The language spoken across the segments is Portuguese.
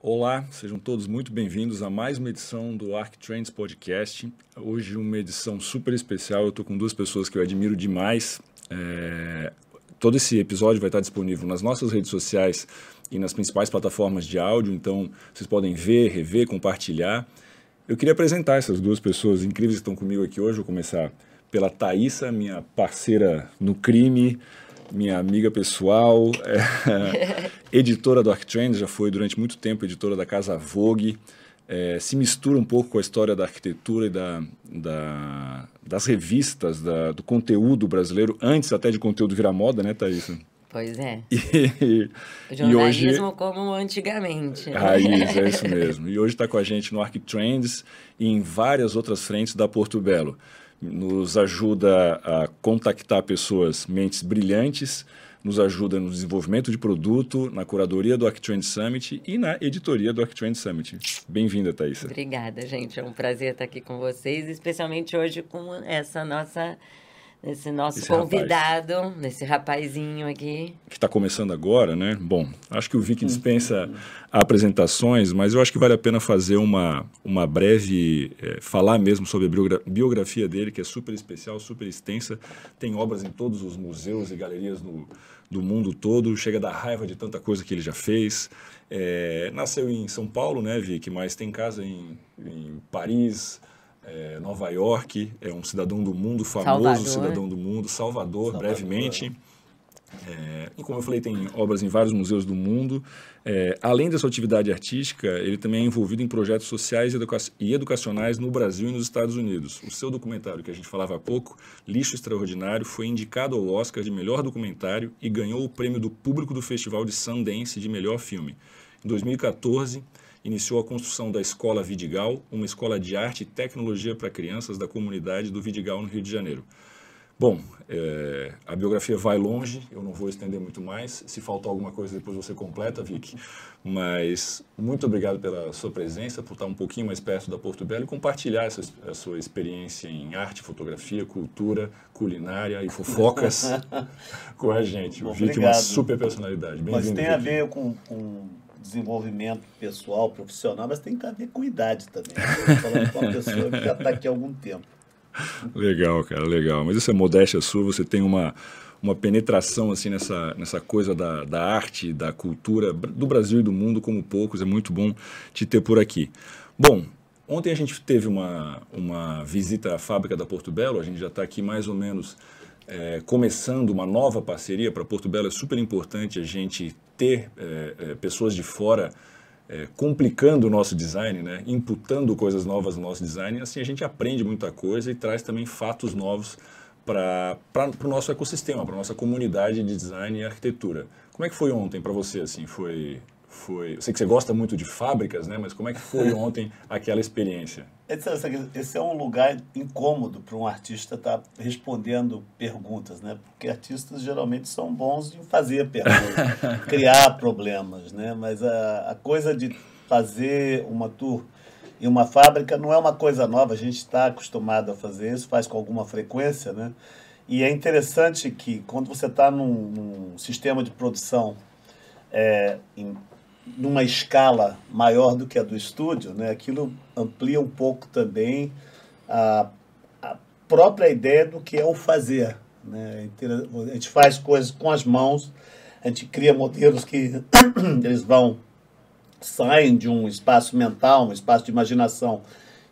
Olá, sejam todos muito bem-vindos a mais uma edição do Arc Trends Podcast. Hoje uma edição super especial. Eu estou com duas pessoas que eu admiro demais. É... Todo esse episódio vai estar disponível nas nossas redes sociais e nas principais plataformas de áudio, então vocês podem ver, rever, compartilhar. Eu queria apresentar essas duas pessoas incríveis que estão comigo aqui hoje. Vou começar pela Thaísa, minha parceira no crime, minha amiga pessoal, é, editora do ArcTrend, já foi durante muito tempo editora da Casa Vogue, é, se mistura um pouco com a história da arquitetura e da, da das revistas, da, do conteúdo brasileiro, antes até de conteúdo virar moda, né, Thaísa? Pois é. E, Jornalismo e hoje, como antigamente. Raiz, é isso mesmo. E hoje está com a gente no ArcTrends e em várias outras frentes da Porto Belo nos ajuda a contactar pessoas mentes brilhantes, nos ajuda no desenvolvimento de produto, na curadoria do ArcTrend Summit e na editoria do ArcTrend Summit. Bem-vinda, Thaisa. Obrigada, gente. É um prazer estar aqui com vocês, especialmente hoje com essa nossa esse nosso esse convidado, rapaz. esse rapazinho aqui. Que está começando agora, né? Bom, acho que o Vic dispensa apresentações, mas eu acho que vale a pena fazer uma, uma breve. É, falar mesmo sobre a biografia dele, que é super especial, super extensa. Tem obras em todos os museus e galerias no, do mundo todo. Chega da raiva de tanta coisa que ele já fez. É, nasceu em São Paulo, né, Vic? Mas tem casa em, em Paris é, Nova York, é um cidadão do mundo, famoso Salvador. cidadão do mundo, Salvador, Salvador. brevemente. É, e como eu falei, tem obras em vários museus do mundo. É, além da sua atividade artística, ele também é envolvido em projetos sociais e, educa e, educacionais no Brasil e nos Estados Unidos. O seu documentário, que a gente falava há pouco, Lixo Extraordinário, foi indicado ao Oscar de melhor documentário e ganhou o prêmio do público do Festival de Sundance de melhor filme. Em 2014, iniciou a construção da Escola Vidigal, uma escola de arte e tecnologia para crianças da comunidade do Vidigal, no Rio de Janeiro. Bom, é, a biografia vai longe, eu não vou estender muito mais. Se faltar alguma coisa, depois você completa, Vicky. Mas muito obrigado pela sua presença, por estar um pouquinho mais perto da Porto Belo e compartilhar essa, a sua experiência em arte, fotografia, cultura, culinária e fofocas com a gente. O Vicky é uma super personalidade. Mas tem a ver com, com desenvolvimento pessoal, profissional, mas tem que ver com idade também. Estou falando com uma pessoa que já está aqui há algum tempo. Legal, cara, legal. Mas isso é modéstia sua, você tem uma, uma penetração assim nessa, nessa coisa da, da arte, da cultura do Brasil e do mundo como poucos. É muito bom te ter por aqui. Bom, ontem a gente teve uma, uma visita à fábrica da Porto Belo, a gente já está aqui mais ou menos é, começando uma nova parceria para Porto Belo. É super importante a gente ter é, pessoas de fora é, complicando o nosso design, né? imputando coisas novas no nosso design. Assim a gente aprende muita coisa e traz também fatos novos para o nosso ecossistema, para nossa comunidade de design e arquitetura. Como é que foi ontem para você? Assim, foi foi? Eu sei que você gosta muito de fábricas, né? Mas como é que foi ontem aquela experiência? Esse é um lugar incômodo para um artista estar tá respondendo perguntas, né? Porque artistas geralmente são bons em fazer perguntas, criar problemas, né? Mas a, a coisa de fazer uma tour em uma fábrica não é uma coisa nova, a gente está acostumado a fazer isso, faz com alguma frequência, né? E é interessante que quando você está num, num, sistema de produção é, em numa escala maior do que a do estúdio, né, aquilo amplia um pouco também a, a própria ideia do que é o fazer. Né? A gente faz coisas com as mãos, a gente cria modelos que eles vão saem de um espaço mental, um espaço de imaginação,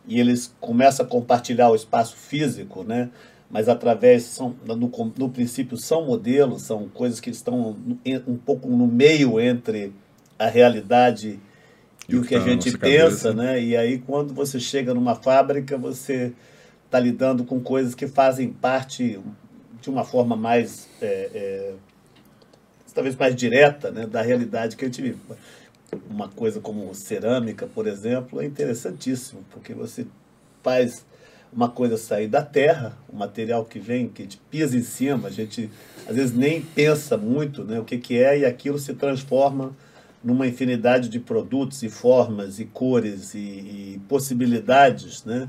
e eles começam a compartilhar o espaço físico, né? mas através, são, no, no princípio, são modelos, são coisas que estão um pouco no meio entre a realidade e, e o que, a tá gente pensa, cabeça. né? E aí quando você chega numa fábrica, você está lidando com coisas que fazem parte de uma forma mais é, é, talvez mais direta, né, da realidade que a gente vive. Uma coisa como cerâmica, por exemplo, é interessantíssimo, porque você faz uma coisa sair da terra, o material que vem, que a gente pisa em cima, a gente às vezes nem pensa muito né, o que, que é, e aquilo se transforma numa infinidade de produtos e formas e cores e, e possibilidades, né?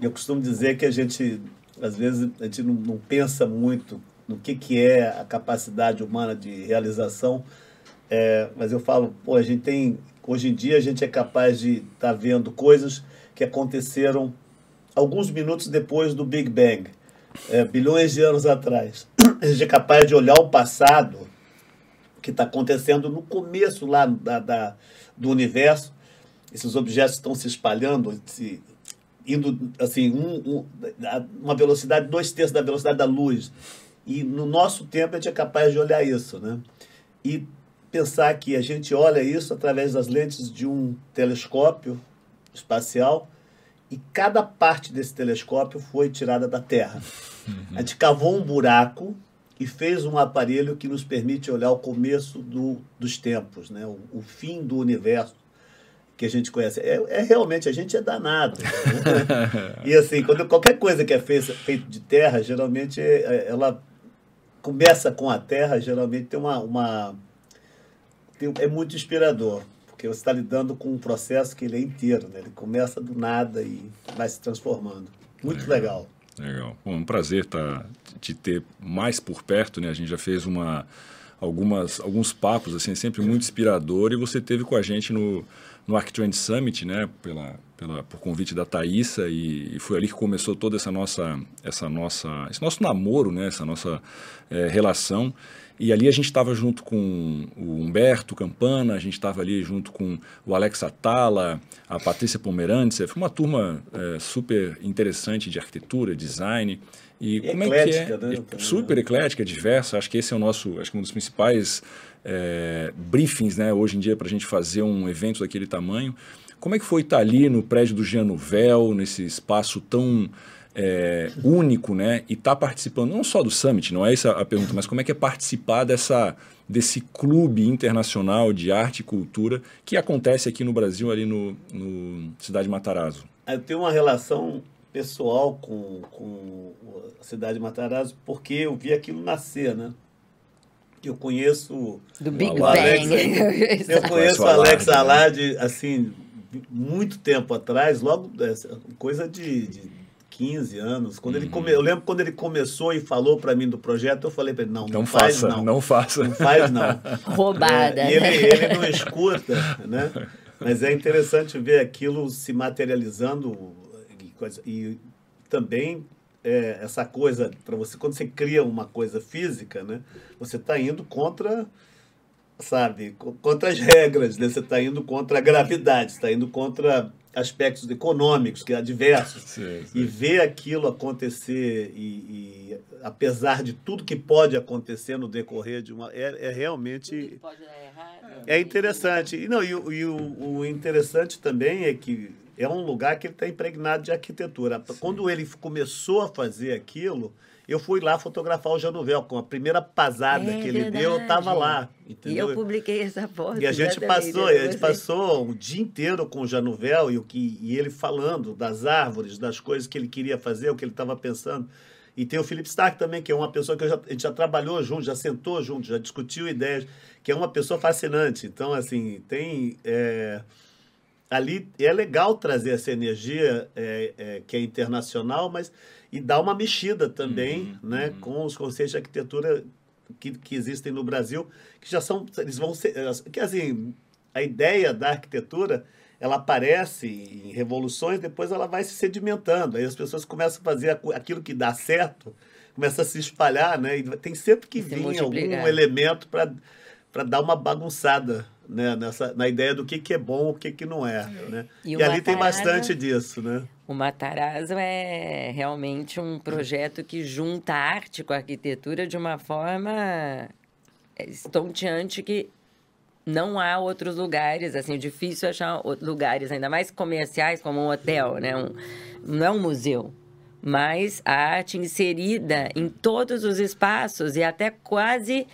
Eu costumo dizer que a gente, às vezes, a gente não, não pensa muito no que, que é a capacidade humana de realização. É, mas eu falo, pô, a gente tem. Hoje em dia a gente é capaz de estar tá vendo coisas que aconteceram alguns minutos depois do Big Bang, é, bilhões de anos atrás. A gente é capaz de olhar o passado que está acontecendo no começo lá da, da, do universo. Esses objetos estão se espalhando, se, indo assim, um, um, uma velocidade, dois terços da velocidade da luz. E no nosso tempo a gente é capaz de olhar isso, né? E pensar que a gente olha isso através das lentes de um telescópio espacial e cada parte desse telescópio foi tirada da Terra. A gente cavou um buraco e fez um aparelho que nos permite olhar o começo do, dos tempos, né? o, o fim do universo que a gente conhece. É, é realmente, a gente é danado. Né? e assim, quando qualquer coisa que é feita feito de terra, geralmente é, é, ela começa com a terra, geralmente tem uma. uma tem, é muito inspirador, porque você está lidando com um processo que ele é inteiro, né? ele começa do nada e vai se transformando. Muito legal. Legal. Legal. Bom, um prazer tá, te ter mais por perto, né? A gente já fez uma algumas alguns papos assim, sempre muito inspirador e você teve com a gente no no Arctrend Summit, né, pela, pela, por convite da Thaisa, e, e, foi ali que começou toda essa nossa, essa nossa, esse nosso namoro, né, essa nossa é, relação. E ali a gente estava junto com o Humberto Campana, a gente estava ali junto com o Alex Atala, a Patrícia Pomerantz. Foi uma turma é, super interessante de arquitetura, design. E, e como eclética, é que é? Né, super eclética, diversa. Acho que esse é o nosso, acho que um dos principais é, briefings, né, hoje em dia, para a gente fazer um evento daquele tamanho. Como é que foi estar ali no prédio do Jean Nouvel, nesse espaço tão é, único, né? E estar tá participando não só do Summit, não é essa a pergunta, mas como é que é participar dessa, desse clube internacional de arte e cultura que acontece aqui no Brasil, ali no, no Cidade Matarazzo? Eu tenho uma relação pessoal com, com a Cidade Matarazzo porque eu vi aquilo nascer, né? eu conheço do Big Bang. eu conheço o Alex? Alad assim muito tempo atrás, logo coisa de, de 15 anos. Quando uhum. ele come, eu lembro quando ele começou e falou para mim do projeto, eu falei para ele não, não, não faz faça, não, não faça, não faz não. Roubada. É, e ele, ele não escuta, né? Mas é interessante ver aquilo se materializando e, e também é, essa coisa para você quando você cria uma coisa física, né? Você está indo contra, sabe, contra as regras, né? Você está indo contra a gravidade, está indo contra aspectos econômicos que há diversos sim, sim. e ver aquilo acontecer e, e, apesar de tudo que pode acontecer no decorrer de uma é, é realmente é interessante e não e, e o, o interessante também é que é um lugar que ele está impregnado de arquitetura. Sim. Quando ele começou a fazer aquilo, eu fui lá fotografar o Januvel, com a primeira pasada é, que ele verdade. deu, eu estava lá. Entendeu? E eu publiquei essa foto. E a gente passou, a gente passou o dia inteiro com o Januvel e, o que, e ele falando das árvores, das coisas que ele queria fazer, o que ele estava pensando. E tem o Felipe Stark também, que é uma pessoa que já, a gente já trabalhou junto, já sentou junto, já discutiu ideias, que é uma pessoa fascinante. Então, assim, tem. É, ali é legal trazer essa energia é, é, que é internacional, mas e dar uma mexida também, uhum, né, uhum. com os conceitos de arquitetura que, que existem no Brasil, que já são, eles vão ser, que assim, a ideia da arquitetura, ela aparece em revoluções, depois ela vai se sedimentando, aí as pessoas começam a fazer aquilo que dá certo, começa a se espalhar, né, e tem sempre que vir algum elemento para para dar uma bagunçada né, nessa, na ideia do que, que é bom o que, que não é. Né? E, e ali tem bastante disso. Né? O Matarazzo é realmente um projeto que junta arte com arquitetura de uma forma estonteante que não há outros lugares, assim, é difícil achar lugares, ainda mais comerciais, como um hotel, né? Um, não é um museu, mas a arte inserida em todos os espaços e até quase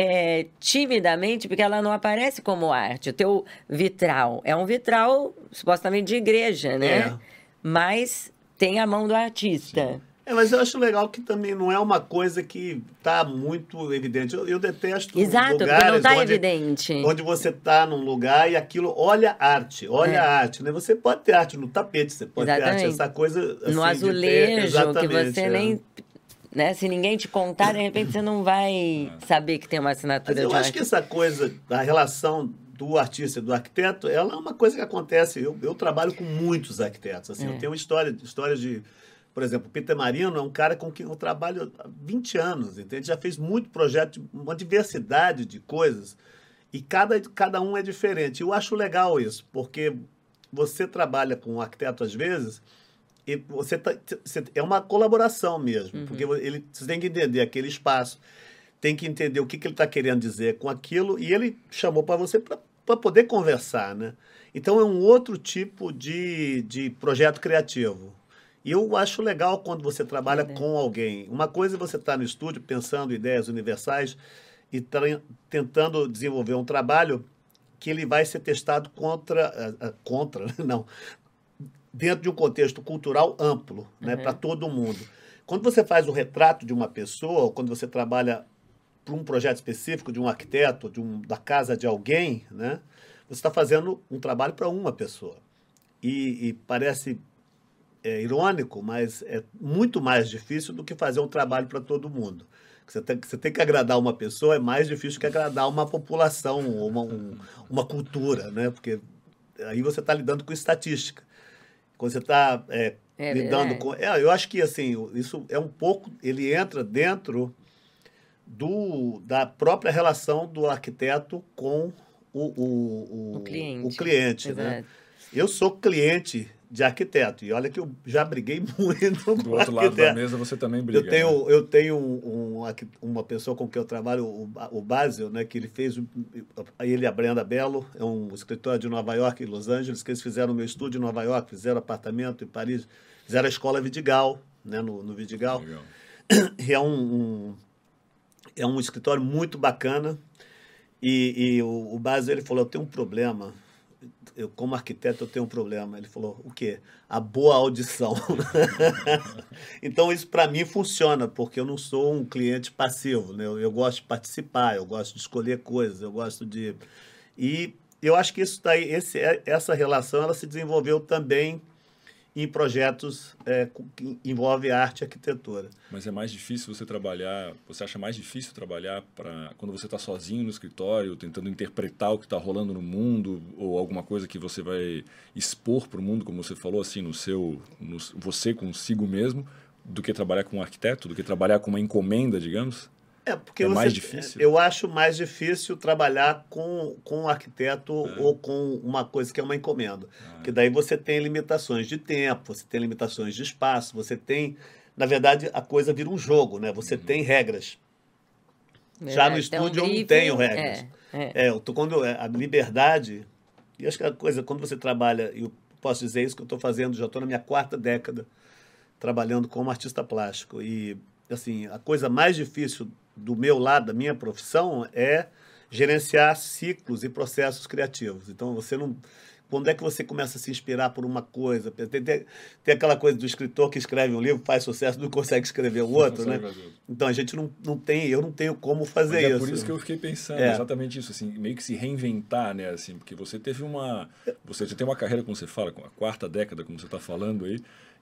é, timidamente, porque ela não aparece como arte. O teu vitral é um vitral supostamente de igreja, né? É. Mas tem a mão do artista. É, mas eu acho legal que também não é uma coisa que está muito evidente. Eu, eu detesto Exato, lugares não tá onde, evidente. onde você está num lugar e aquilo olha arte, olha é. arte. Né? Você pode ter arte no tapete, você pode Exatamente. ter arte, essa coisa... Assim, no azulejo, ter, que você é. nem Né? Se ninguém te contar, de repente você não vai saber que tem uma assinatura Mas eu de acho que essa coisa da relação do artista e do arquiteto, ela é uma coisa que acontece. Eu, eu trabalho com muitos arquitetos. Assim, É. Eu tenho história, histórias de. Por exemplo, Peter Marino é um cara com quem eu trabalho há 20 anos, entende? Já fez muito projeto, uma diversidade de coisas. E cada, cada um é diferente. Eu acho legal isso, porque você trabalha com um arquiteto às vezes e você, tá, você é uma colaboração mesmo, porque ele você tem que entender aquele espaço, tem que entender o que, que ele está querendo dizer com aquilo e ele chamou para você para poder conversar, né? Então é um outro tipo de, de projeto criativo. E eu acho legal quando você trabalha com alguém. Uma coisa é você estar no estúdio pensando ideias universais e tra- tentando desenvolver um trabalho que ele vai ser testado contra, ah, ah, contra, não, dentro de um contexto cultural amplo, né, Uhum. para todo mundo. Quando você faz o retrato de uma pessoa, quando você trabalha para um projeto específico de um arquiteto, de um, da casa de alguém, né, você está fazendo um trabalho para uma pessoa. E, e parece é, irônico, mas é muito mais difícil do que fazer um trabalho para todo mundo. Você tem, você tem que agradar uma pessoa, é mais difícil que agradar uma população, ou uma, um- uma cultura, né? Porque aí você está lidando com estatística. Quando você está É lidando verdade. com. É, eu acho que assim, isso é um pouco. Ele entra dentro do, da própria relação do arquiteto com o, o, O cliente. o cliente né? Eu sou cliente de arquiteto e olha que eu já briguei muito com Do outro lado arquiteto. da mesa você também briga. Eu tenho, né? eu tenho um, um uma pessoa com quem eu trabalho, o, o Basil, né, que ele fez, ele e a Brenda Bello, é um escritório de Nova York e Los Angeles, que eles fizeram o meu estúdio em Nova York, fizeram apartamento em Paris, fizeram a escola Vidigal, né, no, no Vidigal. Legal. E é um, um- é um escritório muito bacana. E, e o, o Basil, ele falou, eu tenho um problema. Eu, como arquiteto, eu tenho um problema. Ele falou, o quê? A boa audição. então, isso para mim funciona, porque eu não sou um cliente passivo. Né? Eu, eu gosto de participar, eu gosto de escolher coisas, eu gosto de... E eu acho que isso daí, esse, essa relação, ela se desenvolveu também em projetos é, que envolve arte e arquitetura. Mas é mais difícil você trabalhar. Você acha mais difícil trabalhar para quando você está sozinho no escritório, tentando interpretar o que está rolando no mundo ou alguma coisa que você vai expor para o mundo, como você falou assim no seu, no, você consigo mesmo, do que trabalhar com um arquiteto, do que trabalhar com uma encomenda, digamos. É, porque É você- mais difícil? Eu acho mais difícil trabalhar com, com um arquiteto É. ou com uma coisa que é uma encomenda. Ah. Porque daí você tem limitações de tempo, você tem limitações de espaço, você tem. Na verdade, a coisa vira um jogo, né? Você Uhum. tem regras. Já no tem um estúdio eu não tenho regras. É, é. É, eu tô, quando é, a liberdade. E acho que a coisa, quando você trabalha, e eu posso dizer isso que eu estou fazendo, já estou na minha quarta década trabalhando como artista plástico. E, assim, a coisa mais difícil do meu lado, da minha profissão, é gerenciar ciclos e processos criativos. Então, você não. Quando é que você começa a se inspirar por uma coisa? Tem, tem, tem aquela coisa do escritor que escreve um livro, faz sucesso, não consegue escrever o outro, né? fazer. Então a gente não, não tem, eu não tenho como fazer Mas é isso. por isso que eu fiquei pensando, É. exatamente isso, assim, meio que se reinventar, né, assim, porque você teve uma, você já tem uma carreira, como você fala, com a quarta década, como você está falando aí,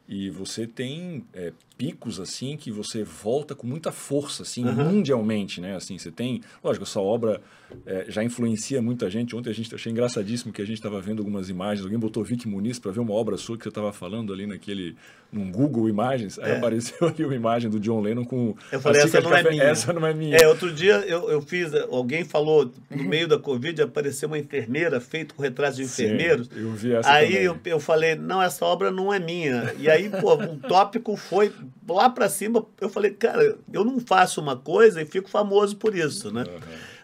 e você tem é, picos, assim, que você volta com muita força, assim, mundialmente, né, assim, você tem, lógico, a sua obra é, já influencia muita gente, ontem a gente achei engraçadíssimo que a gente estava vendo algumas imagens, alguém botou Vic Muniz para ver uma obra sua que você estava falando ali naquele, num Google Imagens, aí apareceu ali uma imagem do John Lennon com É. Eu falei, essa não é minha. Essa não é minha. É, outro dia eu, eu fiz, alguém falou, no meio da Covid apareceu uma enfermeira feito com retratos de Sim, enfermeiros. eu vi essa Aí também. eu, eu falei, não, essa obra não é minha. E aí, pô, o tópico foi lá pra cima. Eu falei, cara, eu não faço uma coisa e fico famoso por isso, né?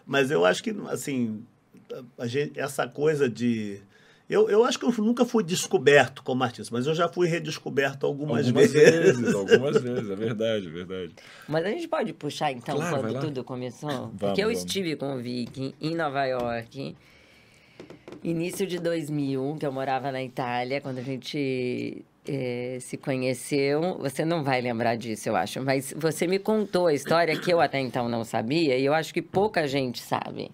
Mas eu acho que, assim, a gente, essa coisa de. Eu, eu acho que eu nunca fui descoberto como artista, mas eu já fui redescoberto algumas, Algumas vezes. vezes, algumas vezes, é verdade, é verdade. Mas a gente pode puxar então Claro, quando tudo começou? Vamos, Porque eu vamos. estive com o Vicky em Nova York, início de 2000, que eu morava na Itália, quando a gente eh, se conheceu. Você não vai lembrar disso, eu acho, mas você me contou a história que eu até então não sabia, e eu acho que pouca gente sabe.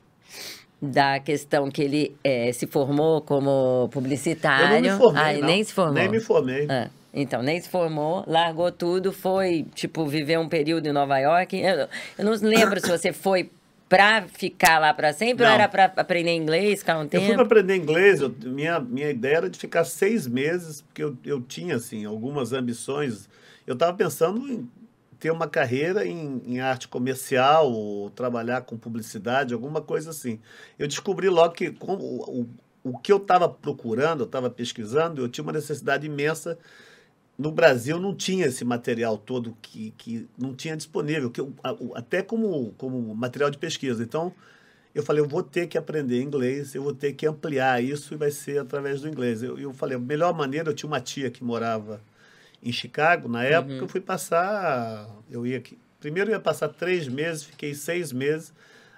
Da questão que ele eh, se formou como publicitário. Eu não me formei. Ah, não. nem se formou. Nem me formei. Ah. Então, nem se formou, largou tudo, foi, tipo, viver um período em Nova York. Eu, eu não lembro se você foi para ficar lá para sempre Não. ou era para aprender inglês, ficar um Eu fui tempo? para aprender inglês, eu- minha, minha ideia era de ficar seis meses, porque eu, eu tinha, assim, algumas ambições. Eu estava pensando em ter uma carreira em, em arte comercial, ou trabalhar com publicidade, alguma coisa assim. Eu descobri logo que com, o, o, o que eu estava procurando, eu estava pesquisando, eu tinha uma necessidade imensa. No Brasil não tinha esse material todo que, que não tinha disponível, que eu- até como, como material de pesquisa. Então, eu falei, eu vou ter que aprender inglês, eu vou ter que ampliar isso e vai ser através do inglês. Eu, eu falei, a melhor maneira, eu tinha uma tia que morava em Chicago, na época, eu fui passar, eu ia aqui, primeiro eu ia passar três meses, fiquei seis meses,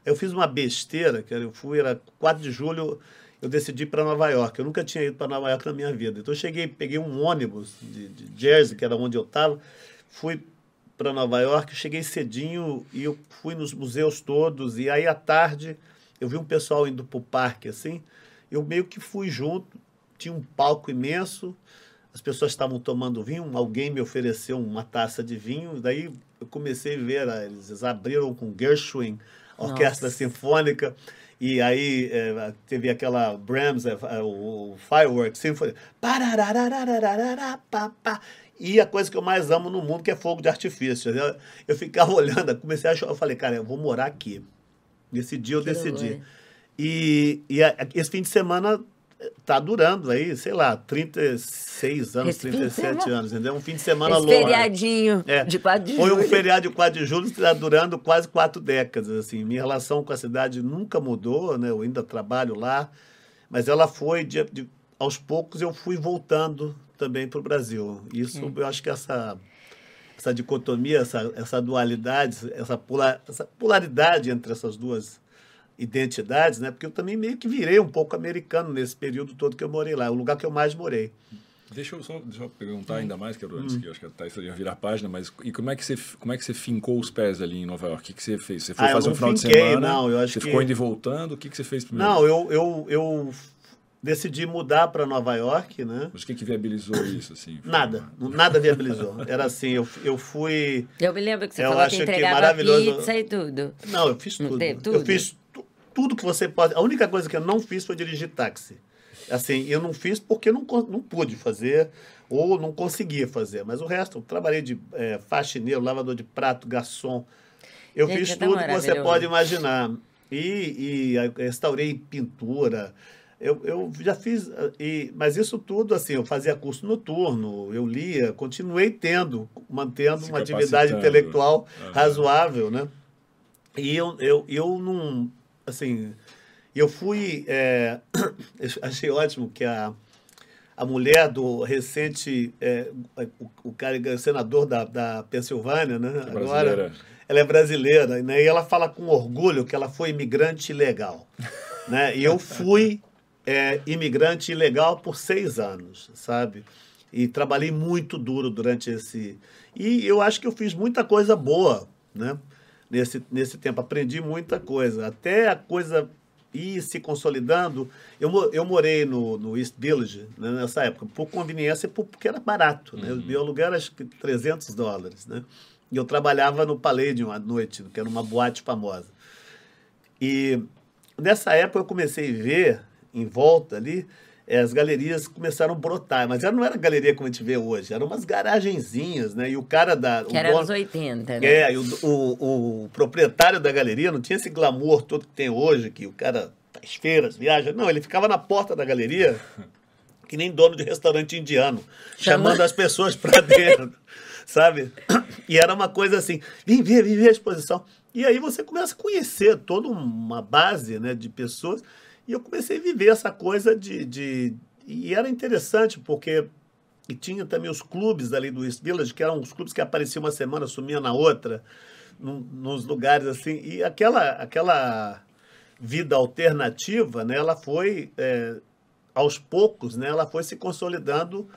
eu fiz uma besteira, que eu fui, era 4 de julho, eu decidi ir para Nova York, eu nunca tinha ido para Nova York na minha vida, então eu cheguei, peguei um ônibus de, de Jersey, que era onde eu estava, fui para Nova York, cheguei cedinho e eu fui nos museus todos. E aí à tarde eu vi um pessoal indo para o parque assim. Eu meio que fui junto. Tinha um palco imenso. As pessoas estavam tomando vinho. Alguém me ofereceu uma taça de vinho. Daí eu comecei a ver. Eles abriram com Gershwin, a orquestra sinfônica. E aí eh, teve aquela Brahms, eh, o, o Fireworks Symphony. E a coisa que eu mais amo no mundo, que é fogo de artifício. Eu, eu ficava olhando, comecei a chorar. Eu falei, cara, eu vou morar aqui. Nesse dia eu Que decidi. E, e a- esse fim de semana tá durando aí, sei lá, 36 anos, Esse fim de 37 semana? anos, entendeu? Um fim de semana Esse louco. feriadinho É. de 4 de Foi julho. um feriado de 4 de julho que está durando quase quatro décadas. Assim. Minha relação com a cidade nunca mudou, né? eu ainda trabalho lá, mas ela foi, de, de- aos poucos, eu fui voltando também para o Brasil. Isso, Hum. eu acho que essa, essa dicotomia, essa, essa dualidade, essa, pola- essa polaridade entre essas duas identidades, né? porque eu também meio que virei um pouco americano nesse período todo que eu morei lá, é o lugar que eu mais morei. Deixa eu só deixa eu perguntar Hum. ainda mais, que eu, antes que eu acho que a Thaís ia virar a página, mas e como é que você como é que você fincou os pés ali em Nova York? O que, que você fez? Você foi Ah, eu fazer um não final de finquei, semana? não, eu acho você que- ficou indo e voltando? O que, que você fez primeiro? Não, eu, eu, eu decidi mudar para Nova York, né? Mas o que, que viabilizou isso? Assim? Nada, nada viabilizou. Era assim, eu, eu fui. Eu me lembro que você Eu falou que que entregava maravilhoso- pizza e tudo. Não, eu fiz tudo. teve Eu tudo? fiz tudo que você pode. A única coisa que eu não fiz foi dirigir táxi. Assim, eu não fiz porque não, não pude fazer ou não conseguia fazer. Mas o resto, eu trabalhei de eh, faxineiro, lavador de prato, garçom. Eu Gente, fiz é tudo que você pode imaginar. E, e restaurei pintura. Eu, eu já fiz, e, mas isso tudo, assim, eu fazia curso noturno, eu lia, continuei tendo, mantendo Se uma atividade intelectual Aham. razoável, né? E eu, eu, eu não, assim, eu fui, é, achei ótimo que a, a mulher do recente, é, o, o cara é senador da, da Pensilvânia, né? Brasileira. Agora, ela é brasileira, né? E ela fala com orgulho que ela foi imigrante ilegal, né? E eu fui é, imigrante ilegal por seis anos, sabe? E trabalhei muito duro durante esse... E eu acho que eu fiz muita coisa boa, né? Nesse, nesse tempo, aprendi muita coisa. Até a coisa ir se consolidando. Eu, eu morei no, no East Village né, nessa época, por conveniência e por- porque era barato. Né? O meu aluguel era acho que 300 dólares. Né? E eu trabalhava no Palladium à noite, que era uma boate famosa. E nessa época eu comecei a ver em volta ali, eh, as galerias começaram a brotar, mas ela não era galeria como a gente vê hoje, eram umas garagenzinhas, né? E o cara da. Que o era dono- anos 80, né? é, e o, o, o proprietário da galeria não tinha esse glamour todo que tem hoje, que o cara faz feiras, viaja. Não, ele ficava na porta da galeria, que nem dono de restaurante indiano, Chama- chamando as pessoas para dentro, sabe? E era uma coisa assim, vem ver, vem ver a exposição. E aí você começa a conhecer toda uma base né, de pessoas. E eu comecei a viver essa coisa de. de e era interessante, porque e tinha também os clubes ali do East Village, que eram os clubes que apareciam uma semana, sumiam na outra, num, nos lugares assim. E aquela, aquela vida alternativa, né, ela foi, é, aos poucos, né, ela foi se consolidando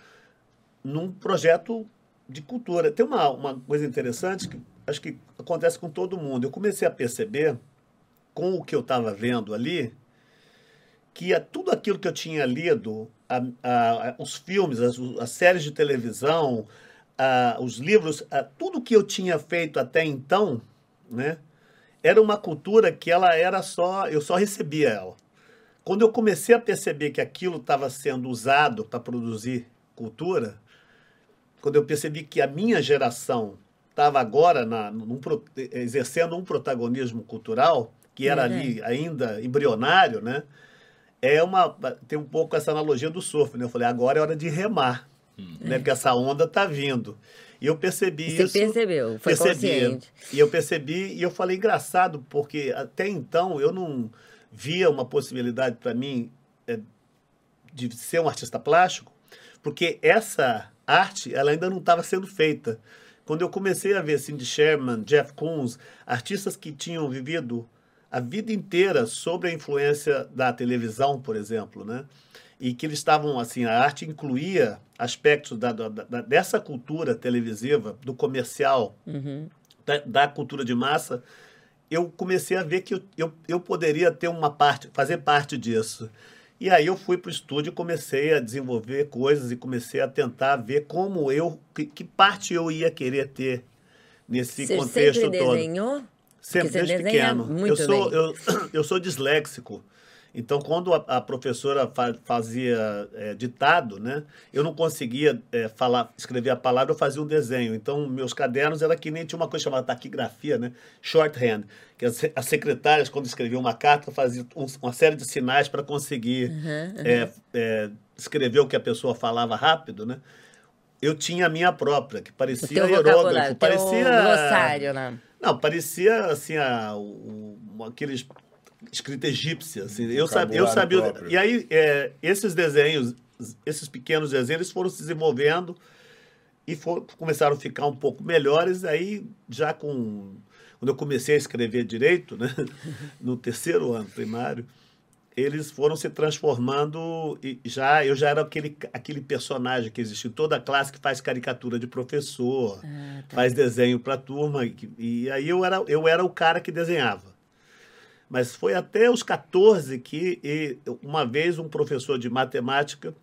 num projeto de cultura. Tem uma, uma coisa interessante que acho que acontece com todo mundo. Eu comecei a perceber, com o que eu estava vendo ali, que a- tudo aquilo que eu tinha lido a, a, os filmes, as, as, séries de televisão, os livros, tudo que eu tinha feito até então, né, era uma cultura que ela era só, eu só recebia ela. Quando eu comecei a perceber que aquilo estava sendo usado para produzir cultura, quando eu percebi que a minha geração estava agora na, num, exercendo um protagonismo cultural, que era uhum. ali ainda embrionário, né? É uma, tem um pouco essa analogia do surf, né? Eu falei, agora é hora de remar, uhum. né? Porque essa onda está vindo. E eu percebi Você isso. Você percebeu, foi percebi, consciente. E eu percebi, e eu falei, engraçado, porque até então eu não via uma possibilidade para mim é, de ser um artista plástico, porque essa arte ela ainda não estava sendo feita. Quando eu comecei a ver Cindy Sherman, Jeff Koons, artistas que tinham vivido a vida inteira sobre a influência da televisão, por exemplo, né? E que eles estavam assim, a arte incluía aspectos da, da, da dessa cultura televisiva, do comercial, uhum. da, da, cultura de massa. Eu comecei a ver que eu, eu, eu poderia ter uma parte, fazer parte disso. E aí eu fui para o estúdio e comecei a desenvolver coisas e comecei a tentar ver como eu, que, que parte eu ia querer ter nesse Você contexto sempre todo. Desenhou? Sempre, desde pequeno. Muito eu sou, bem. Eu, eu sou disléxico. Então, quando a, a professora fa fazia é, ditado, né, eu não conseguia é, falar, escrever a palavra, eu fazia um desenho. Então, meus cadernos era que nem tinha uma coisa chamada taquigrafia, né, shorthand, que as, as secretárias, quando escreviam uma carta, faziam um, uma série de sinais para conseguir uhum, uhum. É, escrever o que a pessoa falava rápido, né? Eu tinha a minha própria, que parecia hierógrafo, parecia glossário, né? Não, parecia assim a, o, aqueles escrita egípcia. Assim. Eu, sabia, eu sabia. Próprio. E aí, é, esses desenhos, esses pequenos desenhos, foram se desenvolvendo e for, começaram a ficar um pouco melhores. Aí, já com. Quando eu comecei a escrever direito, né, no terceiro ano primário, eles foram se transformando e já eu já era aquele, aquele personagem que existe em toda a classe que faz caricatura de professor, ah, tá. faz desenho para a turma e, e, aí eu era eu era o cara que desenhava. Mas foi até os 14 que uma vez um professor de matemática,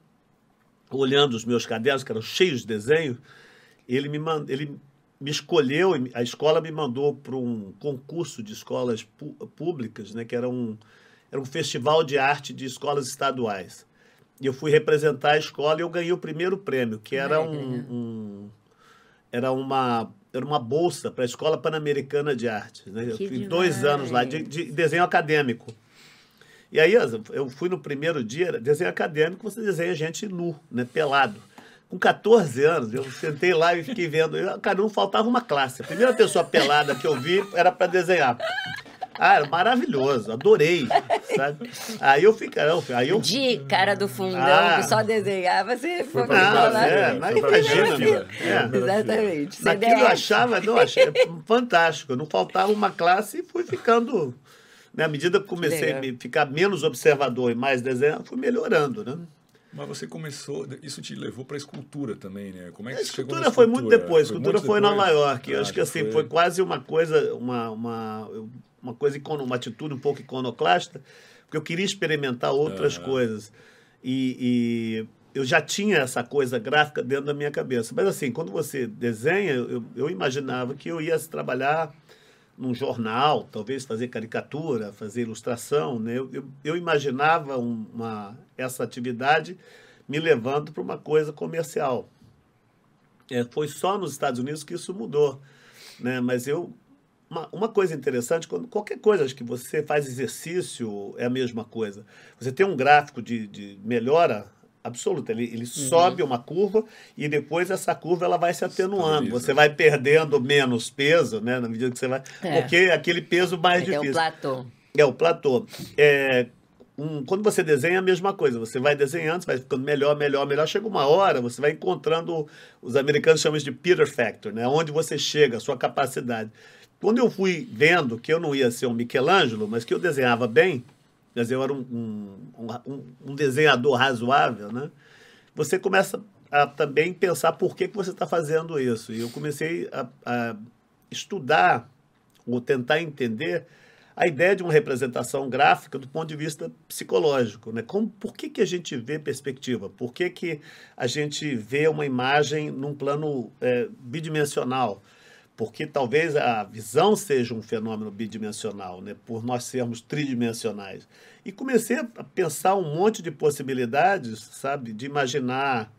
olhando os meus cadernos, que eram cheios de desenho, ele me, mand... ele me escolheu, a escola me mandou para um concurso de escolas públicas, né, que era um, era um festival de arte de escolas estaduais. E eu fui representar a escola e eu ganhei o primeiro prêmio, que era um, um era uma era uma bolsa para a Escola Pan-Americana de Artes. Né? Eu fui dois anos lá de, de, desenho acadêmico. E aí eu fui no primeiro dia, desenho acadêmico, você desenha gente nu, né, pelado. Com 14 anos, eu sentei lá e fiquei vendo. Eu, cara, não faltava uma classe. A primeira pessoa pelada que eu vi era para desenhar. Ah, maravilhoso, adorei, sabe? Aí eu fiquei, aí eu... De cara do fundão, ah, que só desenhava, você foi pra ah, é, mas imagina, né? É. Exatamente. Naquilo eu achava, não, achei fantástico, não faltava uma classe e fui ficando... Né, à medida que comecei a ficar menos observador e mais desenho, fui melhorando, né? Mas você começou, isso te levou para a escultura também, né? Como é que a escultura, escultura foi muito depois. A escultura foi, em Nova York. Ah, acho que assim foi... foi quase uma coisa, uma, uma uma coisa, uma atitude um pouco iconoclasta, porque eu queria experimentar outras coisas. E, e, eu já tinha essa coisa gráfica dentro da minha cabeça. Mas assim, quando você desenha, eu, eu imaginava que eu ia trabalhar num jornal, talvez fazer caricatura, fazer ilustração. Né? Eu, eu, eu imaginava uma, essa atividade me levando para uma coisa comercial. É, foi só nos Estados Unidos que isso mudou. Né? Mas eu uma, uma coisa interessante, quando qualquer coisa que você faz exercício é a mesma coisa. Você tem um gráfico de, de melhora absoluta. Ele, ele uhum. sobe uma curva e depois essa curva ela vai se atenuando. Você vai perdendo menos peso, né? Na medida que você vai. É. Porque aquele peso mais difícil. É o platô. É o platô. É, um, quando você desenha, é a mesma coisa. Você vai desenhando, você vai ficando melhor, melhor, melhor. Chega uma hora, você vai encontrando. Os americanos chamam isso de Peter Factor, né? Onde você chega, a sua capacidade. Quando eu fui vendo que eu não ia ser um Michelangelo, mas que eu desenhava bem, quer eu era um, um, um, um desenhador razoável, né? Você começa a também pensar por que, que você está fazendo isso. E eu comecei a, a estudar ou tentar entender a ideia de uma representação gráfica do ponto de vista psicológico. Né? Como, por que, que a gente vê perspectiva? Por que, que a gente vê uma imagem num plano é, bidimensional? Porque talvez a visão seja um fenômeno bidimensional, né? por nós sermos tridimensionais. E comecei a pensar um monte de possibilidades, sabe, de imaginar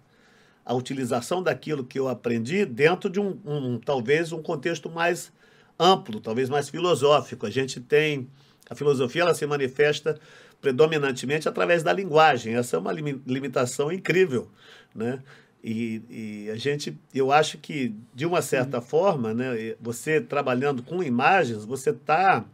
a utilização daquilo que eu aprendi dentro de um, um talvez um contexto mais amplo, talvez mais filosófico. A gente tem a filosofia, ela se manifesta predominantemente através da linguagem. Essa é uma limitação incrível, né? E, e, a gente, eu acho que de uma certa uhum. forma, né, você trabalhando com imagens, você está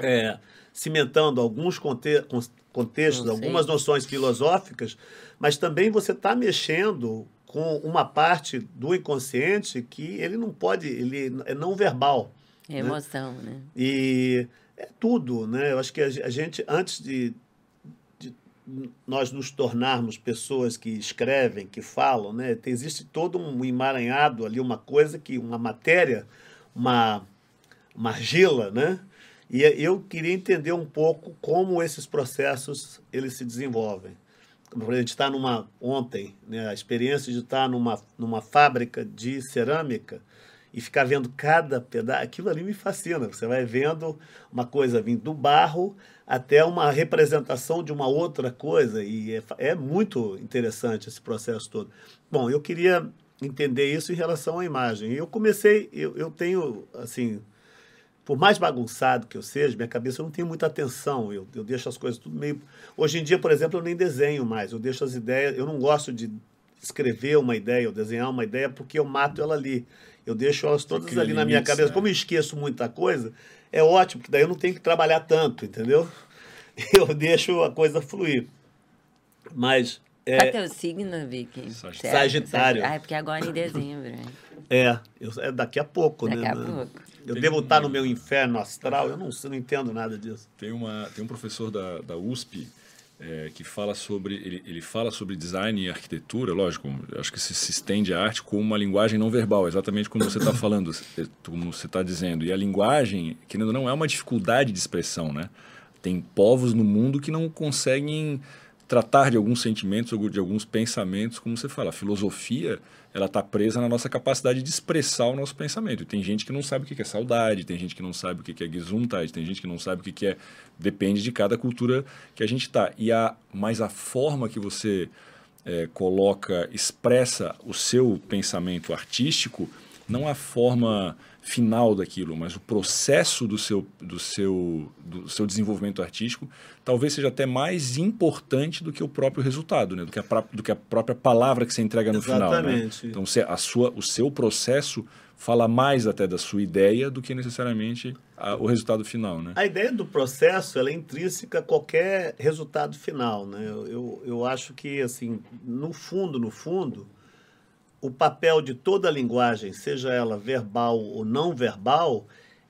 é, cimentando alguns conte contextos, algumas noções filosóficas, mas também você está mexendo com uma parte do inconsciente que ele não pode, ele é não verbal. É emoção, né? né? E é tudo, né? Eu acho que a gente, antes de, de nós nos tornarmos pessoas que escrevem, que falam, né? Existe todo um emaranhado ali, uma coisa que, uma matéria, uma, uma argila, né? E eu queria entender um pouco como esses processos eles se desenvolvem a gente está numa ontem, né, a experiência de estar numa, numa fábrica de cerâmica e ficar vendo cada pedaço, aquilo ali me fascina. Você vai vendo uma coisa vindo do barro até uma representação de uma outra coisa e é, é muito interessante esse processo todo. Bom, eu queria entender isso em relação à imagem. Eu comecei, eu, eu tenho assim por mais bagunçado que eu seja, minha cabeça eu não tem muita atenção. Eu, eu deixo as coisas tudo meio. Hoje em dia, por exemplo, eu nem desenho mais. Eu deixo as ideias. Eu não gosto de escrever uma ideia ou desenhar uma ideia porque eu mato ela ali. Eu deixo elas todas ali na minha cabeça. Né? Como eu esqueço muita coisa, é ótimo, porque daí eu não tenho que trabalhar tanto, entendeu? Eu deixo a coisa fluir. Mas é... Qual é teu signo, Vicky? Sagitário. Ah, é porque agora é em dezembro. É, eu, é daqui a pouco, daqui né? Daqui a pouco. Eu tem devo estar no meu inferno astral, eu não, eu não entendo nada disso. Tem, uma, tem um professor da, da USP é, que fala sobre ele, ele fala sobre design e arquitetura, lógico, acho que se, se estende a arte como uma linguagem não verbal, exatamente como você está falando, como você está dizendo. E a linguagem, que não é uma dificuldade de expressão, né? Tem povos no mundo que não conseguem tratar de alguns sentimentos ou de alguns pensamentos, como você fala. A filosofia, ela está presa na nossa capacidade de expressar o nosso pensamento. E tem gente que não sabe o que é saudade, tem gente que não sabe o que é Gesundheit, tem gente que não sabe o que é... Depende de cada cultura que a gente está. E a, mas a forma que você é, coloca, expressa o seu pensamento artístico, não a forma final daquilo, mas o processo do seu, do seu, do seu desenvolvimento artístico talvez seja até mais importante do que o próprio resultado, né? do, que a, do que a própria palavra que você entrega no Exatamente. final. Né? Então, a sua, o seu processo fala mais até da sua ideia do que necessariamente a, o resultado final. Né? A ideia do processo ela é intrínseca a qualquer resultado final. Né? Eu, eu, eu acho que, assim, no fundo, no fundo, o papel de toda a linguagem, seja ela verbal ou não verbal,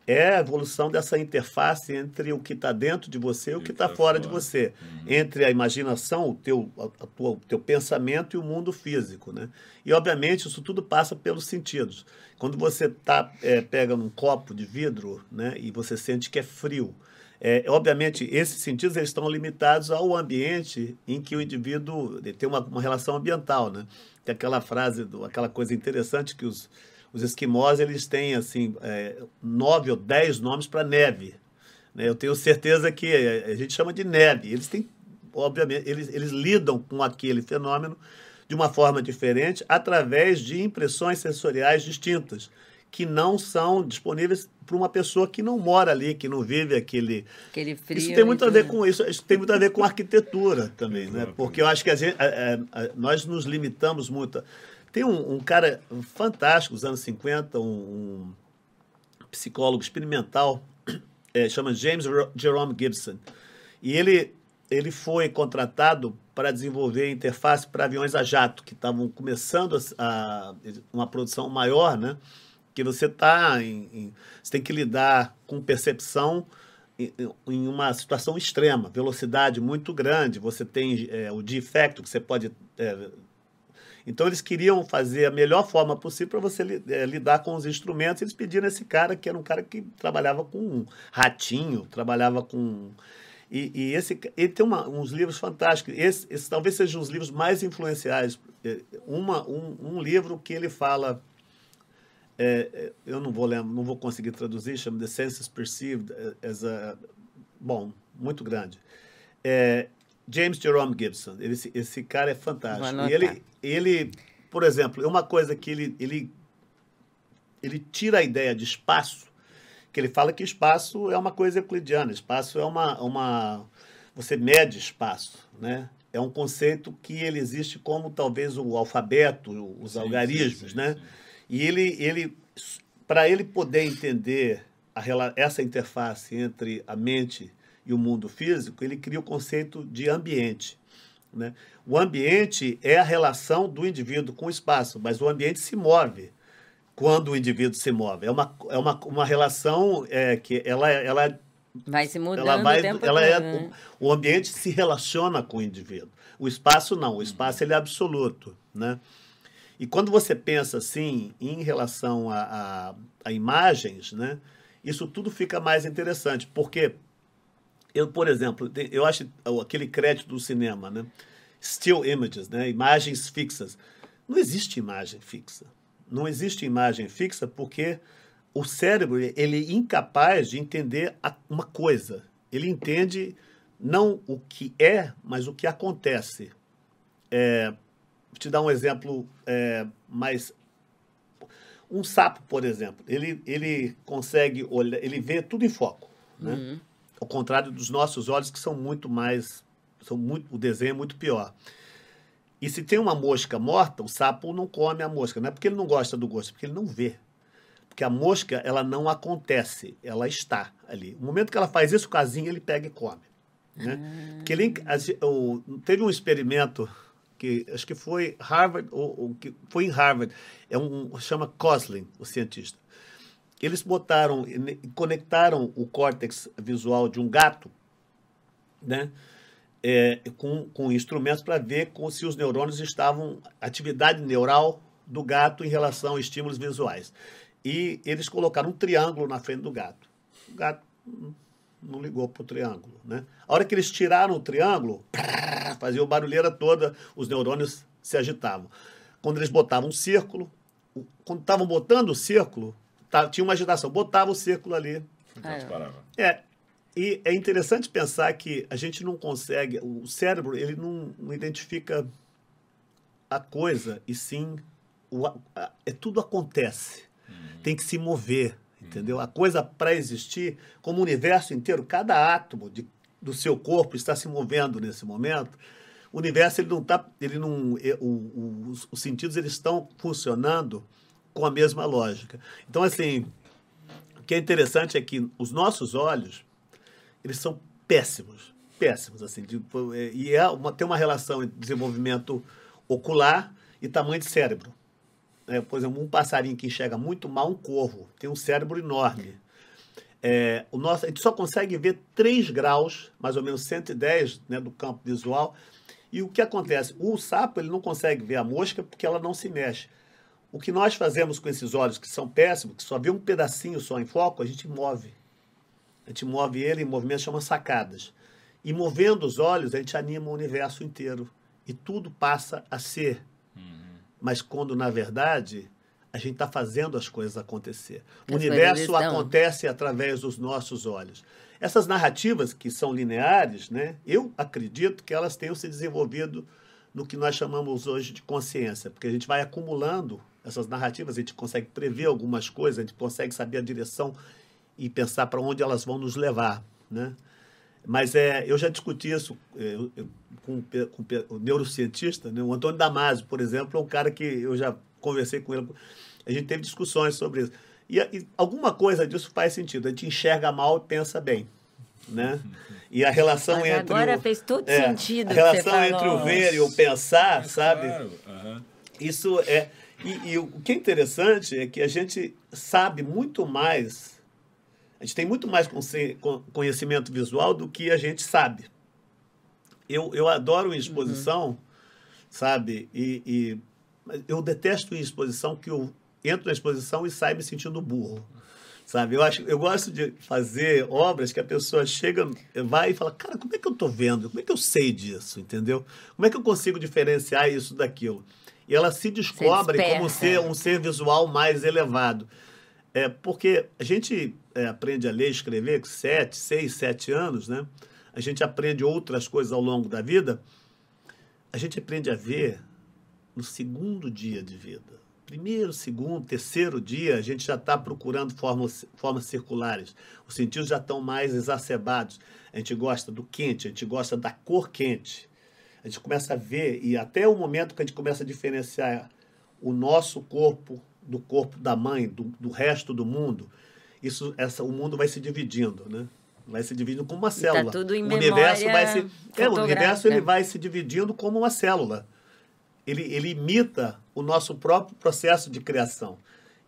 é a evolução dessa interface entre o que está dentro de você e o que está tá fora, de você, uhum. entre a imaginação, o teu, a, tua, o teu pensamento e o mundo físico, né? E obviamente isso tudo passa pelos sentidos. Quando você tá é, pega num copo de vidro, né, e você sente que é frio, é, obviamente esses sentidos eles estão limitados ao ambiente em que o indivíduo tem uma, uma relação ambiental, né? Tem aquela frase, do, aquela coisa interessante que os, os esquimós eles têm assim é, nove ou dez nomes para neve. Né? Eu tenho certeza que a gente chama de neve. Eles têm, obviamente, eles, eles lidam com aquele fenômeno de uma forma diferente através de impressões sensoriais distintas que não são disponíveis para uma pessoa que não mora ali, que não vive aquele. aquele frio, isso tem muito a ver com isso, isso tem muito a ver com arquitetura também, né? Porque eu acho que a gente, a, a, nós nos limitamos muito. Tem um, um, cara fantástico, dos anos 50, um, um psicólogo experimental, é, chama James Jerome Gibson. E ele, ele foi contratado para desenvolver interface para aviões a jato, que estavam começando a, a, uma produção maior, né? Que você está em, em, você tem que lidar com percepção em, em, uma situação extrema, velocidade muito grande, você tem é, o defecto que você pode é, Então eles queriam fazer a melhor forma possível para você é, lidar com os instrumentos. Eles pediram esse cara, que era um cara que trabalhava com um ratinho, trabalhava com. E, e esse, ele tem uma, uns livros fantásticos. Esse, esse talvez sejam os livros mais influenciais. É, uma, um, um livro que ele fala é, eu não vou lembrar, não vou conseguir traduzir, chama The Senses Perceived as a, bom, muito grande. É, James Jerome Gibson, ele, esse cara é fantástico. E ele, ele, por exemplo, é uma coisa que ele, ele, ele tira a ideia de espaço, que ele fala que espaço é uma coisa euclidiana, espaço é uma, uma você mede espaço, né? É um conceito que ele existe como talvez o alfabeto, os sim, algarismos, sim, sim, né? E ele, ele para ele poder entender a, essa interface entre a mente e o mundo físico, ele cria o conceito de ambiente. Né? O ambiente é a relação do indivíduo com o espaço, mas o ambiente se move quando o indivíduo se move. É uma, é uma, uma relação é, que ela, ela vai se mudando ela vai, ela todo, é, né? o, o ambiente se relaciona com o indivíduo. O espaço não, o espaço ele é absoluto, né? E quando você pensa assim em relação a, a, a imagens, né, isso tudo fica mais interessante, porque eu, por exemplo, eu acho aquele crédito do cinema, né, still images, né, imagens fixas. Não existe imagem fixa. Não existe imagem fixa porque o cérebro ele é incapaz de entender uma coisa. Ele entende não o que é, mas o que acontece. É, te dar um exemplo é, mais. Um sapo, por exemplo, ele, ele consegue olhar, ele vê tudo em foco, né? Uhum. Ao contrário dos nossos olhos, que são muito mais. São muito, o desenho é muito pior. E se tem uma mosca morta, o sapo não come a mosca. Não é porque ele não gosta do gosto, é porque ele não vê. Porque a mosca, ela não acontece, ela está ali. No momento que ela faz isso, o casinho ele pega e come. Né? Ah. Porque ele, teve um experimento que acho que foi Harvard, ou, ou que foi em Harvard, é um chama Coslin, o cientista. Eles botaram, conectaram o córtex visual de um gato, né, é, com, com instrumentos para ver com, se os neurônios estavam atividade neural do gato em relação a estímulos visuais. E eles colocaram um triângulo na frente do gato. O gato não ligou para o triângulo. Né? A hora que eles tiraram o triângulo, fazia o barulheira toda, os neurônios se agitavam. Quando eles botavam um círculo, quando estavam botando o círculo, tinha uma agitação, botava o círculo ali. É. é. E é interessante pensar que a gente não consegue, o cérebro ele não, não identifica a coisa, e sim o, a, é tudo acontece. Uhum. Tem que se mover entendeu? A coisa para existir, como o universo inteiro, cada átomo de, do seu corpo está se movendo nesse momento. O universo ele não está, ele não, o, o, os, os sentidos eles estão funcionando com a mesma lógica. Então assim, o que é interessante é que os nossos olhos eles são péssimos, péssimos assim, de, e é uma, tem uma relação entre desenvolvimento ocular e tamanho de cérebro é, por exemplo, um passarinho que enxerga muito mal, um corvo, tem um cérebro enorme. É, o nosso, a gente só consegue ver 3 graus, mais ou menos 110 né, do campo visual. E o que acontece? O sapo ele não consegue ver a mosca porque ela não se mexe. O que nós fazemos com esses olhos que são péssimos, que só vê um pedacinho só em foco, a gente move. A gente move ele em movimentos chama sacadas. E movendo os olhos, a gente anima o universo inteiro. E tudo passa a ser mas quando, na verdade, a gente está fazendo as coisas acontecer. O universo acontece através dos nossos olhos. Essas narrativas que são lineares, né, eu acredito que elas tenham se desenvolvido no que nós chamamos hoje de consciência, porque a gente vai acumulando essas narrativas, a gente consegue prever algumas coisas, a gente consegue saber a direção e pensar para onde elas vão nos levar. Né? Mas é, eu já discuti isso é, eu, eu, com, com o neurocientista, né? o Antônio Damasio, por exemplo, é um cara que eu já conversei com ele. A gente teve discussões sobre isso. E, e alguma coisa disso faz sentido. A gente enxerga mal e pensa bem. Né? E a relação Mas entre. Agora o, fez todo é, sentido. A relação entre o ver e o pensar, sabe? Claro. Uhum. Isso é. E, e o que é interessante é que a gente sabe muito mais a gente tem muito mais conhecimento visual do que a gente sabe. Eu, eu adoro exposição, uhum. sabe? E, e eu detesto exposição que eu entro na exposição e saio me sentindo burro. Sabe? Eu, acho, eu gosto de fazer obras que a pessoa chega, vai e fala, cara, como é que eu estou vendo? Como é que eu sei disso? Entendeu? Como é que eu consigo diferenciar isso daquilo? E ela se descobre como ser um ser visual mais elevado. É, porque a gente é, aprende a ler e escrever com sete, seis, sete anos, né? A gente aprende outras coisas ao longo da vida. A gente aprende a ver no segundo dia de vida primeiro, segundo, terceiro dia, a gente já está procurando formas, formas circulares. Os sentidos já estão mais exacerbados. A gente gosta do quente, a gente gosta da cor quente. A gente começa a ver, e até o momento que a gente começa a diferenciar o nosso corpo do corpo da mãe, do, do resto do mundo, isso, essa, o mundo vai se dividindo, né? Vai se dividindo como uma tá célula. Tá tudo em o universo vai se, é, o universo ele vai se dividindo como uma célula ele, ele imita o nosso próprio processo de criação.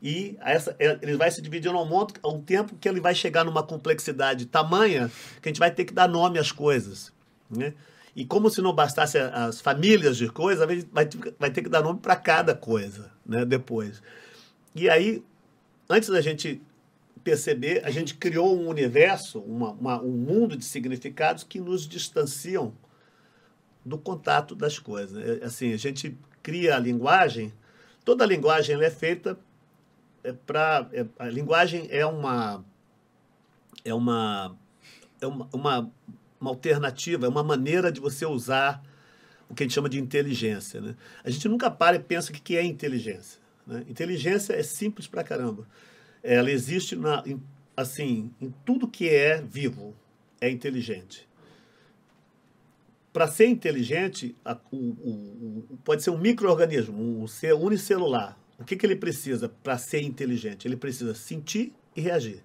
E essa, é, ele vai se dividindo ao monte, a um tempo que ele vai chegar numa complexidade tamanha que a gente vai ter que dar nome às coisas. Né? E como se não bastasse as famílias de coisas, a gente vai, vai ter que dar nome para cada coisa né? depois. E aí, antes da gente perceber, a gente criou um universo, uma, uma, um mundo de significados que nos distanciam do contato das coisas. É, assim, a gente cria a linguagem, toda a linguagem é feita é para é, a linguagem é uma é uma é uma, uma, uma alternativa, é uma maneira de você usar o que a gente chama de inteligência. Né? A gente nunca para e pensa o que é inteligência. Né? Inteligência é simples pra caramba. Ela existe na, em, assim, em tudo que é vivo, é inteligente para ser inteligente, a, o, o, o, pode ser um microorganismo, um ser unicelular. O que, que ele precisa para ser inteligente? Ele precisa sentir e reagir.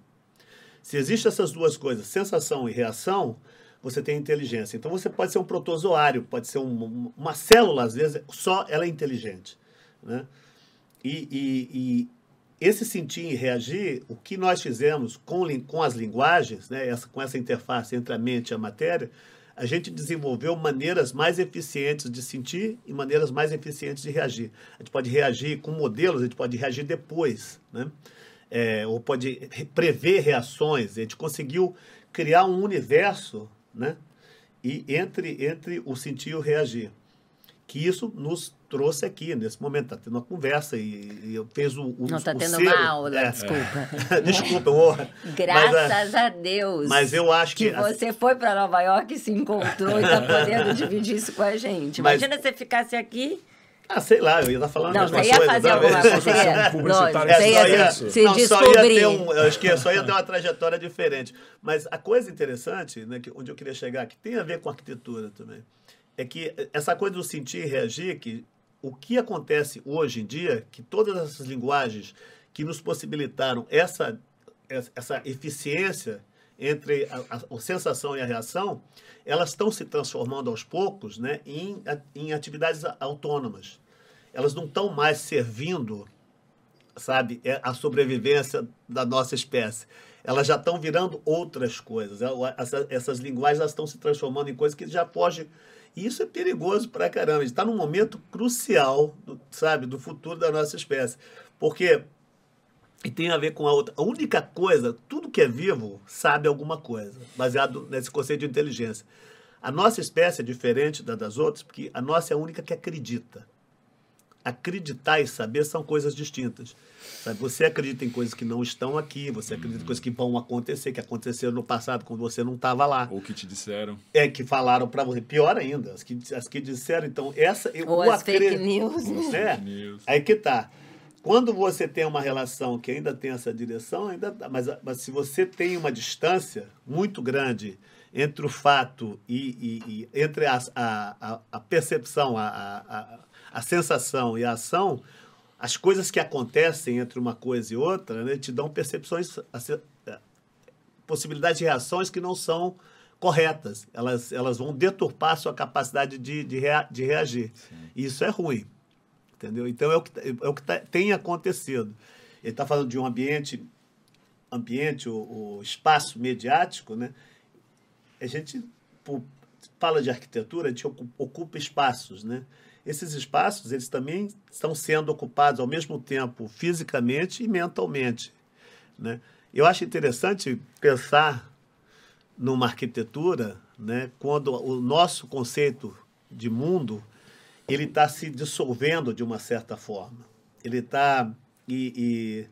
Se existem essas duas coisas, sensação e reação, você tem inteligência. Então você pode ser um protozoário, pode ser um, uma célula, às vezes, só ela é inteligente. Né? E, e, e, esse sentir e reagir, o que nós fizemos com, com as linguagens, né, essa, com essa interface entre a mente e a matéria, a gente desenvolveu maneiras mais eficientes de sentir e maneiras mais eficientes de reagir. A gente pode reagir com modelos, a gente pode reagir depois, né? É, ou pode prever reações. A gente conseguiu criar um universo, né? E entre, entre o sentir e o reagir. Que isso nos trouxe aqui nesse momento. Está tendo uma conversa e, e eu fiz o, o Não está tendo selo. uma aula, é. desculpa. desculpa, eu, Graças mas, a Deus. Mas eu acho que. Que você foi para Nova York e se encontrou e está podendo dividir isso com a gente. Imagina mas, se ficasse aqui. Ah, sei lá, eu ia estar falando não, você ia coisa, fazer alguma coisa. Você ia, não, você ia, ia se não, descobrir. Um, acho que só ia ter uma trajetória diferente. Mas a coisa interessante, né, que, onde eu queria chegar, que tem a ver com arquitetura também, é que essa coisa do sentir e reagir, que o que acontece hoje em dia, que todas essas linguagens que nos possibilitaram essa, essa eficiência entre a, a, a sensação e a reação, elas estão se transformando aos poucos né, em, em atividades autônomas. Elas não estão mais servindo, sabe, é, a sobrevivência da nossa espécie. Elas já estão virando outras coisas. Essas, essas linguagens estão se transformando em coisas que já fogem e isso é perigoso pra caramba. A gente está num momento crucial, do, sabe, do futuro da nossa espécie. Porque e tem a ver com a outra. A única coisa, tudo que é vivo sabe alguma coisa, baseado nesse conceito de inteligência. A nossa espécie é diferente da das outras, porque a nossa é a única que acredita acreditar e saber são coisas distintas. Sabe? Você acredita em coisas que não estão aqui, você acredita em coisas que vão acontecer, que aconteceram no passado quando você não estava lá. Ou que te disseram. É, que falaram para você. Pior ainda, as que, as que disseram. Então, essa... Ou as acred... fake news. Né? Fake news. Aí que tá. Quando você tem uma relação que ainda tem essa direção, ainda tá. mas, mas se você tem uma distância muito grande entre o fato e, e, e entre a, a, a percepção, a, a, sensação e a ação, as coisas que acontecem entre uma coisa e outra né, te dão percepções, é, possibilidades de reações que não são corretas. Elas, elas vão deturpar a sua capacidade de, de, rea, de reagir. Sim. E isso é ruim. Entendeu? Então é o que, é o que tá, tem acontecido. Ele está falando de um ambiente, ambiente o, o espaço mediático, né? A gente, fala de arquitetura, a gente ocupa espaços, né? Esses espaços, eles também estão sendo ocupados ao mesmo tempo fisicamente e mentalmente, né? Eu acho interessante pensar numa arquitetura, né, quando o nosso conceito de mundo ele está se dissolvendo de uma certa forma. Ele está e,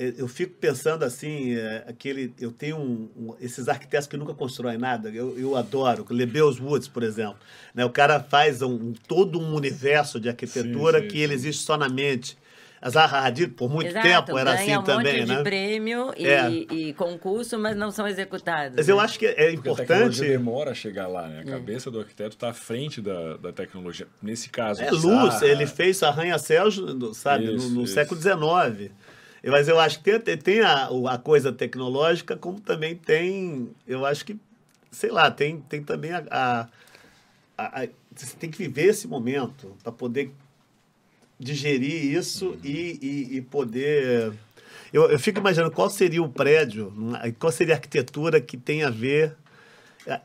eu fico pensando assim, é, aquele, eu tenho um, um, esses arquitetos que nunca constroem nada, eu, eu adoro, Lebeus Woods, por exemplo. Né? O cara faz um, todo um universo de arquitetura sim, sim, que sim. ele existe só na mente. A Zaha Hadid, por muito Exato, tempo, era assim um também, monte né? de prêmio e, é. e, concurso, mas não são executados. Mas né? eu acho que é importante... Porque a tecnologia demora a chegar lá, né? A é. cabeça do arquiteto está à frente da, da tecnologia. Nesse caso... É luz, Zaha... ele fez arranha-céus, sabe, isso, no, no século XIX. Mas eu acho que tem, tem a, a coisa tecnológica, como também tem, eu acho que, sei lá, tem, tem também a, a, a, a você tem que viver esse momento para poder digerir isso uhum. e, e, e, poder. Eu, eu fico imaginando qual seria o prédio, qual seria a arquitetura que tem a ver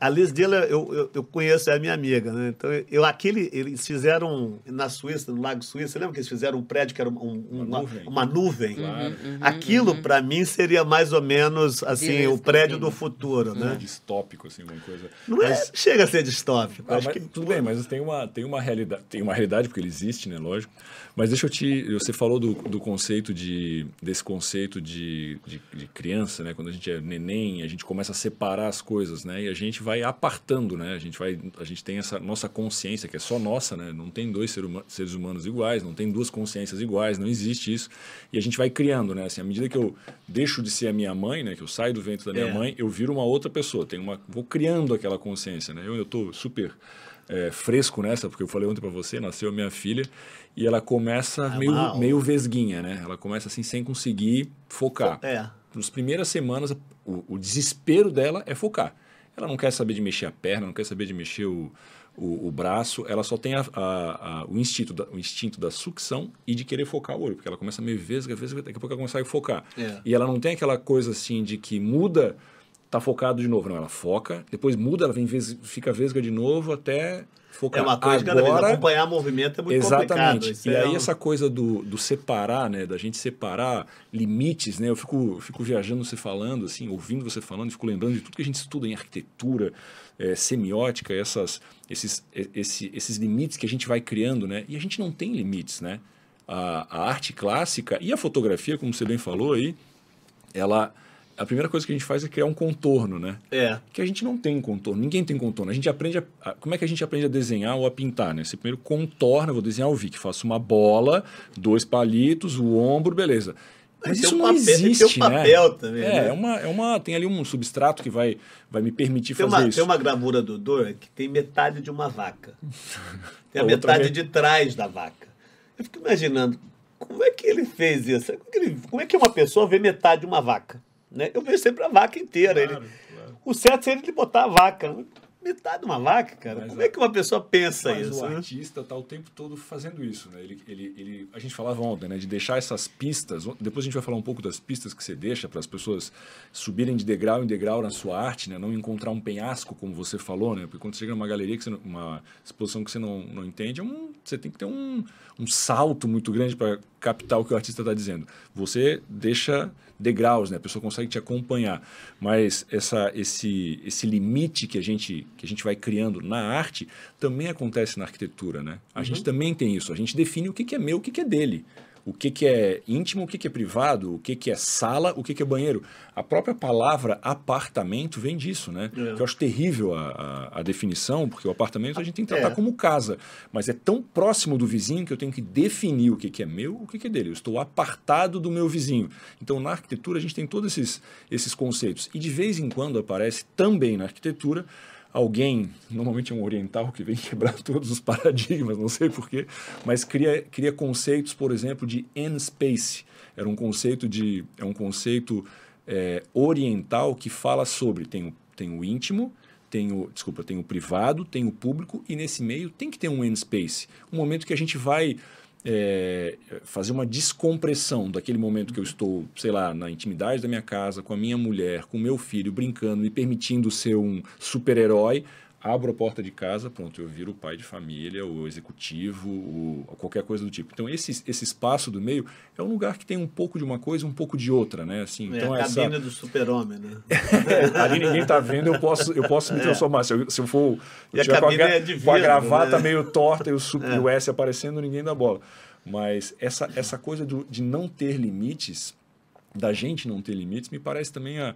a Liz Diller, eu, eu, eu, conheço, é minha amiga, né? Então, eu, aquele, eles fizeram na Suíça, no Lago Suíça, você lembra que eles fizeram um prédio que era um, um, uma, uma, nuvem? Uma nuvem? Claro. Uhum, uhum, Aquilo, uhum. para mim, seria mais ou menos, assim, o prédio do futuro, né? É distópico, assim, uma coisa. Não é, mas... é, chega a ser distópico. Ah, acho mas, que... Tudo bem, mas tem uma, tem uma realidade, tem uma realidade, porque ele existe, né? Lógico. Mas deixa eu te... Você falou do, do conceito de... desse conceito de, de, de criança, né? Quando a gente é neném, a gente começa a separar as coisas, né? E a gente vai apartando né? A gente vai, a gente tem essa nossa consciência que é só nossa, né? Não tem dois seres humanos iguais, não tem duas consciências iguais, não existe isso. E a gente vai criando, né? Assim, à medida que eu deixo de ser a minha mãe, né? Que eu saio do ventre da minha é. mãe, eu viro uma outra pessoa. Tenho uma, vou criando aquela consciência, né? Eu estou super é, fresco nessa, porque eu falei ontem para você, nasceu a minha filha e ela começa é meio, meio vesguinha, né? Ela começa assim sem conseguir focar. É. Nas primeiras semanas, o, o desespero dela é focar. Ela não quer saber de mexer a perna, não quer saber de mexer o, o, o braço, ela só tem a, a, a, o, instinto da, o instinto da sucção e de querer focar o olho, porque ela começa meio vesga, vesga, daqui a pouco ela consegue focar. É. E ela não tem aquela coisa assim de que muda, tá focado de novo. Não, ela foca, depois muda, ela vem fica vesga de novo até focar. É uma coisa Agora, cada vez. Acompanhar movimento é muito exatamente. complicado. Exatamente. E é aí um... essa coisa do, do separar, né? Da gente separar limites, né? Eu fico, fico viajando você falando, assim, ouvindo você falando, fico lembrando de tudo que a gente estuda em arquitetura, é, semiótica, essas, esses, esse, esses limites que a gente vai criando, né? E a gente não tem limites, né? A, a arte clássica e a fotografia, como você bem falou aí, ela a primeira coisa que a gente faz é criar um contorno, né? É. Que a gente não tem contorno, ninguém tem contorno. A gente aprende a, como é que a gente aprende a desenhar ou a pintar, né? Você primeiro contorna, vou desenhar o Vic, faço uma bola, dois palitos, o ombro, beleza. Mas isso um não papel, existe, tem um papel né? também. É, né? é, uma, é uma, tem ali um substrato que vai, vai me permitir tem fazer uma, isso. Tem uma gravura do Dor que tem metade de uma vaca. Tem a, a metade de trás da vaca. Eu fico imaginando, como é que ele fez isso? Como é que, ele, como é que uma pessoa vê metade de uma vaca? Né? Eu vejo sempre a vaca inteira. Claro, ele, claro. O certo seria ele botar a vaca metade de uma vaca, cara. Mas Como é que uma pessoa pensa mas isso? o né? artista está o tempo todo fazendo isso, né? Ele, ele, ele, a gente falava ontem, né? De deixar essas pistas. Depois a gente vai falar um pouco das pistas que você deixa para as pessoas subirem de degrau em degrau na sua arte, né? Não encontrar um penhasco, como você falou, né? Porque quando você chega numa galeria, que você, uma exposição que você não, não entende, é um, você tem que ter um, um salto muito grande para captar o que o artista está dizendo. Você deixa degraus, né? A pessoa consegue te acompanhar. Mas essa, esse, esse limite que a, gente, que a gente vai criando na arte também acontece na arquitetura, né? A uhum. gente também tem isso. A gente define o que, que é meu, o que, que é dele o que, que é íntimo, o que, que é privado, o que, que é sala, o que, que é banheiro. A própria palavra apartamento vem disso, né? É. eu acho terrível a, a, a, definição, porque o apartamento a gente tem que tratar é. como casa, mas é tão próximo do vizinho que eu tenho que definir o que, que é meu, o que, que é dele. Eu estou apartado do meu vizinho. Então, na arquitetura, a gente tem todos esses, esses conceitos. E de vez em quando aparece também na arquitetura alguém, normalmente um oriental que vem quebrar todos os paradigmas, não sei porquê, mas cria, cria conceitos, por exemplo, de n-space. Era um conceito de é um conceito é, oriental que fala sobre tem o, tem o íntimo, tem o, desculpa, tem o privado, tem o público e nesse meio tem que ter um n-space, um momento que a gente vai é, fazer uma descompressão daquele momento que eu estou, sei lá, na intimidade da minha casa, com a minha mulher, com o meu filho, brincando, me permitindo ser um super-herói, abro a porta de casa, pronto, eu viro o pai de família, o executivo, o, qualquer coisa do tipo. Então, esse, esse espaço do meio é um lugar que tem um pouco de uma coisa um pouco de outra, né? Assim, é então, a essa... cabine do super-homem, né? Ali ninguém está vendo, eu posso, eu posso me é. transformar. Se eu, se eu for e a com, a, é vidro, com a gravata né? meio torta e o, super, é. o S aparecendo, ninguém dá bola. Mas essa, essa coisa do, de não ter limites, da gente não ter limites, me parece também a,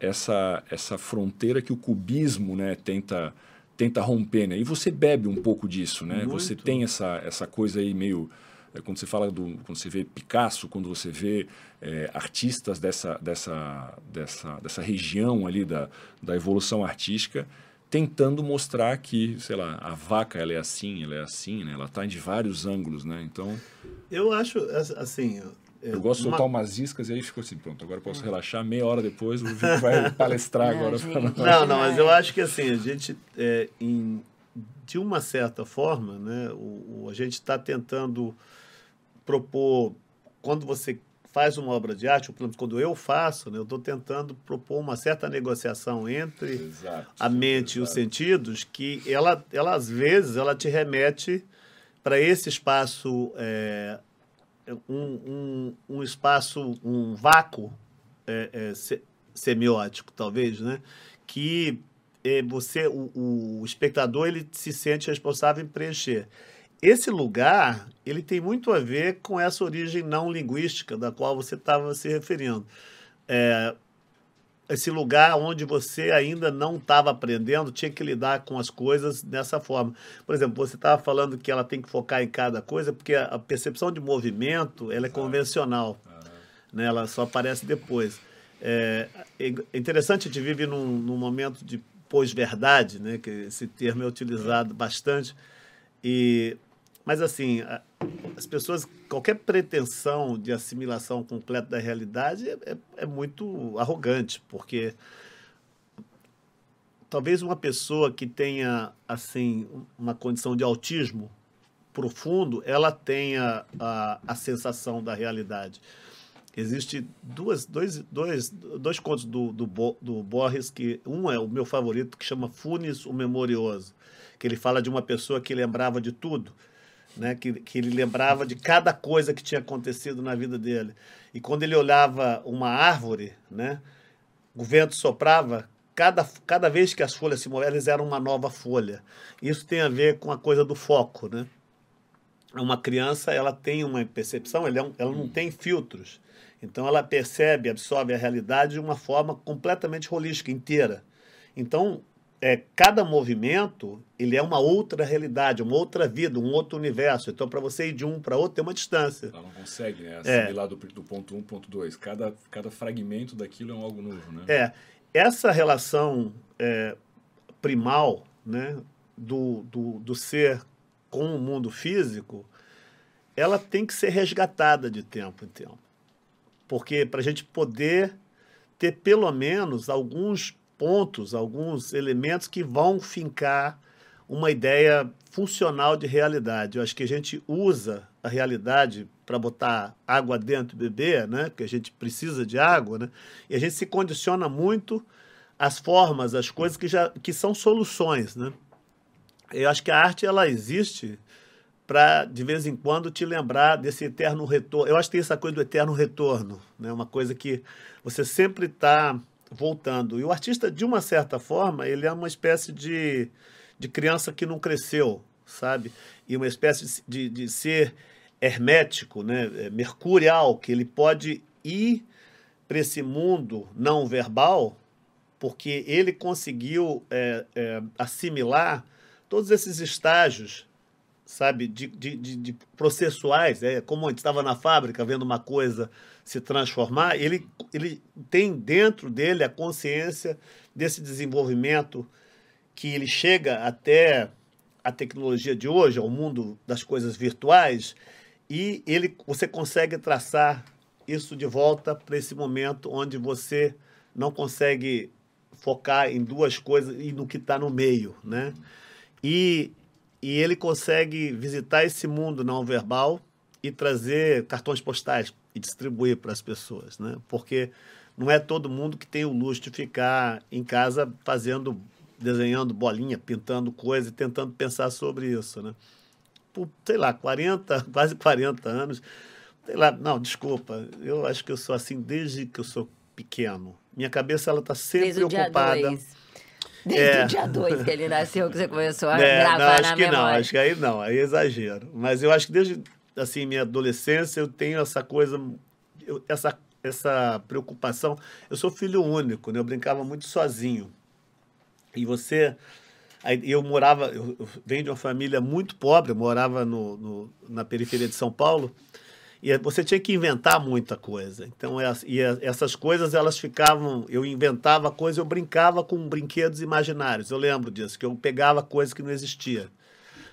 essa, essa fronteira que o cubismo né, tenta, tenta romper. Né? E você bebe um pouco disso, né? Muito. Você tem essa, essa coisa aí meio é, quando você fala do quando você vê Picasso quando você vê é, artistas dessa, dessa, dessa, dessa região ali da, da evolução artística tentando mostrar que sei lá a vaca ela é assim ela é assim né ela está de vários ângulos né então eu acho assim eu gosto de soltar umas iscas e aí ficou assim, pronto, agora posso relaxar. Meia hora depois o Vitor vai palestrar agora. Não, não, mas eu acho que assim, a gente, é, em, de uma certa forma, né, o, o a gente está tentando propor, quando você faz uma obra de arte, ou pelo menos quando eu faço, né, eu estou tentando propor uma certa negociação entre exato, a mente exato. e os sentidos, que ela, ela às vezes, ela te remete para esse espaço é, um, um, um espaço, um vácuo é, é, se, semiótico, talvez, né? que é, você, o, o espectador, ele se sente responsável em preencher. Esse lugar, ele tem muito a ver com essa origem não linguística da qual você estava se referindo. É, esse lugar onde você ainda não estava aprendendo, tinha que lidar com as coisas dessa forma. Por exemplo, você estava falando que ela tem que focar em cada coisa, porque a percepção de movimento ela é convencional, né? ela só aparece depois. É, é interessante, a gente vive num, num momento de pós-verdade, né? que esse termo é utilizado bastante, e mas, assim, as pessoas, qualquer pretensão de assimilação completa da realidade é, é, é muito arrogante, porque talvez uma pessoa que tenha, assim, uma condição de autismo profundo, ela tenha a, a sensação da realidade. Existe duas, dois, dois, dois contos do, do, do Borges, que um é o meu favorito, que chama Funes, o Memorioso, que ele fala de uma pessoa que lembrava de tudo, né? Que, que ele lembrava de cada coisa que tinha acontecido na vida dele. E quando ele olhava uma árvore, né? O vento soprava, cada, cada vez que as folhas se moviam, elas eram uma nova folha. Isso tem a ver com a coisa do foco, né? Uma criança, ela tem uma percepção, ela, é ela não tem filtros. Então, ela percebe, absorve a realidade de uma forma completamente holística, inteira. Então, é, cada movimento ele é uma outra realidade, uma outra vida, um outro universo. Então, para você ir de um para outro, tem uma distância. Ela não consegue né, assimilar é. do, do ponto 1 um, ponto 2. Cada, cada fragmento daquilo é um algo novo. Né? É. Essa relação é, primal né, do, do, do ser com o mundo físico, ela tem que ser resgatada de tempo em tempo. Porque para a gente poder ter pelo menos alguns pontos, alguns elementos que vão fincar uma ideia funcional de realidade. Eu acho que a gente usa a realidade para botar água dentro do bebê, né? Porque a gente precisa de água, né? E a gente se condiciona muito às formas, às coisas que já que são soluções, né? Eu acho que a arte ela existe para de vez em quando te lembrar desse eterno retorno. Eu acho que tem essa coisa do eterno retorno, né? Uma coisa que você sempre está voltando. E o artista, de uma certa forma, ele é uma espécie de, de criança que não cresceu, sabe? E uma espécie de, de ser hermético, né? É, mercurial, que ele pode ir para esse mundo não verbal, porque ele conseguiu é, é, assimilar todos esses estágios sabe, de, de, de, processuais, é como a gente estava na fábrica vendo uma coisa se transformar, ele, ele tem dentro dele a consciência desse desenvolvimento que ele chega até a tecnologia de hoje, ao mundo das coisas virtuais, e ele, você consegue traçar isso de volta para esse momento onde você não consegue focar em duas coisas e no que está no meio, né? E e ele consegue visitar esse mundo não verbal e trazer cartões postais e distribuir para as pessoas, né? Porque não é todo mundo que tem o luxo de ficar em casa fazendo desenhando bolinha, pintando coisa e tentando pensar sobre isso, né? Por, sei lá, 40, quase 40 anos. Sei lá, não, desculpa. Eu acho que eu sou assim desde que eu sou pequeno. Minha cabeça ela tá sempre Desde ocupada. Desde É. o dia 2 que ele nasceu, que você começou a É, gravar não, acho na que não, memória. acho que aí não, aí é exagero. Mas eu acho que desde assim minha adolescência eu tenho essa coisa, eu- essa essa preocupação. Eu sou filho único, né? Eu brincava muito sozinho. E você, aí eu morava, eu, eu venho de uma família muito pobre, morava no, no- na periferia de São Paulo. E você tinha que inventar muita coisa. Então, essa- e a- essas coisas, elas ficavam. Eu inventava coisas, eu brincava com brinquedos imaginários. Eu lembro disso, que eu pegava coisas que não existia.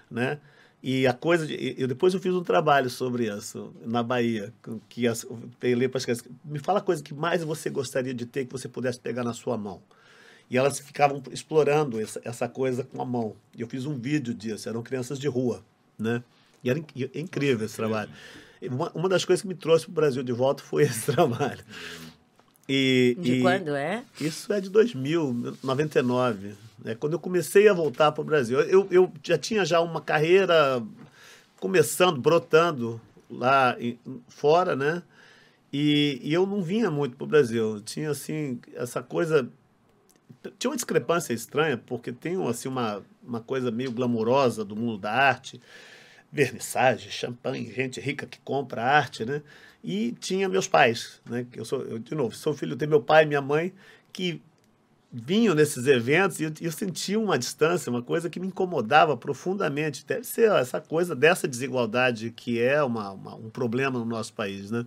Né? E a coisa. De, eu, depois eu fiz um trabalho sobre isso, na Bahia, que as, eu falei para as crianças: me fala a coisa que mais você gostaria de ter que você pudesse pegar na sua mão. E elas ficavam explorando essa, essa coisa com a mão. E eu fiz um vídeo disso, eram crianças de rua. Né? E era inc- é incrível esse trabalho. Uma, uma das coisas que me trouxe para o Brasil de volta foi esse trabalho. E, De e quando é? Isso é de 2000, 99. Né? Quando eu comecei a voltar para o Brasil. Eu, eu já tinha já uma carreira começando, brotando lá em- fora, né? E, e eu não vinha muito para o Brasil. Tinha, assim, essa coisa... Tinha uma discrepância estranha, porque tem assim, uma, uma coisa meio glamurosa do mundo da arte, vernissagem, champanhe, gente rica que compra arte, né? E tinha meus pais, né? Eu sou, eu, de novo, sou filho de meu pai e minha mãe que vinham nesses eventos e eu, eu sentia uma distância, uma coisa que me incomodava profundamente. Deve ser essa coisa dessa desigualdade que é uma, uma- um problema no nosso país, né?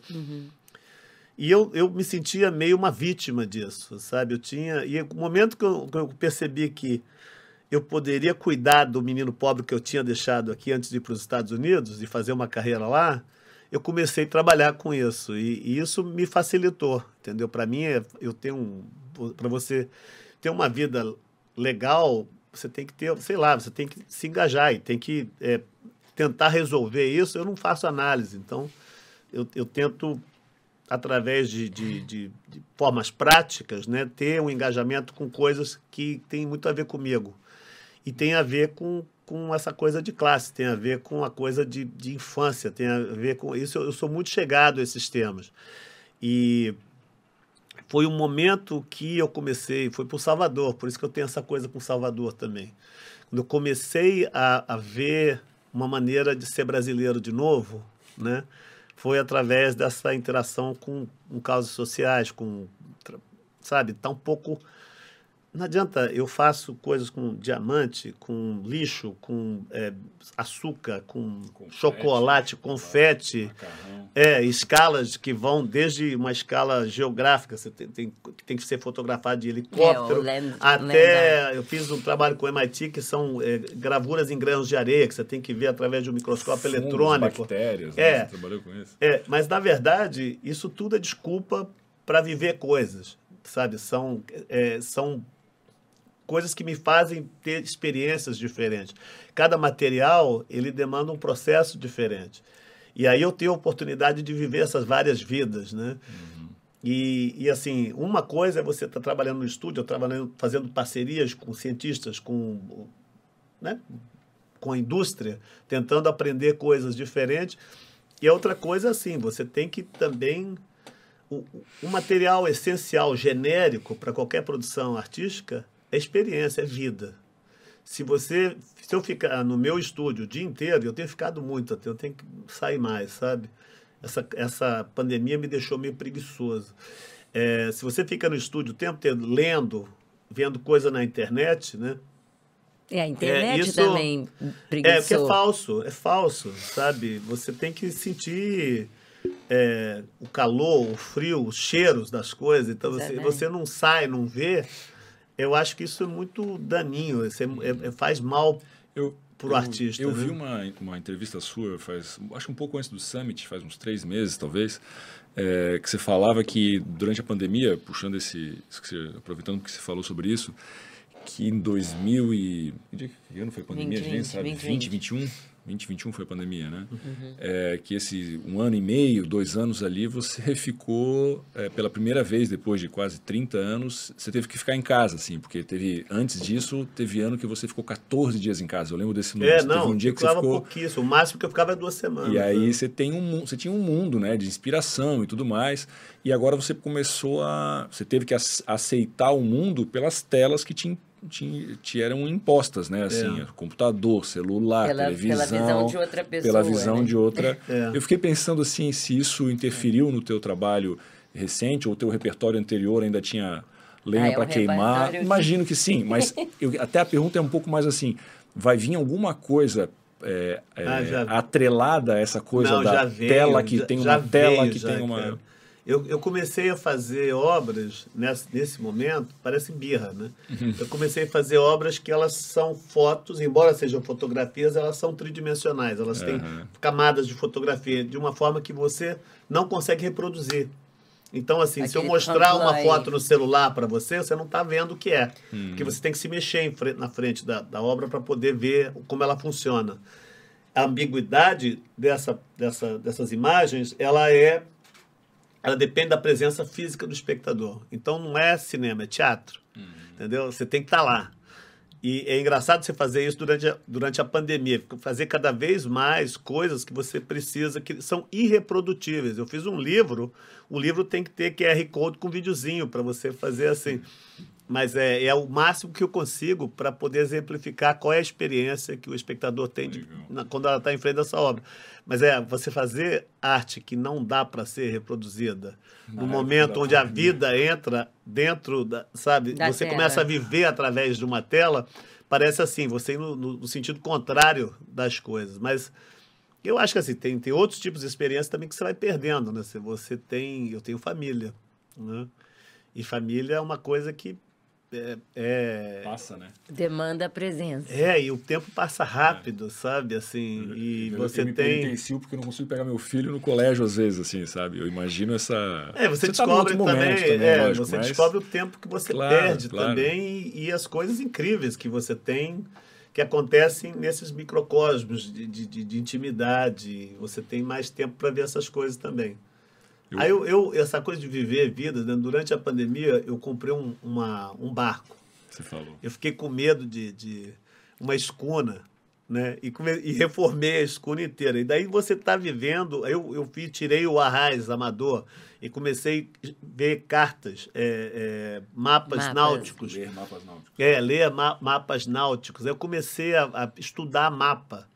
E eu, eu me sentia meio uma vítima disso, sabe? Eu tinha. E o momento que eu, que eu percebi que eu poderia cuidar do menino pobre que eu tinha deixado aqui antes de ir para os Estados Unidos e fazer uma carreira lá, eu comecei a trabalhar com isso. E, e isso me facilitou, entendeu? Para mim, é- eu tenho um. Para você ter uma vida legal, você tem que ter, sei lá, você tem que se engajar e tem que é, tentar resolver isso. Eu não faço análise, então eu, eu tento através de, de, de, de formas práticas, né, ter um engajamento com coisas que têm muito a ver comigo. E tem a ver com, com essa coisa de classe, tem a ver com a coisa de, de infância, tem a ver com isso. Eu, eu sou muito chegado a esses temas. E foi um momento que eu comecei, foi o Salvador, por isso que eu tenho essa coisa com Salvador também. Quando eu comecei a, a ver uma maneira de ser brasileiro de novo, né? foi através dessa interação com, com causas sociais, com, sabe, tá um pouco... Não adianta, eu faço coisas com diamante, com lixo, com é, açúcar, com Confete, chocolate, confete, Macarrão. é, escalas que vão desde uma escala geográfica, você tem, tem, tem que ser fotografado de helicóptero, É, o land- até eu fiz um trabalho com o MIT que são é, gravuras em grãos de areia, que você tem que ver através de um microscópio Fungos, eletrônico. bactérias, É. né? Você trabalhou com isso? É, mas na verdade, isso tudo é desculpa para viver coisas, sabe? São, é, são coisas que me fazem ter experiências diferentes. Cada material, ele demanda um processo diferente. E aí eu tenho a oportunidade de viver essas várias vidas, né? E, e assim, uma coisa é você estar trabalhando no estúdio, trabalhando, fazendo parcerias com cientistas, com, né? com a indústria, tentando aprender coisas diferentes. E a outra coisa, assim, você tem que também. O, o material essencial, genérico para qualquer produção artística é experiência, é vida. Se você. Se eu ficar no meu estúdio o dia inteiro, eu tenho ficado muito, eu tenho que sair mais, sabe? Essa, essa pandemia me deixou meio preguiçoso. É, se você fica no estúdio o tempo inteiro lendo, vendo coisa na internet, né? E a internet isso- também É, porque preguiçou. é falso, é falso, sabe? Você tem que sentir é, o calor, o frio, os cheiros das coisas. Então, você, você não sai, não vê. Eu acho que isso é muito daninho, isso é- é- é- faz mal Eu, Pro eu- artista, Eu né? vi uma, uma entrevista sua, faz, acho que um pouco antes do Summit, faz uns três meses talvez, é, que você falava que durante a pandemia, puxando esse, você- aproveitando que você falou sobre isso, que em 2000 e... Que ano foi a pandemia? 20, a gente nem sabe. 20, 20, 21? 2021 foi a pandemia, né? Uhum. É, que esse um ano e meio, dois anos ali, você ficou, é, pela primeira vez depois de quase 30 anos, você teve que ficar em casa, assim, porque teve, antes disso, teve ano que você ficou 14 dias em casa. Eu lembro desse número. É, não, teve um dia que você ficou. pouquíssimo, o máximo que eu ficava é duas semanas. E aí né? você, tem um, você tinha um mundo, né, de inspiração e tudo mais. E agora você começou a. Você teve que aceitar o mundo pelas telas que te te, te eram impostas, né? Assim, é. computador, celular, pela, televisão. Pela visão de outra pessoa. Pela visão né? de outra. É. Eu fiquei pensando assim, se isso interferiu no teu trabalho recente, ou o teu repertório anterior ainda tinha lenha ah, é para queimar. Imagino que sim, mas eu, até a pergunta é um pouco mais assim: vai vir alguma coisa é, é, ah, atrelada a essa coisa Não, da veio, tela que já, tem uma tela veio, que tem uma. Cara. Eu, eu comecei a fazer obras nesse, nesse momento, parece birra, né? Uhum. Eu comecei a fazer obras que elas são fotos, embora sejam fotografias, elas são tridimensionais, elas uhum. têm camadas de fotografia de uma forma que você não consegue reproduzir. Então, assim, Aquele se eu mostrar uma foto no celular para você, você não está vendo o que é. Uhum. Porque você tem que se mexer frente, na frente da, da obra para poder ver como ela funciona. A ambiguidade dessa, dessa, dessas imagens, ela é ela depende da presença física do espectador. Então não é cinema, é teatro. Uhum. Entendeu? Você tem que estar tá lá. E é engraçado você fazer isso durante a, durante a pandemia, fazer cada vez mais coisas que você precisa, que são irreprodutíveis. Eu fiz um livro, o livro tem que ter QR Code com videozinho para você fazer assim. Mas é, é o máximo que eu consigo para poder exemplificar qual é a experiência que o espectador tem de, na, quando ela está em frente dessa obra. Mas é você fazer arte que não dá para ser reproduzida no momento onde a vida entra dentro da, sabe, da você tela. começa a viver através de uma tela, parece assim, você ir no, no, sentido contrário das coisas. Mas eu acho que assim, tem, tem outros tipos de experiência também que você vai perdendo, né? Se você tem, eu tenho família, né? E família é uma coisa que é, é, passa, né? Demanda presença. É, e o tempo passa rápido, é. sabe? Assim, eu, e eu, você eu tem. Eu porque eu não consigo pegar meu filho no colégio às vezes, assim, sabe? Eu imagino essa. É, você, você tá descobre tá também, também é, lógico, você mas... descobre o tempo que você claro, perde claro. também e, e, as coisas incríveis que você tem que acontecem nesses microcosmos de, de, de intimidade. Você tem mais tempo para ver essas coisas também. Eu... Aí eu, eu, essa coisa de viver vida, né? durante a pandemia, eu comprei um, uma, um barco. Você falou. Eu fiquei com medo de, de uma escuna, né? E, come, e reformei a escuna inteira. E daí você está vivendo. Eu, eu fui, tirei o arraiz amador e comecei a ver cartas, é, é, mapas, mapas, náuticos. Ler mapas náuticos. É, ler ma mapas náuticos. Eu comecei a, a estudar mapa.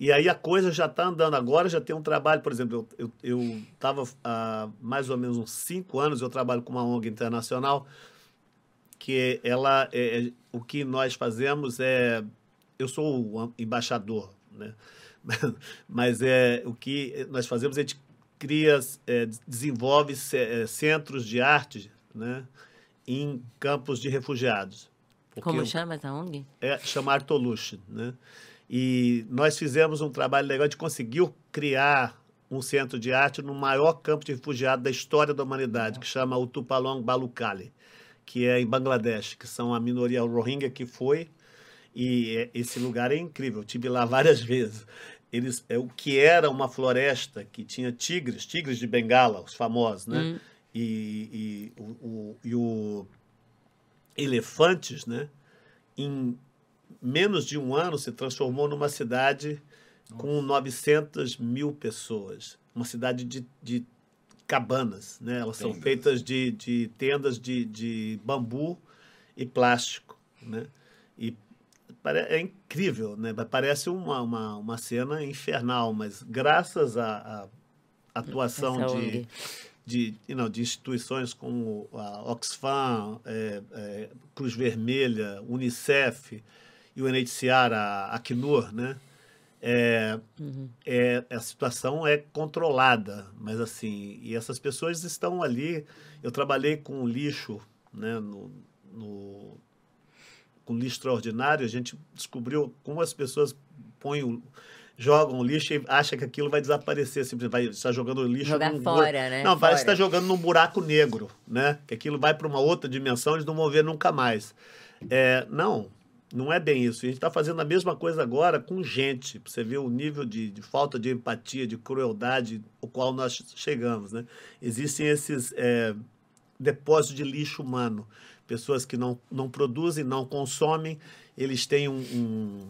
E aí a coisa já está andando. Agora já tem um trabalho, por exemplo, eu estava há mais ou menos uns cinco anos, eu trabalho com uma ONG internacional, que ela, é, é, o que nós fazemos é, eu sou o embaixador, né? mas é o que nós fazemos, a gente cria, é, desenvolve é, centros de arte, né? em campos de refugiados. Como chama essa ONG? É, chama Artoluche, né? E nós fizemos um trabalho legal, de conseguir criar um centro de arte no maior campo de refugiados da história da humanidade, que chama o Tupalong Balukali, que é em Bangladesh, que são a minoria Rohingya que foi. E é, esse lugar é incrível, eu tive lá várias vezes. Eles, é o que era uma floresta que tinha tigres, tigres de Bengala, os famosos, né? Hum. E, e, o, o, e o elefantes, né? Em menos de um ano, se transformou numa cidade Nossa. com 900 mil pessoas. Uma cidade de, de cabanas, né? Elas tendas. são feitas de, de tendas de, de bambu e plástico, né? E é incrível, né? Parece uma, uma, uma cena infernal, mas graças à, à atuação de, de, know, de instituições como a Oxfam, é, é, Cruz Vermelha, Unicef, UNHCR, a Acnur, né? É, uhum. é, a situação é controlada, mas assim, e essas pessoas estão ali. Eu trabalhei com lixo, né, no, no, com lixo extraordinário, a gente descobriu como as pessoas põem o, jogam lixo e acham que aquilo vai desaparecer, simplesmente vai estar jogando lixo Jogar num, fora, né? Não, fora. parece que está jogando num buraco negro, né? Que aquilo vai para uma outra dimensão, eles não vão ver nunca mais. É, não, Não é bem isso. A gente está fazendo a mesma coisa agora com gente. Você vê o nível de, de, falta de empatia, de crueldade ao qual nós chegamos. Né? Existem esses é, depósitos de lixo humano. Pessoas que não, não produzem, não consomem, eles têm um, um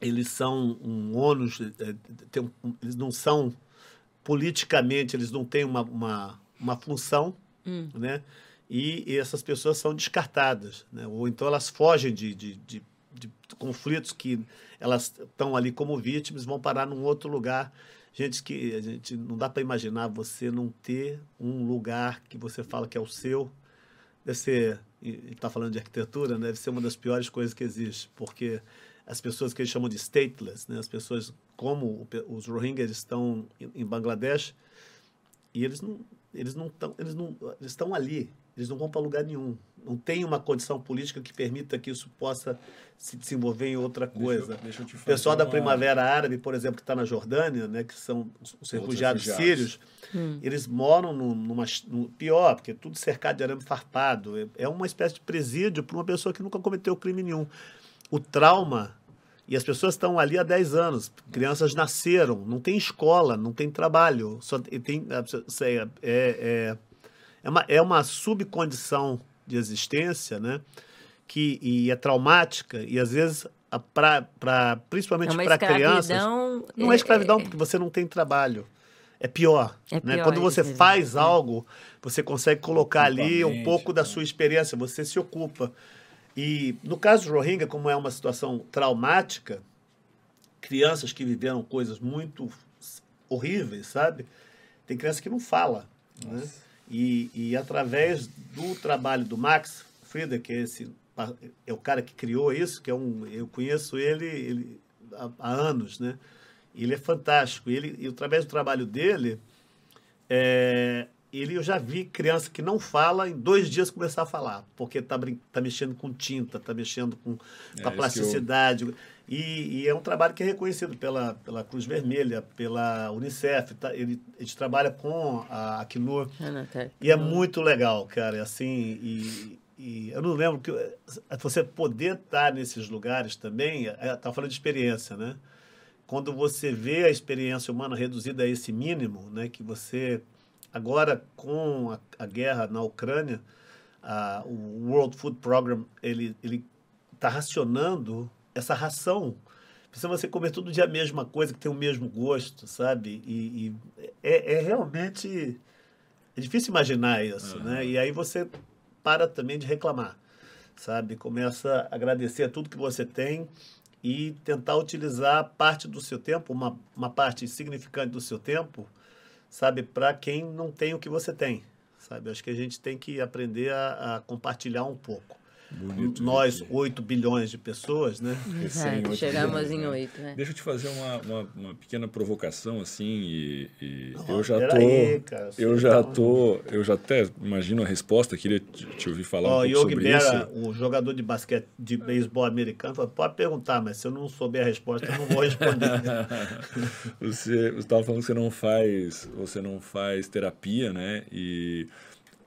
eles são um ônus, é, tem, eles não são politicamente, eles não têm uma, uma, uma função, hum. né? E, essas pessoas são descartadas, né? ou então elas fogem de, de, de, de conflitos que elas estão ali como vítimas, vão parar num outro lugar. Gente que a gente não dá para imaginar você não ter um lugar que você fala que é o seu. Deve ser, está falando de arquitetura, né? deve ser uma das piores coisas que existe, porque as pessoas que eles chamam de stateless, né? as pessoas como os Rohingyas estão em Bangladesh e eles não eles não estão eles não eles estão ali eles não vão para lugar nenhum não tem uma condição política que permita que isso possa se desenvolver em outra coisa deixa eu, deixa eu o pessoal da primavera árabe por exemplo que está na Jordânia né que são os refugiados, refugiados. sírios hum. eles moram numa no, pior porque é tudo cercado de arame farpado é, é uma espécie de presídio para uma pessoa que nunca cometeu crime nenhum o trauma e as pessoas estão ali há 10 anos. Crianças nasceram, não tem escola, não tem trabalho. Só tem, é, é, é, é, uma, é uma subcondição de existência, né? Que, e é traumática, e às vezes, pra, pra, principalmente é para crianças. Não é, é escravidão, é, porque você não tem trabalho. É pior. É né? pior Quando você faz algo, você consegue colocar ali um pouco da sua experiência, você se ocupa. E no caso do Rohingya, como é uma situação traumática, crianças que viveram coisas muito horríveis, sabe? Tem criança que não fala. Né? E, e através do trabalho do Max Frieder, que é, esse, é o cara que criou isso, que é um, eu conheço ele, ele há, há anos, né? Ele é fantástico. Ele, e através do trabalho dele, é, ele eu já vi criança que não fala em dois dias começar a falar, porque está tá mexendo com tinta, está mexendo com, é, a plasticidade. Eu... E, e, é um trabalho que é reconhecido pela, pela Cruz Vermelha, pela Unicef. Tá, ele, a gente trabalha com a Acnur. E é muito legal, cara. Assim, e, e eu não lembro que você poder estar nesses lugares também, está é, tá falando de experiência, né? Quando você vê a experiência humana reduzida a esse mínimo, né, que você Agora, com a, a guerra na Ucrânia, a, o World Food Program ele ele está racionando essa ração. Precisa você comer todo dia a mesma coisa, que tem o mesmo gosto, sabe? E, e é, é, realmente é difícil imaginar isso, uhum. né? E aí você para também de reclamar, sabe? Começa a agradecer a tudo que você tem e tentar utilizar parte do seu tempo, uma, uma parte significante do seu tempo, sabe, para quem não tem o que você tem, sabe? Acho que a gente tem que aprender a, a compartilhar um pouco. Bonito, Nós, 8 bilhões de pessoas, né? Exato, chegamos bilhões, em 8, né? né? Deixa eu te fazer uma, uma, uma pequena provocação, assim, e, e oh, eu já tô... Aí, cara, eu já tô... Eu já até imagino a resposta, queria te, te ouvir falar oh, um pouco sobre isso. o jogador de basquete, de beisebol americano, falou, pode perguntar, mas se eu não souber a resposta, eu não vou responder. você estava falando que você não faz, você não faz terapia, né? E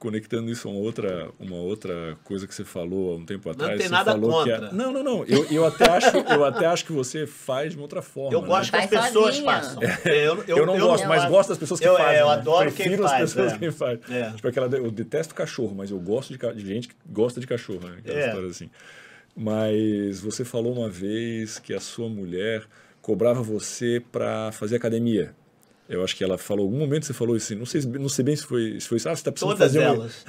conectando isso a uma outra, uma outra coisa que você falou há um tempo atrás. Não tem você nada falou contra. Que é... Não, não, não. Eu, eu, até acho, eu até acho que você faz de uma outra forma. Eu né? gosto né? que as pessoas façam. É, eu, eu, eu, não gosto, mas gosto das pessoas que eu, fazem. Eu né? adoro Prefiro quem as faz. pessoas é. que fazem. É. Tipo aquela, eu detesto cachorro, mas eu gosto de, de gente que gosta de cachorro. Né? Aquela é. história assim. Mas você falou uma vez que a sua mulher cobrava você para fazer academia. Eu acho que ela falou, algum momento você falou assim, não sei, não sei bem se foi, se foi isso. Ah, você está precisando Todas fazer. Elas.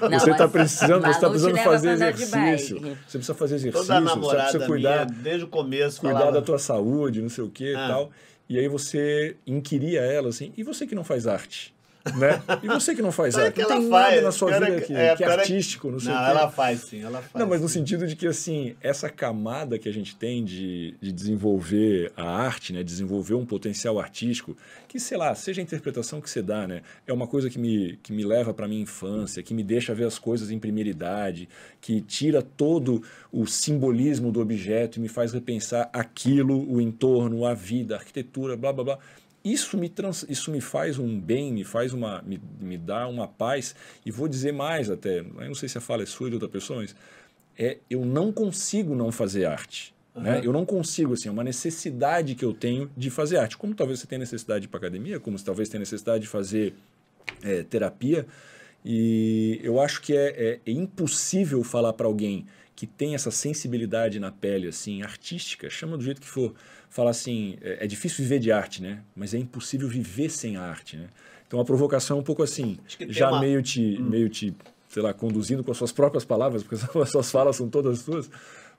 você está precisando, você tá precisando fazer exercício. Você precisa fazer exercício. Toda namorada você precisa cuidar, minha, desde o começo, cuidar falava... da tua saúde, não sei o que ah. e tal. E aí você inquiria ela assim, e você que não faz arte? Né? E você que não faz arte, não tem faz. nada na sua vida que, é, que é artístico, não sei Não, ela faz sim, ela faz. Não, mas no sentido de que, assim, essa camada que a gente tem de, de desenvolver a arte, né? Desenvolver um potencial artístico, que, sei lá, seja a interpretação que você dá, né? É uma coisa que me, que me leva para minha infância, que me deixa ver as coisas em primeira idade, que tira todo o simbolismo do objeto e me faz repensar aquilo, o entorno, a vida, a arquitetura, blá, blá, blá isso me, trans, isso me faz um bem, me faz uma, me, me dá uma paz, e vou dizer mais até, eu não sei se a fala é sua de outra pessoa, mas é eu não consigo não fazer arte. Uhum. Né? Eu não consigo, assim, é uma necessidade que eu tenho de fazer arte. Como talvez você tenha necessidade para academia, como você talvez tenha necessidade de fazer é, terapia. E eu acho que é, é, é impossível falar para alguém que tem essa sensibilidade na pele, assim, artística, chama do jeito que for, falar assim, é, é, difícil viver de arte, né? Mas é impossível viver sem a arte, né? Então a provocação é um pouco assim, já uma... meio te, hum. meio te, sei lá, conduzindo com as suas próprias palavras, porque as suas falas são todas suas,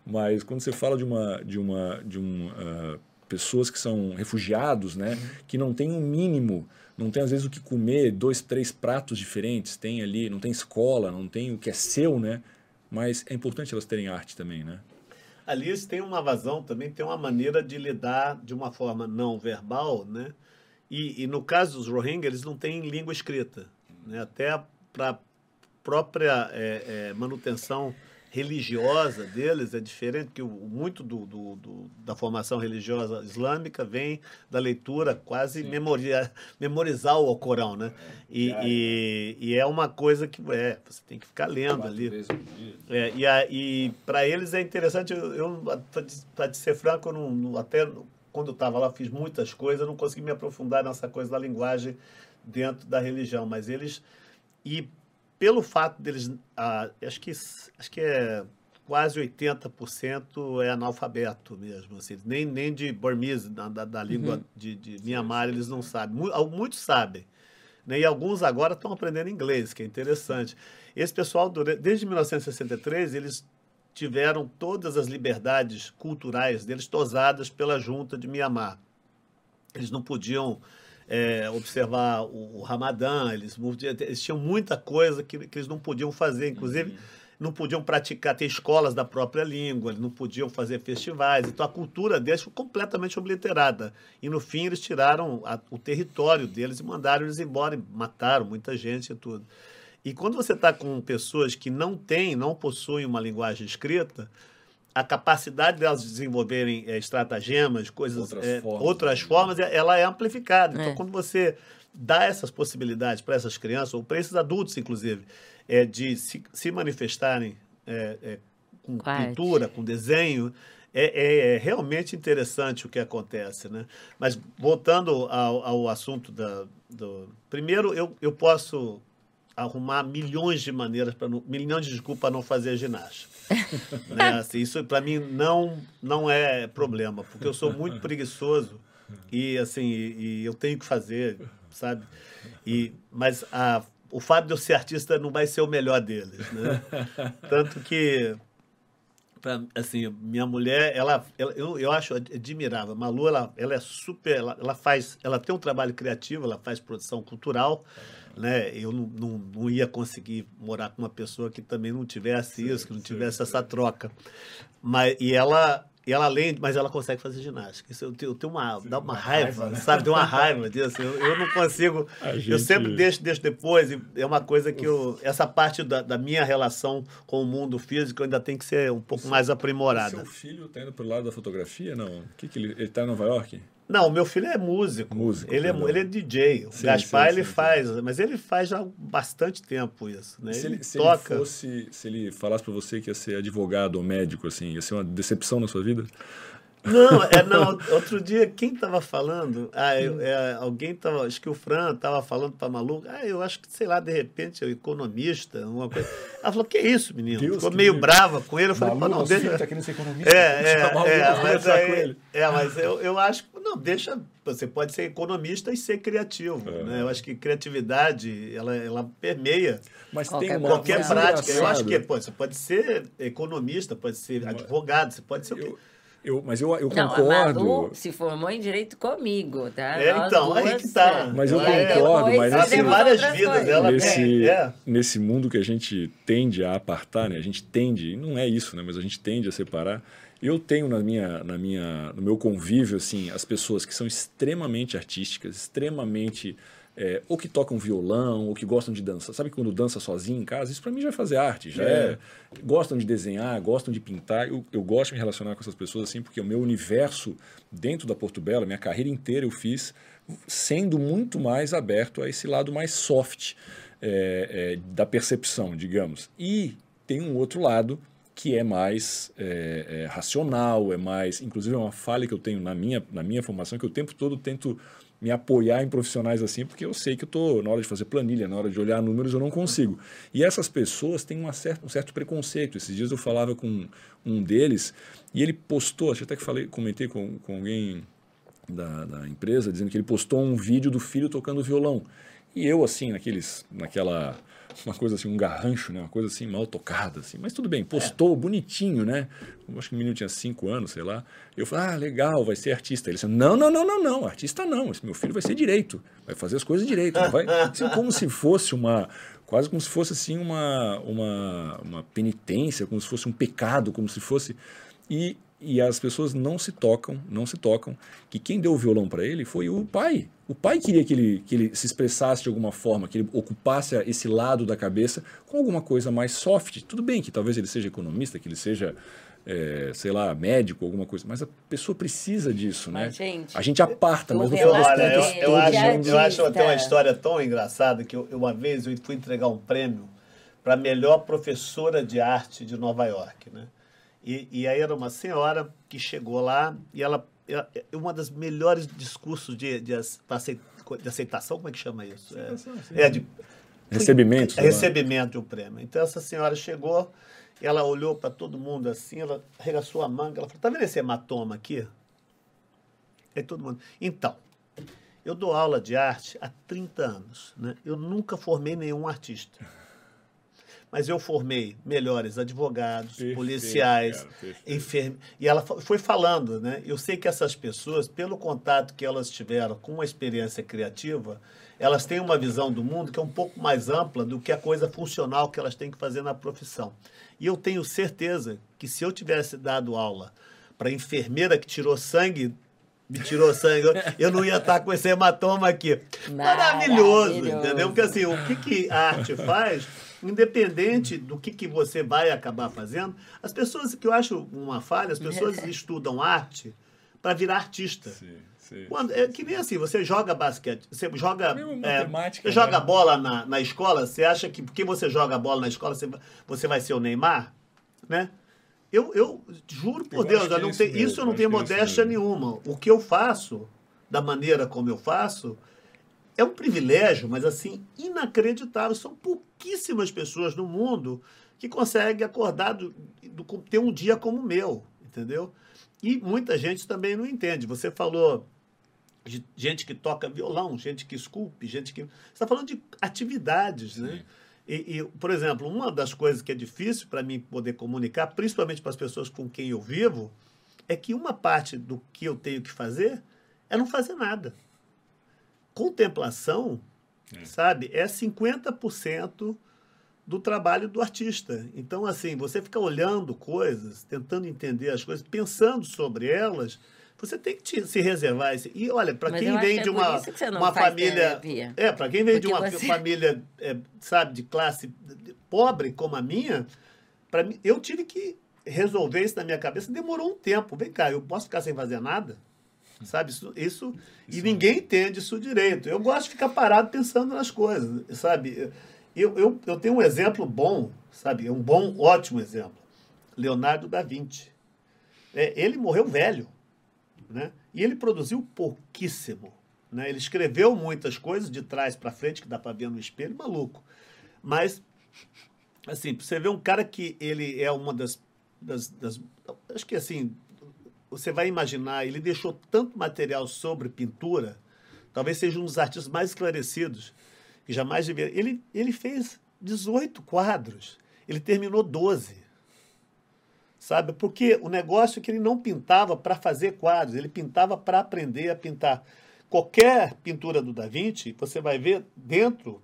mas quando você fala de uma, de uma, de um, uh, pessoas que são refugiados, né? Uhum. Que não tem um mínimo não tem às vezes o que comer, dois, três pratos diferentes, tem ali, não tem escola, não tem o que é seu, né? Mas é importante elas terem arte também, né? Eles têm uma vazão, também tem uma maneira de lidar de uma forma não verbal, né? E, e no caso dos Rohingya, eles não têm língua escrita, né? Até para própria é, é, manutenção religiosa deles é diferente, que muito do, do, do, da formação religiosa islâmica vem da leitura, quase memoria, memorizar o Corão, né? E, é, e, e, é uma coisa que é, você tem que ficar lendo ali. É, e e para eles é interessante, eu, eu para te ser franco, eu não, até quando eu estava lá fiz muitas coisas, não consegui me aprofundar nessa coisa da linguagem dentro da religião, mas eles e pelo fato deles, ah, acho, que, acho que é quase 80% é analfabeto mesmo. Assim, nem, nem de Burmese, da, da, da língua uhum. de, de Myanmar, eles não sabem. Muitos sabem. Né? E alguns agora estão aprendendo inglês, que é interessante. Esse pessoal, desde 1963, eles tiveram todas as liberdades culturais deles tosadas pela junta de Myanmar. Eles não podiam é, observar o, o Ramadã, eles, eles, tinham muita coisa que, que, eles não podiam fazer, inclusive uhum. não podiam praticar, ter escolas da própria língua, eles não podiam fazer festivais, então a cultura deles foi completamente obliterada. E no fim eles tiraram a, o território deles e mandaram eles embora, e mataram muita gente e tudo. E quando você está com pessoas que não têm, não possuem uma linguagem escrita, a capacidade delas desenvolverem é, estratagemas, coisas, outras, é, formas, outras né? formas, ela é amplificada. Então, é. quando você dá essas possibilidades para essas crianças, ou para esses adultos, inclusive, é, de se, se manifestarem é, é, com pintura, com desenho, é, é, realmente interessante o que acontece. Né? Mas, voltando ao, ao assunto da, do... Primeiro, eu, eu posso arrumar milhões de maneiras, para milhões de desculpas para não fazer ginástica. né? assim, isso para mim não, não é problema, porque eu sou muito preguiçoso e assim e, e eu tenho que fazer, sabe? E, mas a, o fato de eu ser artista não vai ser o melhor deles, né? Tanto que pra, assim, minha mulher, ela, ela, eu, eu acho admirável. Malu, ela, ela é super, ela, ela faz, ela tem um trabalho criativo, ela faz produção cultural né? Eu não, não, não, ia conseguir morar com uma pessoa que também não tivesse sim, isso, que não tivesse sim. essa troca. Mas, e ela, e ela além, mas ela consegue fazer ginástica. Isso eu tenho, eu tenho uma, dá uma, uma raiva, raiva né? sabe? Deu uma raiva disso. Eu, eu não consigo. Gente... Eu sempre deixo, deixo depois. E é uma coisa que eu. Essa parte da, da minha relação com o mundo físico ainda tem que ser um pouco mais aprimorada. Seu filho está indo para o lado da fotografia? Não. O que, que ele está em Nova York? Não, meu filho é músico. Músico. Ele, é, ele é DJ. O sim, Gaspar, sim, ele sim, faz, mas ele faz já há bastante tempo isso. Né? Se, ele, se toca. Ele fosse, se ele falasse para você que ia ser advogado ou médico, assim, ia ser uma decepção na sua vida? Não, é, não, outro dia, quem estava falando? Ah, eu, é, alguém estava, acho que o Fran estava falando para Malu, ah, eu acho que, sei lá, de repente, é economista, uma coisa. Ela falou, que isso, menino? Deus Ficou meio brava com ele. Eu falei, Malu, não, deixa. Tá querendo ser economista. É, é, é, mas, aí, é, mas eu, eu acho que, não, deixa, você pode ser economista e ser criativo, é. né? Eu acho que criatividade, ela, ela permeia mas qualquer, tem uma, qualquer prática. Eu acho que, pô, você pode ser economista, pode ser advogado, você pode ser o quê? Eu, mas eu, eu não, concordo. A se formou em direito comigo, tá? É, então, aí que tá. Mas eu concordo, mas ela tem várias vidas. Ela nesse, é. nesse mundo que a gente tende a apartar, né? A gente tende, não é isso, né? Mas a gente tende a separar. Eu tenho na minha, na minha, no meu convívio, assim, as pessoas que são extremamente artísticas, extremamente é, ou que tocam violão, ou que gostam de dança. Sabe quando dança sozinho em casa? Isso para mim já é fazer arte. Já é. é. Gostam de desenhar, gostam de pintar. Eu, eu gosto de me relacionar com essas pessoas assim, porque o meu universo dentro da Porto Belo, minha carreira inteira eu fiz sendo muito mais aberto a esse lado mais soft é, é, da percepção, digamos. E tem um outro lado que é mais é, é, racional, é mais. Inclusive, é uma falha que eu tenho na minha, na minha formação, que o tempo todo tento me apoiar em profissionais assim, porque eu sei que eu estou, na hora de fazer planilha, na hora de olhar números, eu não consigo. E essas pessoas têm uma certa, um certo preconceito. Esses dias eu falava com um deles e ele postou, acho até que falei, comentei com, com alguém da, da empresa, dizendo que ele postou um vídeo do filho tocando violão. E eu, assim, naqueles, naquela uma coisa assim, um garrancho, né? Uma coisa assim mal tocada, assim. Mas tudo bem, postou é. bonitinho, né? Eu acho que o menino tinha cinco anos, sei lá. Eu falei, ah, legal, vai ser artista. Ele disse, não, não, não, não, não, artista não. Esse meu filho vai ser direito, vai fazer as coisas direito. Vai, assim, como se fosse uma, quase como se fosse assim uma, uma, uma penitência, como se fosse um pecado, como se fosse. E e as pessoas não se tocam, não se tocam, que quem deu o violão para ele foi o pai. O pai queria que ele, que ele se expressasse de alguma forma, que ele ocupasse esse lado da cabeça com alguma coisa mais soft. Tudo bem que talvez ele seja economista, que ele seja, é, sei lá, médico, alguma coisa, mas a pessoa precisa disso, né? gente, a gente aparta, mas no final das contas, eu, eu, acho, eu acho até uma história tão engraçada que eu, uma vez eu fui entregar um prêmio para a melhor professora de arte de Nova York, né? E, e aí era uma senhora que chegou lá e ela, ela uma das melhores discursos de, de, de aceitação, como é que chama isso? É, é de recebimento. É, recebimento de um prêmio. Então essa senhora chegou, ela olhou para todo mundo assim, ela arregaçou a manga, ela falou: "Tá vendo esse hematoma aqui?" Aí todo mundo. Então, eu dou aula de arte há 30 anos, né? Eu nunca formei nenhum artista mas eu formei melhores advogados, perfeito, policiais, enfermeiros. E ela foi falando, né? Eu sei que essas pessoas, pelo contato que elas tiveram com uma experiência criativa, elas têm uma visão do mundo que é um pouco mais ampla do que a coisa funcional que elas têm que fazer na profissão. E eu tenho certeza que se eu tivesse dado aula para enfermeira que tirou sangue me tirou sangue, eu não ia estar com esse hematoma aqui. Maravilhoso, Maravilhoso. entendeu? Porque assim, o que, que a arte faz independente do que, que você vai acabar fazendo, as pessoas, que eu acho uma falha, as pessoas estudam arte para virar artista. Sim, sim. Quando, é que nem assim, você joga basquete, você joga, é, você joga né? bola na, na escola, você acha que porque você joga bola na escola, você, você vai ser o Neymar? Né? Eu, eu juro por eu Deus, eu não é tenho, isso eu não tenho é modéstia nenhuma. O que eu faço, da maneira como eu faço, é um privilégio, mas assim, inacreditável. São pouquíssimas pessoas no mundo que conseguem acordar, do, do, ter um dia como o meu, entendeu? E muita gente também não entende. Você falou de gente que toca violão, gente que esculpe, gente que. Você está falando de atividades, né? E, e, por exemplo, uma das coisas que é difícil para mim poder comunicar, principalmente para as pessoas com quem eu vivo, é que uma parte do que eu tenho que fazer é não fazer nada contemplação, é. sabe, é 50% do trabalho do artista. Então, assim, você fica olhando coisas, tentando entender as coisas, pensando sobre elas, você tem que te, se reservar. Esse, e olha, para quem vem de é uma, uma família. Terapia. É, para quem vem Porque de uma você... família, é, sabe, de classe pobre como a minha, para mim, eu tive que resolver isso na minha cabeça. Demorou um tempo. Vem cá, eu posso ficar sem fazer nada? Sabe? Isso, isso, isso e ninguém entende isso direito. Eu gosto de ficar parado pensando nas coisas, sabe? Eu, eu, eu tenho um exemplo bom, sabe? Um bom, ótimo exemplo. Leonardo da Vinci. É, ele morreu velho, né? E ele produziu pouquíssimo. Né? Ele escreveu muitas coisas de trás para frente, que dá para ver no espelho, maluco. Mas, assim, você vê um cara que ele é uma das, das, das acho que assim, você vai imaginar, ele deixou tanto material sobre pintura, talvez seja um dos artistas mais esclarecidos que jamais devia. Ele, ele fez 18 quadros, ele terminou 12. Sabe? Porque o negócio é que ele não pintava para fazer quadros, ele pintava para aprender a pintar. Qualquer pintura do Da Vinci, você vai ver dentro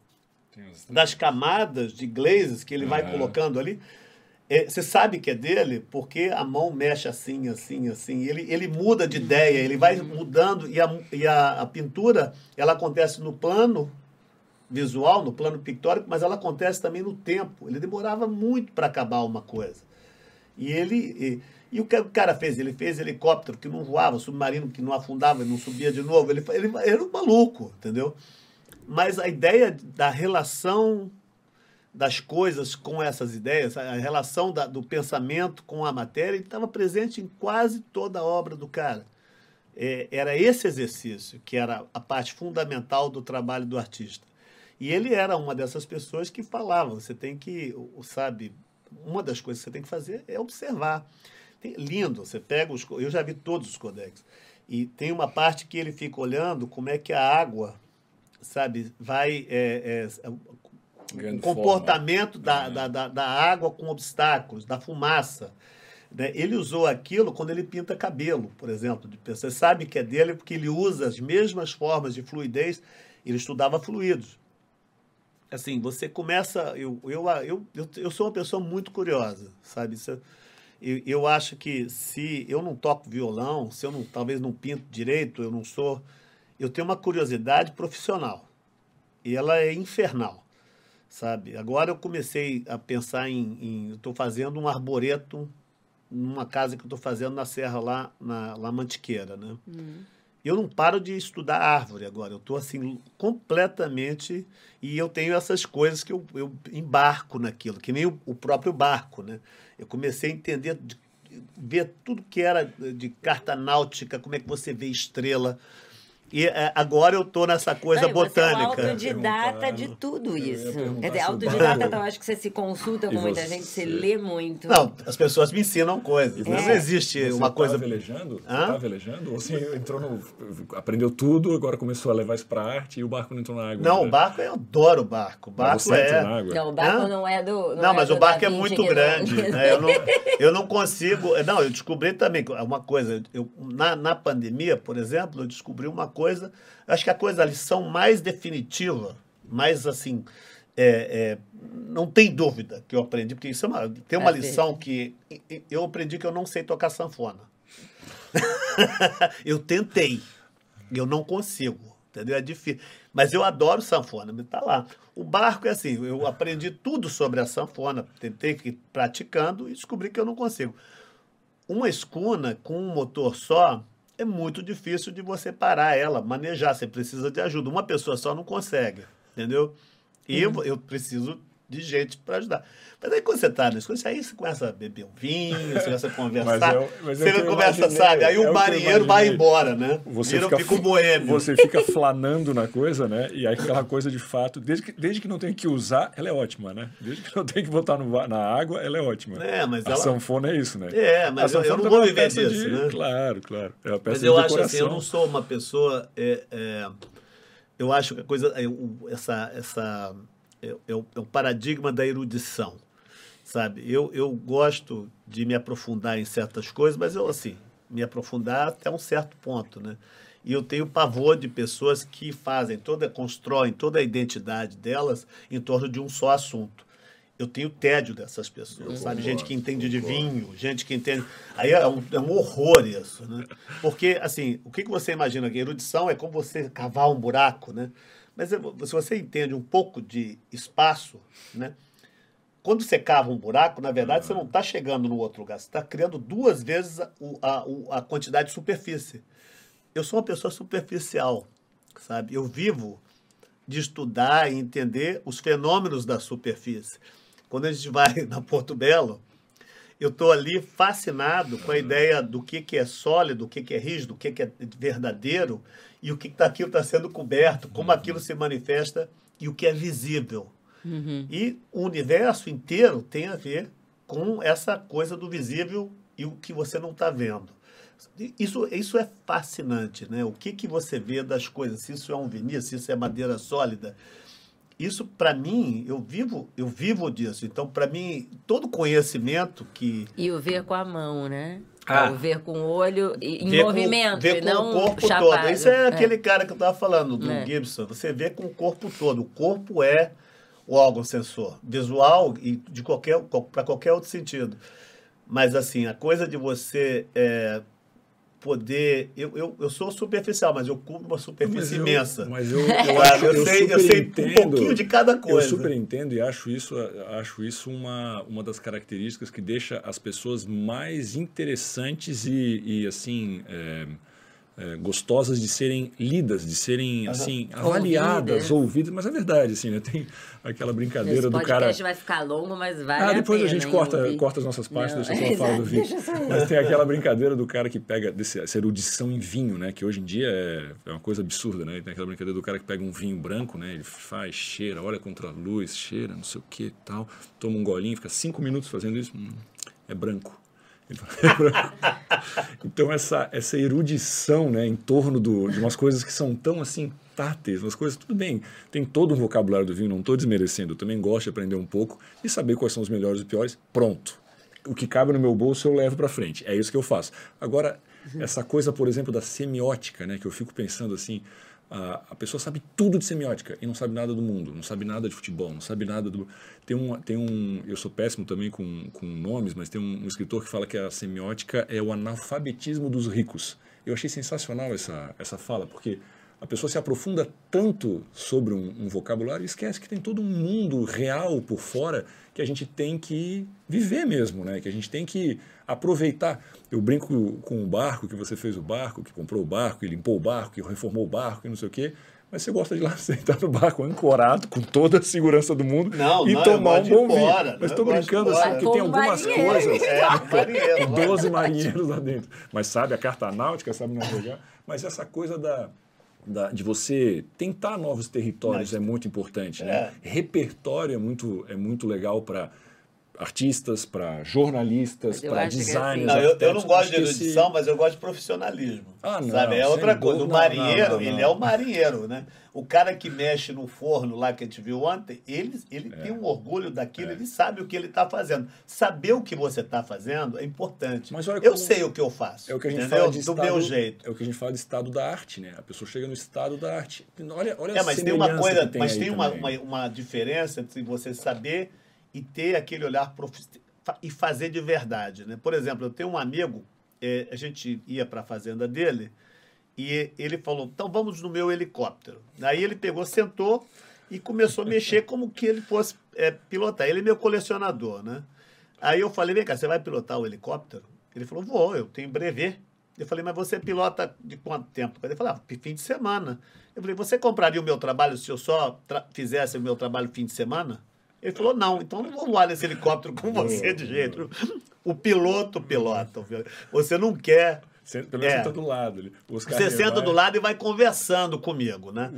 das camadas de glazes que ele vai colocando ali, é, você sabe que é dele porque a mão mexe assim, assim, assim. Ele, ele muda de ideia, ele vai mudando e, a, e a, a pintura ela acontece no plano visual, no plano pictórico, mas ela acontece também no tempo. Ele demorava muito para acabar uma coisa. E ele e, e, o que o cara fez? Ele fez helicóptero que não voava, submarino que não afundava, não subia de novo. Ele, ele, ele era um maluco, entendeu? Mas a ideia da relação das coisas com essas ideias, a relação da, do pensamento com a matéria, estava presente em quase toda a obra do cara. É, era esse exercício que era a parte fundamental do trabalho do artista. E ele era uma dessas pessoas que falava, você tem que, sabe, uma das coisas que você tem que fazer é observar. Tem, lindo, você pega os. Eu já vi todos os codex. E tem uma parte que ele fica olhando como é que a água, sabe, vai. É, é, o comportamento da, é. da, da, da, água com obstáculos, da fumaça. Né? Ele usou aquilo quando ele pinta cabelo, por exemplo. Você sabe que é dele porque ele usa as mesmas formas de fluidez. Ele estudava fluidos. Assim, você começa. Eu, eu, eu, eu, eu sou uma pessoa muito curiosa, sabe? Isso, eu, eu acho que se eu não toco violão, se eu não, talvez não pinto direito, eu não sou. Eu tenho uma curiosidade profissional. E ela é infernal, sabe? Agora eu comecei a pensar em. em estou fazendo um arboreto numa casa que eu estou fazendo na Serra, lá na lá Mantiqueira, né? Uhum. Eu não paro de estudar árvore agora. Eu estou assim completamente e eu tenho essas coisas que eu, eu embarco naquilo, que nem o, o próprio barco, né? Eu comecei a entender, de, ver tudo que era de carta náutica, como é que você vê estrela, e é, agora eu estou nessa coisa Não, botânica. Você é autodidata de tudo isso. Quer dizer, autodidata, então, acho que você se consulta com muita gente, você lê muito. Não, as pessoas me ensinam coisas. É. Não existe você uma tá coisa. Velejando? Você tá velejando? Ou você entrou no. aprendeu tudo, agora começou a levar isso para arte e o barco não entrou na água? Não, né? o barco, eu adoro o barco. O barco você é. Na água. Não, o barco Hã? não é do. Não, não é mas o barco é muito grande. Né? Eu, não, eu não consigo. Não, eu descobri também uma coisa. Eu, na, na pandemia, por exemplo, eu descobri uma coisa Acho que a coisa, a lição mais definitiva, mais assim, é, é, não tem dúvida que eu aprendi, porque isso é uma, tem uma é lição que eu aprendi que eu não sei tocar sanfona. eu tentei, eu não consigo, entendeu? É difícil. Mas eu adoro sanfona, me tá lá. O barco é assim, eu aprendi tudo sobre a sanfona, tentei ir praticando e descobri que eu não consigo. Uma escuna com um motor só, é muito difícil de você parar ela, manejar. Você precisa de ajuda. Uma pessoa só não consegue, entendeu? E uhum. eu, eu preciso de gente para ajudar. Mas aí quando você está nas coisas, aí você começa a beber um vinho, você começa a conversar. mas eu, mas você começa, sabe? Aí é o marinheiro vai embora, né? Você Vira, fica, fica um boêmio. Você fica flanando na coisa, né? E aí aquela coisa de fato, desde que, desde que não tem que usar, ela é ótima, né? Desde que não tem que botar no, na água, ela é ótima. É, mas a ela... sanfona é isso, né? É, mas eu, eu, não vou viver disso, de... né? Claro, claro. É uma peça mas eu de acho assim, eu não sou uma pessoa... É, é... Eu acho que a coisa... Essa... essa é, é, o, é o paradigma da erudição, sabe? Eu, eu gosto de me aprofundar em certas coisas, mas eu, assim, me aprofundar até um certo ponto, né? E eu tenho pavor de pessoas que fazem toda, constroem toda a identidade delas em torno de um só assunto. Eu tenho tédio dessas pessoas, eu sabe? Gente que entende de vinho, gente que entende. Aí é um, é um horror isso, né? Porque, assim, o que, que você imagina? Que erudição é como você cavar um buraco, né? Mas se você entende um pouco de espaço, né? Quando você cava um buraco, na verdade, você não está chegando no outro lugar. Você está criando duas vezes a, a, a quantidade de superfície. Eu sou uma pessoa superficial, sabe? Eu vivo de estudar e entender os fenômenos da superfície. Quando a gente vai na Porto Belo, eu estou ali fascinado com a ideia do que, que é sólido, o que, que é rígido, o que, que é verdadeiro e o que tá, aquilo está sendo coberto, como aquilo se manifesta e o que é visível. Uhum. E o universo inteiro tem a ver com essa coisa do visível e o que você não está vendo. Isso, isso é fascinante, né? O que, que você vê das coisas, se isso é um vinil, se isso é madeira sólida. Isso, para mim, eu vivo, eu vivo disso. Então, para mim, todo conhecimento que... E o ver com a mão, né? Ah. ver com o olho em ver movimento, com, ver com não o corpo chapado. todo. Isso é, é, aquele cara que eu estava falando, do é. Gibson. Você vê com o corpo todo. O corpo é o órgão sensor, visual e de qualquer para qualquer outro sentido. Mas assim, a coisa de você é, poder. Eu, eu, eu sou superficial, mas eu cubro uma superfície mas imensa. Mas eu, eu, acho, eu, eu sei, eu sei um pouquinho de cada coisa. Eu super entendo e acho isso, acho isso uma, uma das características que deixa as pessoas mais interessantes e, e assim. É, é, gostosas de serem lidas, de serem assim avaliadas, ouvidas. ouvidas, mas é verdade assim, né? Tem aquela brincadeira Esse do cara. podcast vai ficar longo, mas vai. Ah, depois a, a gente corta, corta as nossas partes, Não, deixa eu só falar do vinho. Mas tem aquela brincadeira do cara que pega desse, essa erudição em vinho, né? Que hoje em dia é, é uma coisa absurda, né? Tem aquela brincadeira do cara que pega um vinho branco, né? Ele faz, cheira, olha contra a luz, cheira, não sei o que tal, toma um golinho, fica cinco minutos fazendo isso, hum, é branco. então essa, essa erudição né, em torno do, de umas coisas que são tão assim táteis, umas coisas, tudo bem, tem todo um vocabulário do vinho, não estou desmerecendo, eu também gosto de aprender um pouco e saber quais são os melhores e piores, pronto. O que cabe no meu bolso eu levo para frente, é isso que eu faço. Agora, essa coisa, por exemplo, da semiótica, né, que eu fico pensando assim, a, pessoa sabe tudo de semiótica e não sabe nada do mundo, não sabe nada de futebol, não sabe nada do. Tem um, tem um eu sou péssimo também com, com nomes, mas tem um, um escritor que fala que a semiótica é o analfabetismo dos ricos. Eu achei sensacional essa, essa fala, porque a pessoa se aprofunda tanto sobre um, um, vocabulário e esquece que tem todo um mundo real por fora que a gente tem que viver mesmo, né? Que a gente tem que aproveitar. Eu brinco com o barco, que você fez o barco, que comprou o barco, que limpou o barco, que reformou o barco, e não sei o quê. Mas você gosta de lá sentar no barco ancorado com toda a segurança do mundo não, e não, tomar um bom fora, vinho. Mas estou brincando assim, porque tem algumas marinheiro. coisas. É, marinheiro, 12 marinheiros lá dentro. Mas sabe a carta náutica, sabe navegar. Mas essa coisa da, da, de você tentar novos territórios Mas, é muito importante. Né? É. Repertório é muito, é muito legal para artistas, para jornalistas, para designers. Não, eu, eu, não gosto de erudição, esse... mas eu gosto de profissionalismo. Ah, não, sabe? É outra coisa. O marinheiro, não, não, ele é o marinheiro, né? O cara que mexe no forno lá que a gente viu ontem, ele, ele é. tem um orgulho daquilo, é. ele sabe o que ele está fazendo. Saber o que você está fazendo é importante. Mas olha eu sei o que eu faço. É o que a gente entendeu? fala de estado, Do meu jeito. É o que a gente fala de estado da arte, né? A pessoa chega no estado da arte. Olha, olha é, mas tem uma coisa, tem mas tem uma, uma, uma diferença entre você saber e ter aquele olhar e fazer de verdade. Né? Por exemplo, eu tenho um amigo, é, a gente ia para a fazenda dele e ele falou: então vamos no meu helicóptero. Aí ele pegou, sentou e começou a mexer como que ele fosse é, pilotar. Ele é meu colecionador, né? Aí eu falei: vem cá, você vai pilotar o helicóptero? Ele falou: vou, eu tenho brevet. Eu falei, mas você pilota de quanto tempo? Ele falou, ah, fim de semana. Eu falei, você compraria o meu trabalho se eu só fizesse o meu trabalho fim de semana? Ele falou, não, então não vou voar nesse helicóptero com você de jeito. O piloto pilota. Você não quer. Pelo menos é, senta do lado. você senta vai... do lado e vai conversando comigo, né?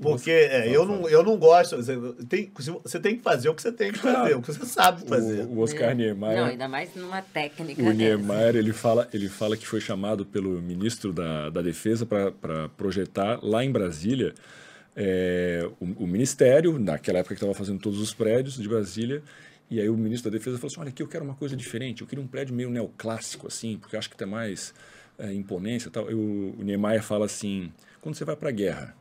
Porque é, eu, não, eu não gosto. Você tem, você tem que fazer o que você tem que fazer, o que você sabe fazer. O, o Oscar Niemeyer. Não, ainda mais numa técnica. O Niemeyer ele fala, ele fala que foi chamado pelo ministro da, da Defesa para projetar lá em Brasília é, o, o, Ministério, naquela época que estava fazendo todos os prédios de Brasília, e aí o ministro da Defesa falou assim, olha aqui, eu quero uma coisa diferente, eu queria um prédio meio neoclássico, assim, porque eu acho que tem mais é, imponência e tal. O Niemeyer fala assim, quando você vai para a guerra,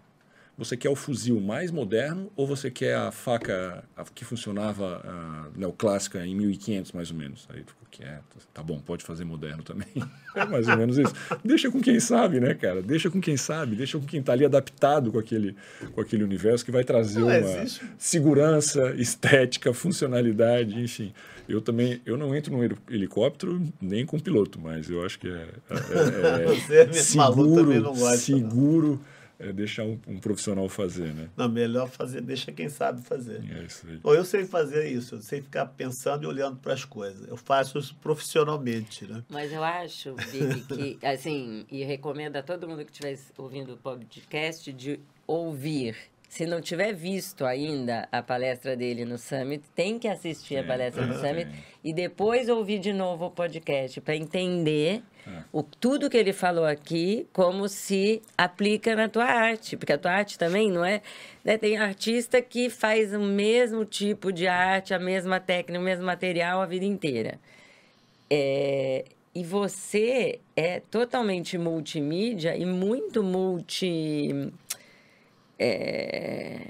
você quer o fuzil mais moderno ou você quer a faca a, que funcionava a neoclássica em 1500 mais ou menos? Aí ficou quieto. Tá bom, pode fazer moderno também. É mais ou menos isso. Deixa com quem sabe, né, cara? Deixa com quem sabe, deixa com quem está ali adaptado com aquele, com aquele universo que vai trazer não, uma existe. segurança, estética, funcionalidade, enfim. Eu também, eu não entro no helicóptero nem com piloto, mas eu acho que é, é, é, é seguro, seguro é deixar um, um, profissional fazer, né? Não, melhor fazer, deixa quem sabe fazer. É isso aí. Ou eu sei fazer isso, eu sei ficar pensando e olhando para as coisas. Eu faço isso profissionalmente, né? Mas eu acho, Vivi, que, assim, e recomendo a todo mundo que estiver ouvindo o podcast de ouvir se não tiver visto ainda a palestra dele no Summit, tem que assistir Sim, a palestra do Summit e depois ouvir de novo o podcast para entender é. o, tudo que ele falou aqui, como se aplica na tua arte. Porque a tua arte também não é. Né? Tem artista que faz o mesmo tipo de arte, a mesma técnica, o mesmo material a vida inteira. É, e você é totalmente multimídia e muito multi é,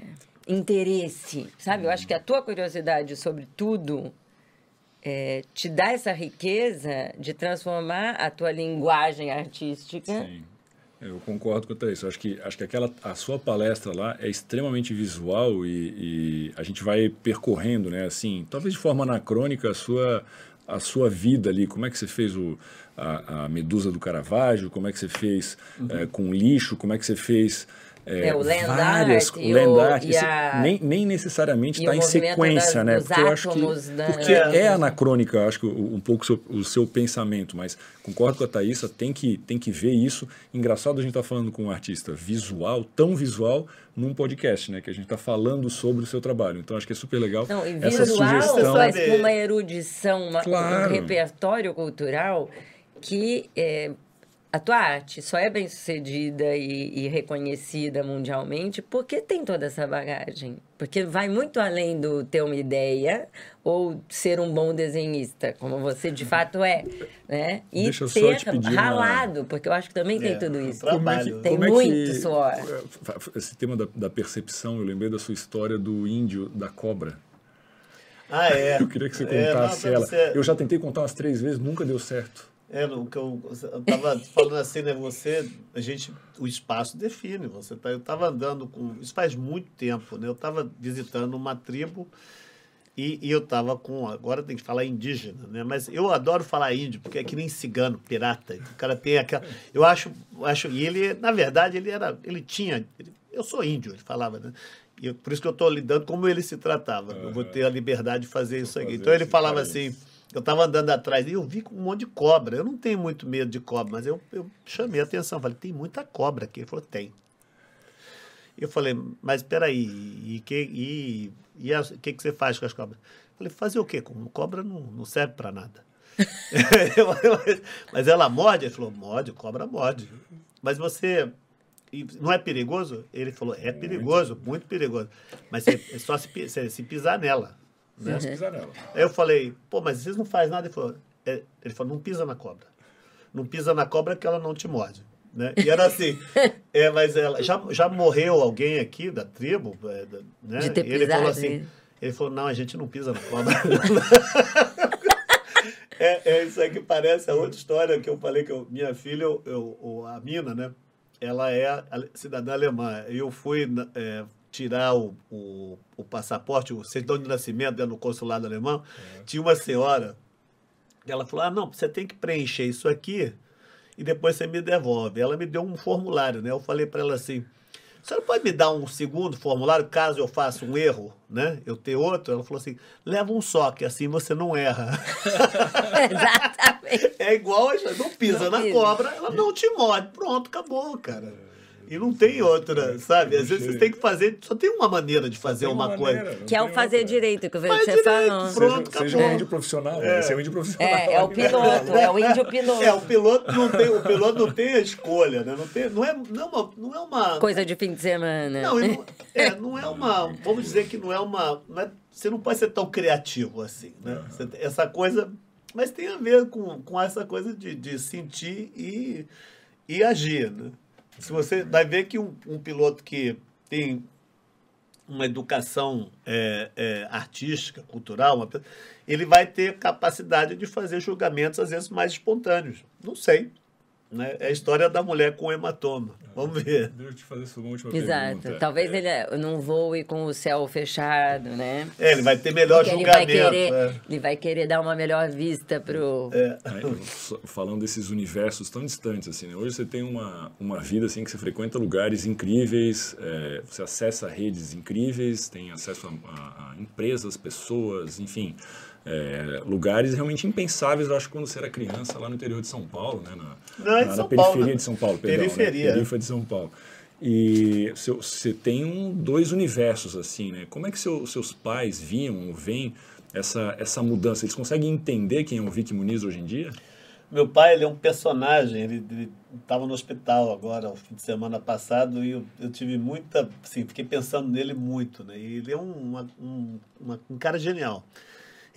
interesse, sabe? Eu acho que a tua curiosidade sobre tudo é, te dá essa riqueza de transformar a tua linguagem artística. Sim. Eu concordo com isso. Acho que acho que aquela a sua palestra lá é extremamente visual e, e, a gente vai percorrendo, né? Assim, talvez de forma anacrônica a sua a sua vida ali, como é que você fez o, a, a Medusa do Caravaggio, como é que você fez uhum. é, com lixo, como é que você fez é, é, o land várias, art, o land art a, nem, nem necessariamente está em sequência, né? Porque eu acho que porque é anacrônica, acho que um pouco o seu, o seu pensamento, mas concordo com a Thaisa, tem que, tem que ver isso. Engraçado a gente estar tá falando com um artista visual, tão visual, num podcast, né? Que a gente está falando sobre o seu trabalho. Então acho que é super legal Não, e essa visual, sugestão. Mas com uma erudição, uma, claro. um repertório cultural que é, a tua arte só é bem sucedida e, e, reconhecida mundialmente porque tem toda essa bagagem. Porque vai muito além do ter uma ideia ou ser um bom desenhista, como você de fato é. Né? E Deixa ter ralado, uma... porque eu acho que também tem é, tudo isso. Trabalho. Tem como muito é que, suor. Esse tema da, da percepção, eu lembrei da sua história do índio da cobra. Ah, é. Eu queria que você contasse é, não, ela. Você... Eu já tentei contar umas três vezes, nunca deu certo. É, o que eu, eu tava falando assim, né? Você, a gente, o espaço define. Você tá, eu estava andando com. Isso faz muito tempo, né? Eu estava visitando uma tribo e, e eu estava com. Agora tem que falar indígena, né? Mas eu adoro falar índio, porque é que nem cigano, pirata. O cara tem aquela. Eu acho. acho e ele, na verdade, ele era. Ele tinha. Ele, eu sou índio, ele falava, né? E por isso que eu estou lidando como ele se tratava. Uhum. Eu vou ter a liberdade de fazer isso aqui. Então ele falava assim eu estava andando atrás e eu vi um monte de cobra. Eu não tenho muito medo de cobra, mas eu, eu chamei a atenção. Falei, tem muita cobra aqui. Ele falou, tem. Eu falei, mas espera aí, e que e, e o que, que você faz com as cobras? Eu falei, fazer o quê? Com cobra não, não serve para nada. mas ela morde? Ele falou, morde, cobra morde. Mas você não é perigoso? Ele falou, é perigoso, muito perigoso. Mas é só se, se pisar nela. Né? Uhum. Aí eu falei, pô, mas vocês não fazem nada? Ele falou, é, ele falou, não pisa na cobra. Não pisa na cobra que ela não te morde. Né? E era assim, é, mas ela, já, já morreu alguém aqui da tribo, é, né? De ter ele pisado, falou assim, ele falou, não, a gente não pisa na cobra. é, é isso aí que parece a outra história que eu falei que eu, minha filha, eu, eu, a Mina, né? Ela é cidadã alemã. Eu fui é, tirar o, o, o, passaporte, o certidão de nascimento dentro do consulado alemão, é. tinha uma senhora, ela falou, ah, não, você tem que preencher isso aqui e depois você me devolve. Ela me deu um formulário, né? Eu falei para ela assim, você não pode me dar um segundo formulário caso eu faça um erro, né? Eu ter outro? Ela falou assim, leva um só, que assim você não erra. Exatamente. É igual, não pisa não na pisa. cobra, ela não te morde. Pronto, acabou, cara. E não tem outra, sabe? Às vezes você tem que fazer, só tem uma maneira de fazer uma, uma coisa. Maneira, que é o fazer outra. direito, que eu vejo você falando. Pronto, seja, seja um índio profissional, é. Seja um índio profissional. É, é o piloto, é o índio piloto. É, o piloto não tem, o piloto não tem a escolha, né? Não, tem, não, é, não, é uma, não é uma. Coisa de fim de semana. Não, não, é, não é uma. Vamos dizer que não é uma. Não é, você não pode ser tão criativo assim, né? Uhum. Essa coisa. Mas tem a ver com, com essa coisa de, de sentir e, e agir, né? Se você vai ver que um, um piloto que tem uma educação é, é, artística, cultural, uma, ele vai ter capacidade de fazer julgamentos, às vezes, mais espontâneos. Não sei. Né? É a história da mulher com hematoma. Vamos ver. Deixa eu te fazer uma última Exato. pergunta. Talvez é. ele não voe com o céu fechado, né? É, ele vai ter melhor Porque julgamento. Ele vai, querer, é. ele vai querer dar uma melhor vista pro... É. falando desses universos tão distantes, assim, né? Hoje você tem uma, uma vida, assim, que você frequenta lugares incríveis, é, você acessa redes incríveis, tem acesso a, a, a empresas, pessoas, enfim é, lugares realmente impensáveis, eu acho, quando você era criança lá no interior de São Paulo, né? Na, Não, na, São na periferia Paulo, né? de São Paulo, perdão. Periferia. Né? Periferia de São Paulo. E você tem um, dois universos, assim, né? Como é que seu, seus pais viam ou veem essa, essa mudança? Eles conseguem entender quem é o Vic Muniz hoje em dia? Meu pai, ele é um personagem, ele estava no hospital agora, o fim de semana passado, e eu, eu tive muita, assim, fiquei pensando nele muito, né? E ele é um, uma, um, uma, um cara genial.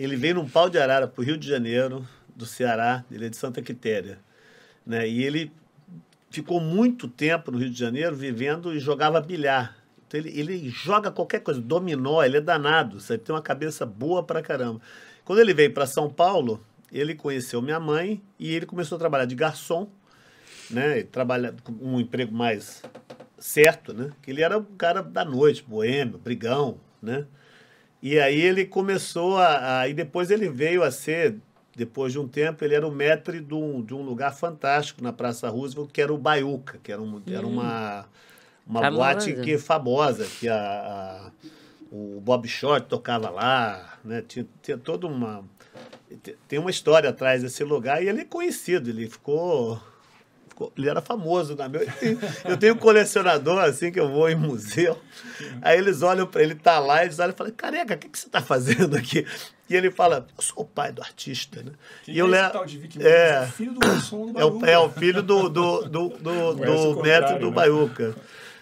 Ele veio num pau de arara para o Rio de Janeiro, do Ceará, ele é de Santa Quitéria. Né? E ele ficou muito tempo no Rio de Janeiro vivendo e jogava bilhar. Então ele, ele joga qualquer coisa, dominó, ele é danado, sabe? tem uma cabeça boa pra caramba. Quando ele veio para São Paulo, ele conheceu minha mãe e ele começou a trabalhar de garçom, né? trabalha com um emprego mais certo, né? Que ele era um cara da noite, boêmio, brigão, né? E aí ele começou a, a. E depois ele veio a ser depois de um tempo, ele era o maître de um, de um lugar fantástico na Praça Roosevelt, que era o Baiuca, que era, um, era uma, uma Famosa. boate que, famosa, que a, a- o Bob Short tocava lá, né? Tinha, tinha toda uma... te- Tem uma história atrás desse lugar e ele é conhecido, ele ficou... ele era famoso na meu. Eu tenho um colecionador assim que eu vou em museu. Aí eles olham para ele, tá lá, eles olham e falam: Careca, o que, que você está fazendo aqui? E ele fala: Eu sou o pai do artista, né? Quem e eu é levo. tal de Vicky É. Mendes? É filho do do É o, Bauru. é o filho do, do, do, do, do neto do né? Baiuca.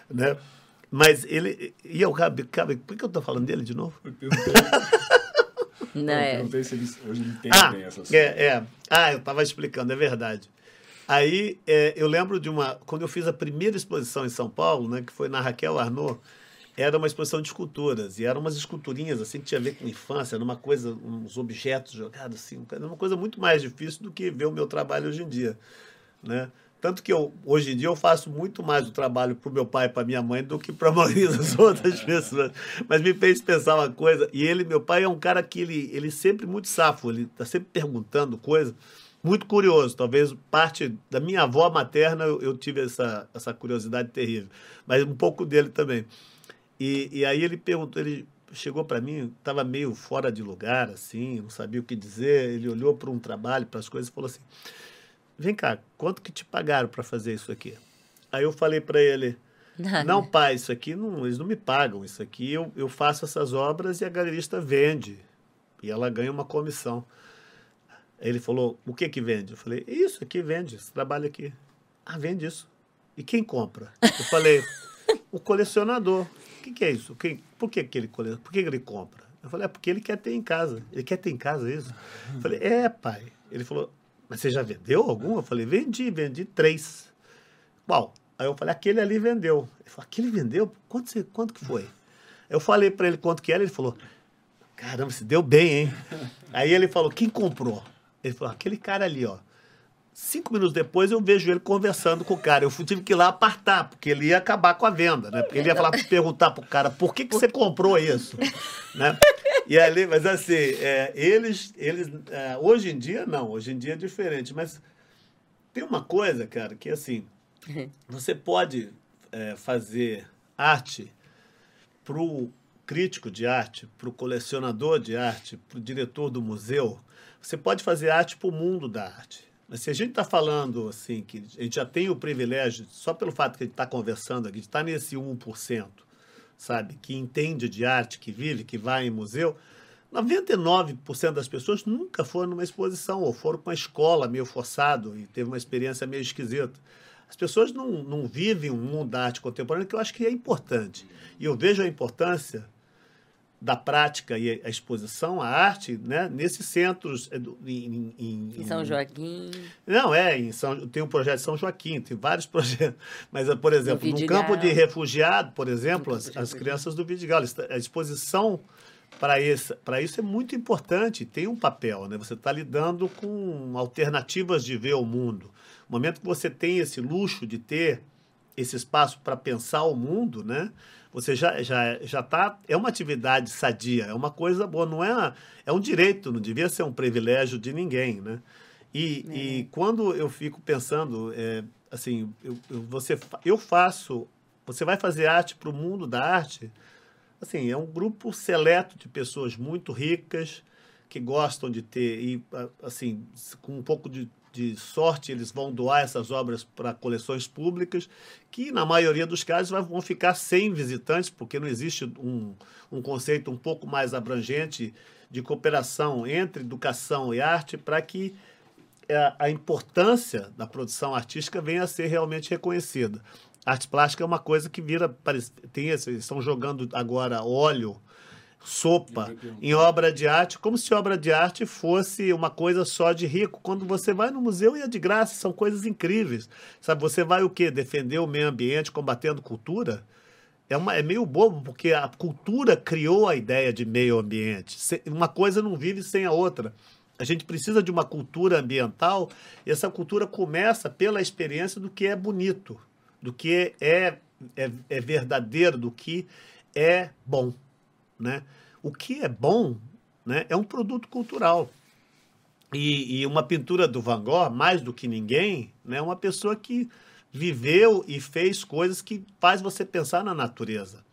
Né? Mas ele. E eu, cabe, cabe, por que eu tô falando dele de novo? Não, eu é. perguntei se eles hoje entendem Ah, bem essas é, é. Ah, eu estava explicando, é verdade. Aí é, eu lembro de uma. Quando eu fiz a primeira exposição em São Paulo, né, que foi na Raquel Arnaud, era uma exposição de esculturas. E eram umas esculturinhas assim que tinha a ver com infância, era uma coisa, uns objetos jogados assim, era uma coisa muito mais difícil do que ver o meu trabalho hoje em dia. Né? Tanto que eu, hoje em dia eu faço muito mais o trabalho para o meu pai e para minha mãe do que para a maioria das outras pessoas. Mas me fez pensar uma coisa. E ele, meu pai, é um cara que ele, ele sempre muito safo, ele está sempre perguntando coisa. Muito curioso. Talvez parte da minha avó materna eu, eu tive essa, essa curiosidade terrível. Mas um pouco dele também. E, e aí ele perguntou, ele chegou para mim, estava meio fora de lugar, assim, não sabia o que dizer. Ele olhou para um trabalho, para as coisas e falou assim: Vem cá, quanto que te pagaram para fazer isso aqui? Aí eu falei para ele: Nada. Não, pai, isso aqui não, eles não me pagam. Isso aqui eu, eu faço essas obras e a galerista vende. E ela ganha uma comissão. Ele falou: O que que vende? Eu falei: Isso aqui vende, esse trabalho aqui. Ah, vende isso. E quem compra? Eu falei: O colecionador. O que, que é isso? Quem, por que, que ele coleciona? Por que, que ele compra? Eu falei: É porque ele quer ter em casa. Ele quer ter em casa isso? Eu falei: É, pai. Ele falou: Mas você já vendeu algum? Eu falei: Vendi, vendi três. Qual? Aí eu falei, aquele ali vendeu. Ele falou, aquele vendeu? Quanto, você, quanto que foi? Eu falei para ele quanto que era, ele falou, caramba, se deu bem, hein? Aí ele falou, quem comprou? Ele falou, aquele cara ali, ó. Cinco minutos depois eu vejo ele conversando com o cara. Eu tive que ir lá apartar, porque ele ia acabar com a venda, né? Porque ele ia falar, perguntar pro cara, por que, que você comprou isso? né? E ali, mas assim, é, eles, eles é, hoje em dia não, hoje em dia é diferente, mas tem uma coisa, cara, que assim, você pode é, fazer arte para o crítico de arte, para o colecionador de arte, para o diretor do museu. Você pode fazer arte para o mundo da arte. Mas se a gente está falando assim, que a gente já tem o privilégio, só pelo fato que a gente está conversando aqui, de estar nesse 1%, sabe, que entende de arte, que vive, que vai em museu, 99% das pessoas nunca foram numa exposição ou foram para uma escola meio forçado e teve uma experiência meio esquisita. As pessoas não, não vivem um mundo da arte contemporânea que eu acho que é importante. E eu vejo a importância da prática e a exposição, a arte, né, nesses centros edu- em, em- Em São Joaquim. não, é, em São, tem um projeto de São Joaquim, tem vários projetos. Mas, eh, por exemplo, no campo de refugiado, por exemplo, as, as crianças do Vidigal, a exposição para isso, para isso é muito importante, tem um papel, né? Você está lidando com alternativas de ver o mundo. No momento que você tem esse luxo de ter esse espaço para pensar o mundo, né? Você já já já tá é uma atividade sadia, é uma coisa boa, não é é um direito, não devia ser um privilégio de ninguém, né? E, e quando eu fico pensando, é, assim, eu, eu, você, eu faço, você vai fazer arte para o mundo da arte, assim, é um grupo seleto de pessoas muito ricas que gostam de ter e assim, com um pouco de, de sorte eles vão doar essas obras para coleções públicas que na maioria dos casos vão ficar sem visitantes porque não existe um, um conceito um pouco mais abrangente de cooperação entre educação e arte para que é, a importância da produção artística venha a ser realmente reconhecida. Arte plástica é uma coisa que vira. Tem estão jogando agora óleo, sopa em obra de arte, como se obra de arte fosse uma coisa só de rico. Quando você vai no museu e é de graça, são coisas incríveis. Sabe, você vai o quê? Defender o meio ambiente, combatendo cultura? É, uma, é meio bobo, porque a cultura criou a ideia de meio ambiente. Uma coisa não vive sem a outra. A gente precisa de uma cultura ambiental e essa cultura começa pela experiência do que é bonito, do que é, é, é verdadeiro, do que é bom. Né? O que é bom né, é um produto cultural. E, e uma pintura do Van Gogh, mais do que ninguém, é né, uma pessoa que viveu e fez coisas que faz você pensar na natureza,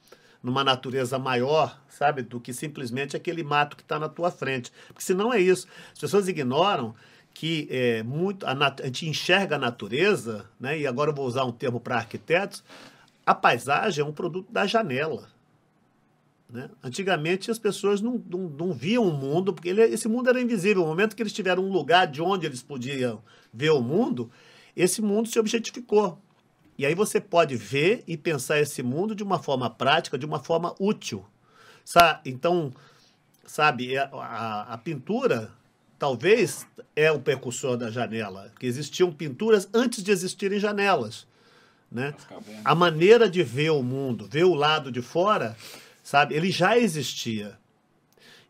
numa natureza maior, sabe, do que simplesmente aquele mato que está na tua frente. Porque senão é isso. As pessoas ignoram que é, muito, a, a gente enxerga a natureza, né, e agora eu vou usar um termo para arquitetos, a paisagem é um produto da janela. Né? Antigamente as pessoas não, não, não viam o mundo, porque ele, esse mundo era invisível. No momento que eles tiveram um lugar de onde eles podiam ver o mundo, esse mundo se objetificou. E aí você pode ver e pensar esse mundo de uma forma prática, de uma forma útil. Sabe? Então, sabe, é, a, a pintura talvez é o precursor da janela, que existiam pinturas antes de existirem janelas. Né? A maneira de ver o mundo, ver o lado de fora, sabe? Ele já existia.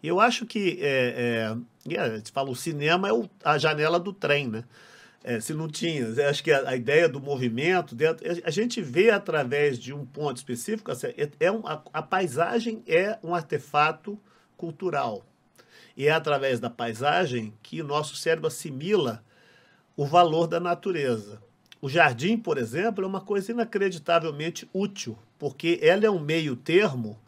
Eu acho que é, é, a gente fala, o cinema é o, a janela do trem, né? É, se não tinha, acho que a, a, ideia do movimento, dentro, a gente vê através de um ponto específico, assim, é, é um, a, a paisagem é um artefato cultural. E é através da paisagem que o nosso cérebro assimila o valor da natureza. O jardim, por exemplo, é uma coisa inacreditavelmente útil, porque ela é um meio termo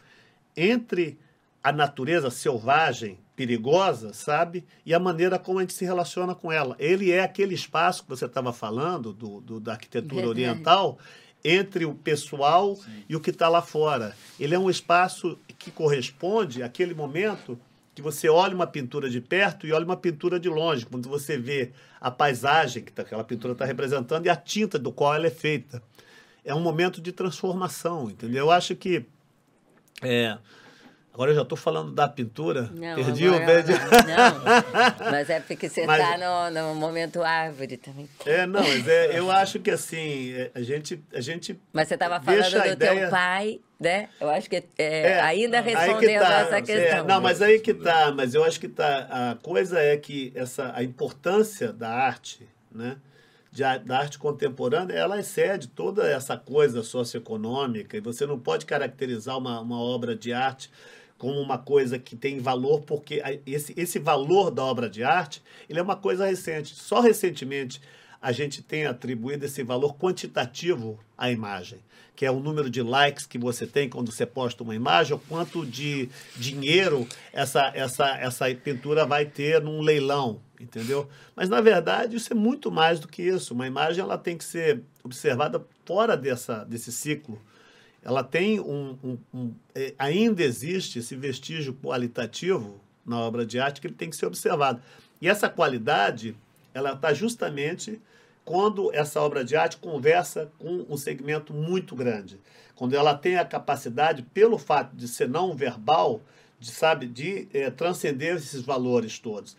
entre a natureza selvagem, perigosa, sabe? E a maneira como a gente se relaciona com ela. Ele é aquele espaço que você estava falando, do, do, da arquitetura Verdade. oriental, entre o pessoal Sim. e o que está lá fora. Ele é um espaço que corresponde àquele momento que você olha uma pintura de perto e olha uma pintura de longe, quando você vê a paisagem que tá, aquela pintura está representando e a tinta do qual ela é feita. É um momento de transformação, entendeu? Eu acho que é, Agora eu já estou falando da pintura. Não, Perdi agora, o médio. Não, mas é porque você está no, no, momento árvore também. É, não, mas é, eu acho que assim, é, a gente. A gente mas você estava falando do ideia... teu pai, né? Eu acho que é, é ainda respondendo tá, essa questão. É, não, mas aí que tá. Mas eu acho que tá. A coisa é que essa, a importância da arte, né? De, da arte contemporânea, ela excede toda essa coisa socioeconômica e você não pode caracterizar uma, uma obra de arte como uma coisa que tem valor, porque esse, esse valor da obra de arte ele é uma coisa recente. Só recentemente a gente tem atribuído esse valor quantitativo à imagem, que é o número de likes que você tem quando você posta uma imagem, ou quanto de dinheiro essa, essa, essa pintura vai ter num leilão, entendeu? Mas, na verdade, isso é muito mais do que isso. Uma imagem ela tem que ser observada fora dessa, desse ciclo. Ela tem um, um, um é, ainda existe esse vestígio qualitativo na obra de arte que ele tem que ser observado. E essa qualidade ela está justamente quando essa obra de arte conversa com um segmento muito grande, quando ela tem a capacidade, pelo fato de ser não verbal, de, sabe, de é, transcender esses valores todos.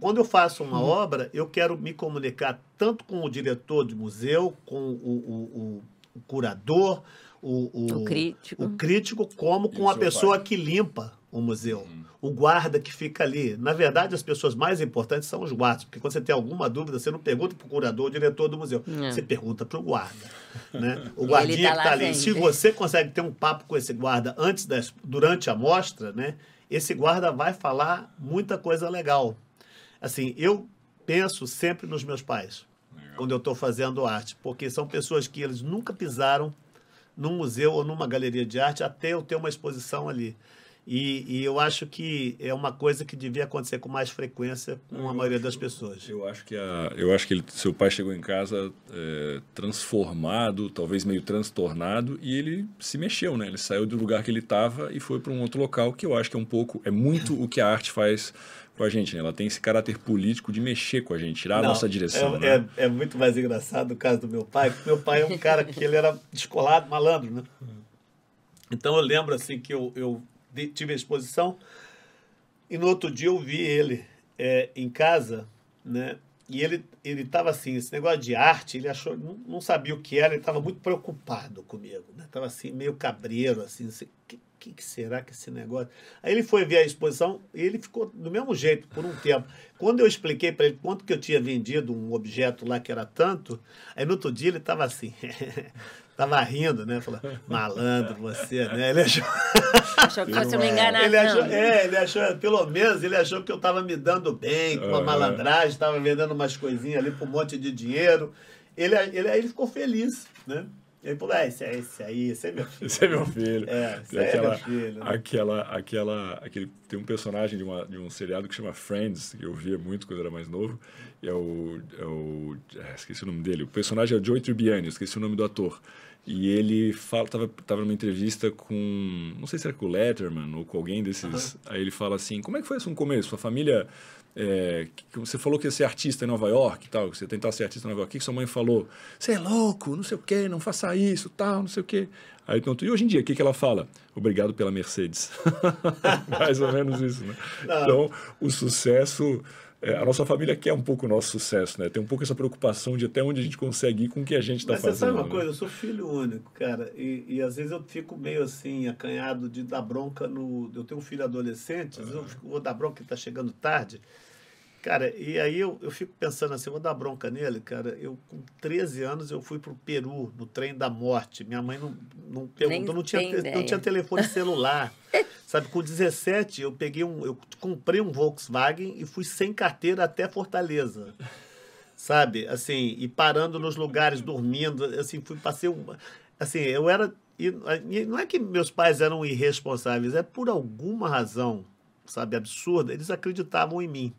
Quando eu faço uma uhum. obra, eu quero me comunicar tanto com o diretor de museu, com o, o, o curador, o, o, crítico. o crítico, como com a pessoa pai. que limpa o museu. Uhum. O guarda que fica ali. Na verdade, as pessoas mais importantes são os guardas, porque quando você tem alguma dúvida, você não pergunta para o curador, o diretor do museu. É. Você pergunta para o guarda. Né? O guardinha tá que está ali. Se você consegue ter um papo com esse guarda antes das, durante a mostra, né? esse guarda vai falar muita coisa legal. Assim, eu penso sempre nos meus pais legal. quando eu estou fazendo arte, porque são pessoas que eles nunca pisaram num museu ou numa galeria de arte até eu ter uma exposição ali. E, e, eu acho que é uma coisa que devia acontecer com mais frequência com a maioria das pessoas. Eu acho que, a, eu acho que ele, seu pai chegou em casa é, transformado, talvez meio transtornado, e ele se mexeu, né? Ele saiu do lugar que ele estava e foi para um outro local, que eu acho que é um pouco, é muito o que a arte faz com a gente, né? Ela tem esse caráter político de mexer com a gente, tirar Não, a nossa direção. É, né? é, é, muito mais engraçado o caso do meu pai, porque meu pai é um cara que ele era descolado, malandro, né? Então eu lembro assim que eu, eu tive a exposição e no outro dia eu vi ele é, em casa, né? E ele ele estava assim, esse negócio de arte, ele achou, não, não sabia o que era, ele estava muito preocupado comigo, né? Tava assim meio cabreiro, assim, assim que, que, que será que esse negócio. Aí ele foi ver a exposição e ele ficou do mesmo jeito por um tempo. Quando eu expliquei para ele quanto que eu tinha vendido um objeto lá que era tanto, aí no outro dia ele estava assim. Tava rindo, né? Falou, malandro você, né? Ele achou. Achou que fosse uma enganação. Ele achou, é, ele achou, pelo menos ele achou que eu tava me dando bem, com uma malandragem, estava vendendo umas coisinhas ali por um monte de dinheiro. Ele, ele, aí ele ficou feliz, né? Ele falou, ah, esse, é- esse aí, esse é meu filho. Esse é meu filho. É, esse é aquela, meu filho, né? aquela, aquela, aquele, tem um personagem de, uma, de um seriado que chama Friends, que eu via muito quando era mais novo. É o, é o ah, esqueci o nome dele. O personagem é o Joey Tribbiani, esqueci o nome do ator. E ele fala, tava, tava numa entrevista com, não sei se era com o Letterman ou com alguém desses. Aí ele fala assim: como é que foi isso no começo? Sua família. é, que- que você falou que ia ser artista em Nova York e tal, que você tentar ser artista em Nova York. O que, que sua mãe falou? Você é louco, não sei o quê, não faça isso, tal, não sei o quê. Aí perguntou, e hoje em dia, o que, que ela fala? Obrigado pela Mercedes. Mais ou menos isso, né? Não. Então, o sucesso. É, a nossa família quer um pouco o nosso sucesso, né? Tem um pouco essa preocupação de até onde a gente consegue ir com o que a gente está Mas você fazendo. sabe uma né? coisa, eu sou filho único, cara, e, e às vezes eu fico meio assim, acanhado de dar bronca no. Eu tenho um filho adolescente, às vezes eu fico, vou dar bronca que tá chegando tarde. Cara, e aí eu, eu fico pensando assim, eu vou dar bronca nele, cara. Eu, com 13 anos, eu fui pro Peru, no trem da morte. Minha mãe não, não perguntou, não tinha, te- não tinha telefone celular. Sabe, com 17, eu peguei um. Eu comprei um Volkswagen e fui sem carteira até Fortaleza sabe? Assim, e parando nos lugares, dormindo, assim, fui passei um, assim, eu era e, não é que meus pais eram irresponsáveis, é por alguma razão, sabe, absurda, eles acreditavam em mim.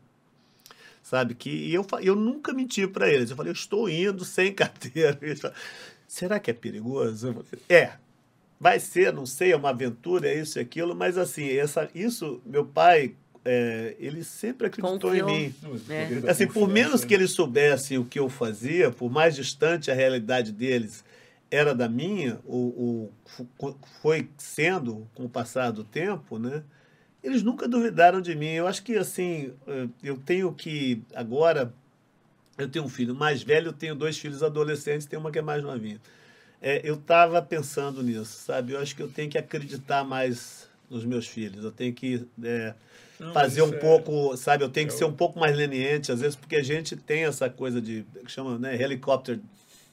Sabe que e eu eu nunca menti para eles. Eu falei, eu estou indo sem carteira. Falaram, Será que é perigoso? Falei, É. Vai ser, não sei, é uma aventura, é isso e aquilo, mas assim, essa, isso, meu pai, é, ele sempre acreditou Confiou. em mim. É. Assim, por menos né? que eles soubessem o que eu fazia, por mais distante a realidade deles era da minha, ou, ou foi sendo com o passar do tempo, né? Eles nunca duvidaram de mim. Eu acho que, assim, eh, eu tenho que, agora, eu tenho um filho mais velho, eu tenho dois filhos adolescentes, tem uma que é mais novinha. É, eu estava pensando nisso, sabe? Eu acho que eu tenho que acreditar mais nos meus filhos. Eu tenho que é, Não, fazer um é- pouco, sabe? Eu tenho que é ser um pouco mais leniente, às vezes, porque a gente tem essa coisa de, que chama, né? Helicopter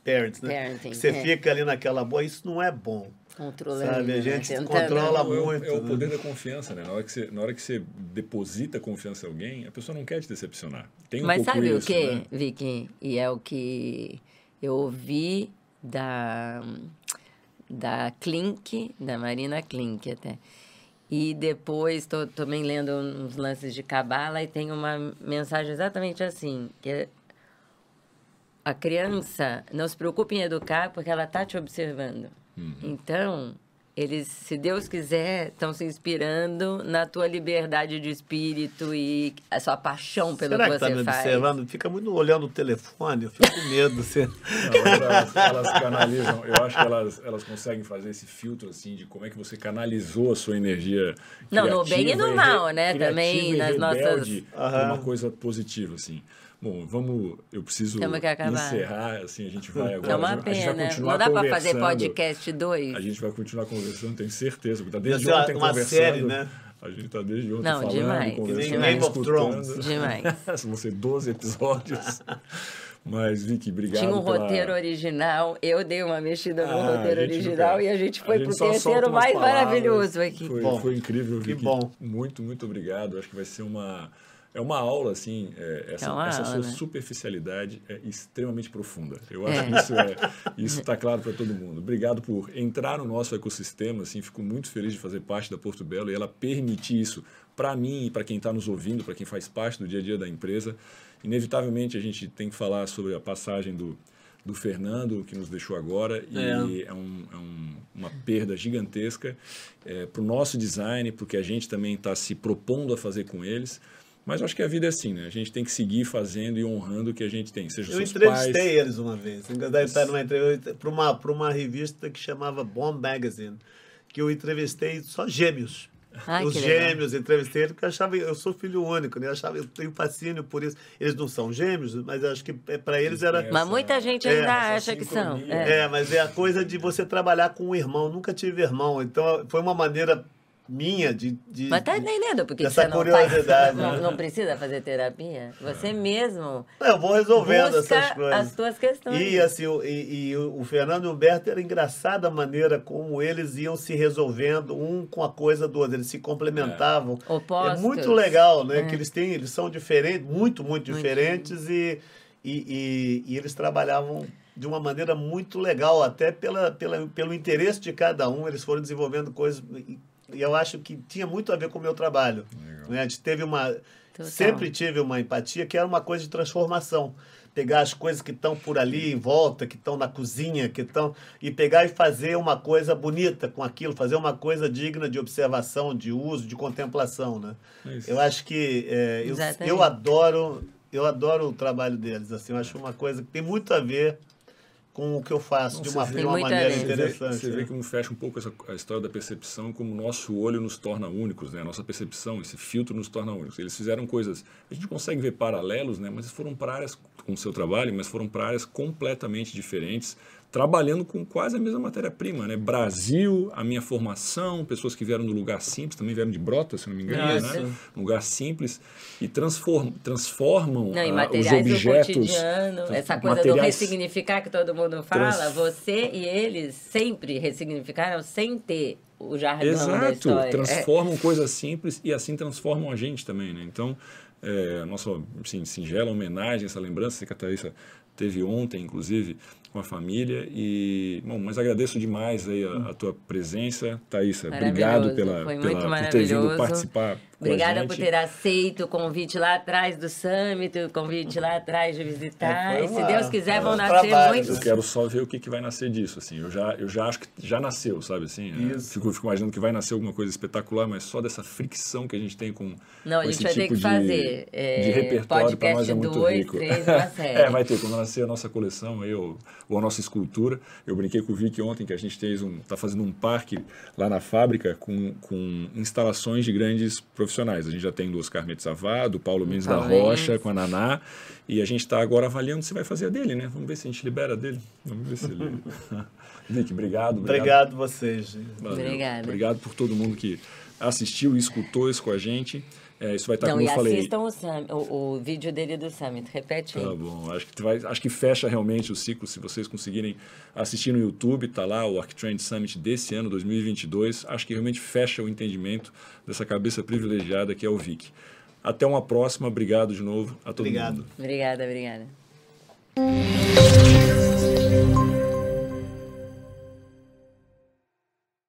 parents, né? Parenting, que você é. fica ali naquela boa. Isso não é bom. Controlando, Sabe, a né? gente Tentando- controla É o- muito, É o né? poder da confiança, né? Na hora, que você, na hora que você deposita confiança em alguém, a pessoa não quer te decepcionar. Tem um Mas pouco sabe isso, o que, né? Vicky? E é o que eu ouvi da, da Klink, da Marina Klink até. E depois estou também lendo uns lances de cabala e tem uma mensagem exatamente assim, que é a criança não se preocupe em educar porque ela está te observando. Uhum. Então, eles, se Deus quiser, estão se inspirando na tua liberdade de espírito e a sua paixão pelo Será que que você está me faz. observando? Fica muito olhando o telefone, eu fico com medo. Você... Não, mas elas, elas canalizam. Eu acho que elas, elas conseguem fazer esse filtro assim de como é que você canalizou a sua energia. Não, no bem e no re- mal, né? Também nas nossas- rebelde uma coisa positiva, assim. Bom, vamos. Eu preciso que encerrar, assim, a gente vai agora. É uma a gente vai pena. continuar Não dá para fazer conversando. podcast 2? A gente vai continuar conversando, tenho certeza. porque Tá desde uma- ontem uma conversando. série, né? A gente tá desde ontem Não, falando, demais, conversando, Que nem Game of escutando. Thrones. Demais. Vão ser 12 episódios. Mas, Vicky, obrigado Tinha um pela- roteiro original, eu dei uma mexida no Ah, roteiro original nunca- e a gente foi a gente pro só solta terceiro mais palavras. maravilhoso aqui. Foi, Bom, foi incrível, que Vicky. bom. Muito, muito obrigado. Acho que vai ser uma... É uma aula, assim, é, essa, É uma essa aula, sua né? superficialidade é extremamente profunda. Eu acho É. que isso é, isso está claro para todo mundo. Obrigado por entrar no nosso ecossistema, assim, fico muito feliz de fazer parte da Porto Belo e ela permitir isso para mim e para quem está nos ouvindo, para quem faz parte do dia a dia da empresa. Inevitavelmente a gente tem que falar sobre a passagem do, do Fernando, que nos deixou agora, e É. é, um- é um- uma perda gigantesca para o nosso design, porque a gente também está se propondo a fazer com eles. Mas eu acho que a vida é assim, né? A gente tem que seguir fazendo e honrando o que a gente tem, seja Eu seus entrevistei pais. eles uma vez. Para uma, pra uma revista que chamava Bomb Magazine, que eu entrevistei só gêmeos. Ai, Os legal. gêmeos, entrevistei eles, porque eu achava, eu sou filho único, né? Eu achava, eu tenho fascínio por isso. Eles não são gêmeos, mas acho que para eles era. Mas muita gente É, ainda acha que são. É. É, mas é a coisa de você trabalhar com um irmão. Nunca tive irmão, então foi uma maneira minha de, de Mas tá entendendo porque essa você não, curiosidade, faz, não, né? não precisa fazer terapia? Você mesmo Eu vou resolvendo essas coisas. as tuas questões. E assim, o, e, e o Fernando e o Humberto era engraçada a maneira como eles iam se resolvendo um com a coisa do outro, eles se complementavam. É, Opostos. muito legal, né? Que eles têm, eles são diferentes, muito, muito diferentes e, e, e, e eles trabalhavam de uma maneira muito legal, até pela, pela, pelo interesse de cada um, eles foram desenvolvendo coisas e eu acho que tinha muito a ver com o meu trabalho. Né? A gente teve uma. Total. Sempre tive uma empatia que era uma coisa de transformação. Pegar as coisas que estão por ali em volta, que estão na cozinha, que estão. e pegar e fazer uma coisa bonita com aquilo, fazer uma coisa digna de observação, de uso, de contemplação. Né? É isso. Eu acho que. é, eu, eu adoro. Eu adoro o trabalho deles. Assim, eu acho uma coisa que tem muito a ver com o que eu faço, Não, de você uma, vê- de uma maneira. Você vê, interessante. você vê né? como fecha um pouco essa, a história da percepção, como o nosso olho nos torna únicos, né? A nossa percepção, esse filtro nos torna únicos. Eles fizeram coisas, a gente consegue ver paralelos, né? Mas foram para áreas com o seu trabalho, mas foram para áreas completamente diferentes, trabalhando com quase a mesma matéria-prima, né? Brasil, a minha formação, pessoas que vieram do lugar simples, também vieram de Brota, se não me engano, Isso. né? Um lugar simples e transform, transformam Não, e ah, os materiais do objetos, cotidiano, essa coisa do ressignificar que todo mundo fala, Trans- você e eles sempre ressignificaram sem ter o jargão da Exato, história. É. transformam coisas simples e assim transformam a gente também, né? Então, é, nossa assim, singela homenagem, essa lembrança que a Thaisa teve ontem, inclusive, com a família. E, bom, mas agradeço demais aí a, a tua presença. Thaisa, obrigado pela, foi pela, muito por ter vindo participar Obrigada a gente. por ter aceito o convite lá atrás do Summit, o convite lá atrás de visitar. É, e se Deus quiser, vão nascer muitos. Eu quero só ver o que, que vai nascer disso, assim. Eu já, eu já acho que já nasceu, sabe assim? É, Isso. fico, fico imaginando que vai nascer alguma coisa espetacular, mas só dessa fricção que a gente tem com Não, a com gente esse vai ter tipo que de- fazer, é, de repertório para nós podcast é muito dois, rico. três, uma série. é, vai ter quando nascer a nossa coleção aí, ou, a nossa escultura. Eu brinquei com o Vic ontem que a gente fez um, tá fazendo um parque lá na fábrica com, com instalações de grandes profissionais. A gente já tem do Oscar Metzavá, do Paulo Mendes da Rocha, com a Naná, e a gente está agora avaliando se vai fazer a dele, né? Vamos ver se a gente libera dele. Vamos ver se ele... Vic, obrigado. Obrigado vocês. gente. Valeu. Obrigada. Obrigado por todo mundo que assistiu e escutou isso com a gente. É, isso vai estar, Não, como e eu falei. assistam o, o, o vídeo dele do Summit. Repete aí. Tá bom, acho que, vai, acho que fecha realmente o ciclo se vocês conseguirem assistir no YouTube, tá lá o Arctrend Summit desse ano, 2022. Acho que realmente fecha o entendimento dessa cabeça privilegiada que é o Vic. Até uma próxima, obrigado de novo a todo Obrigado. mundo. Obrigada, obrigada.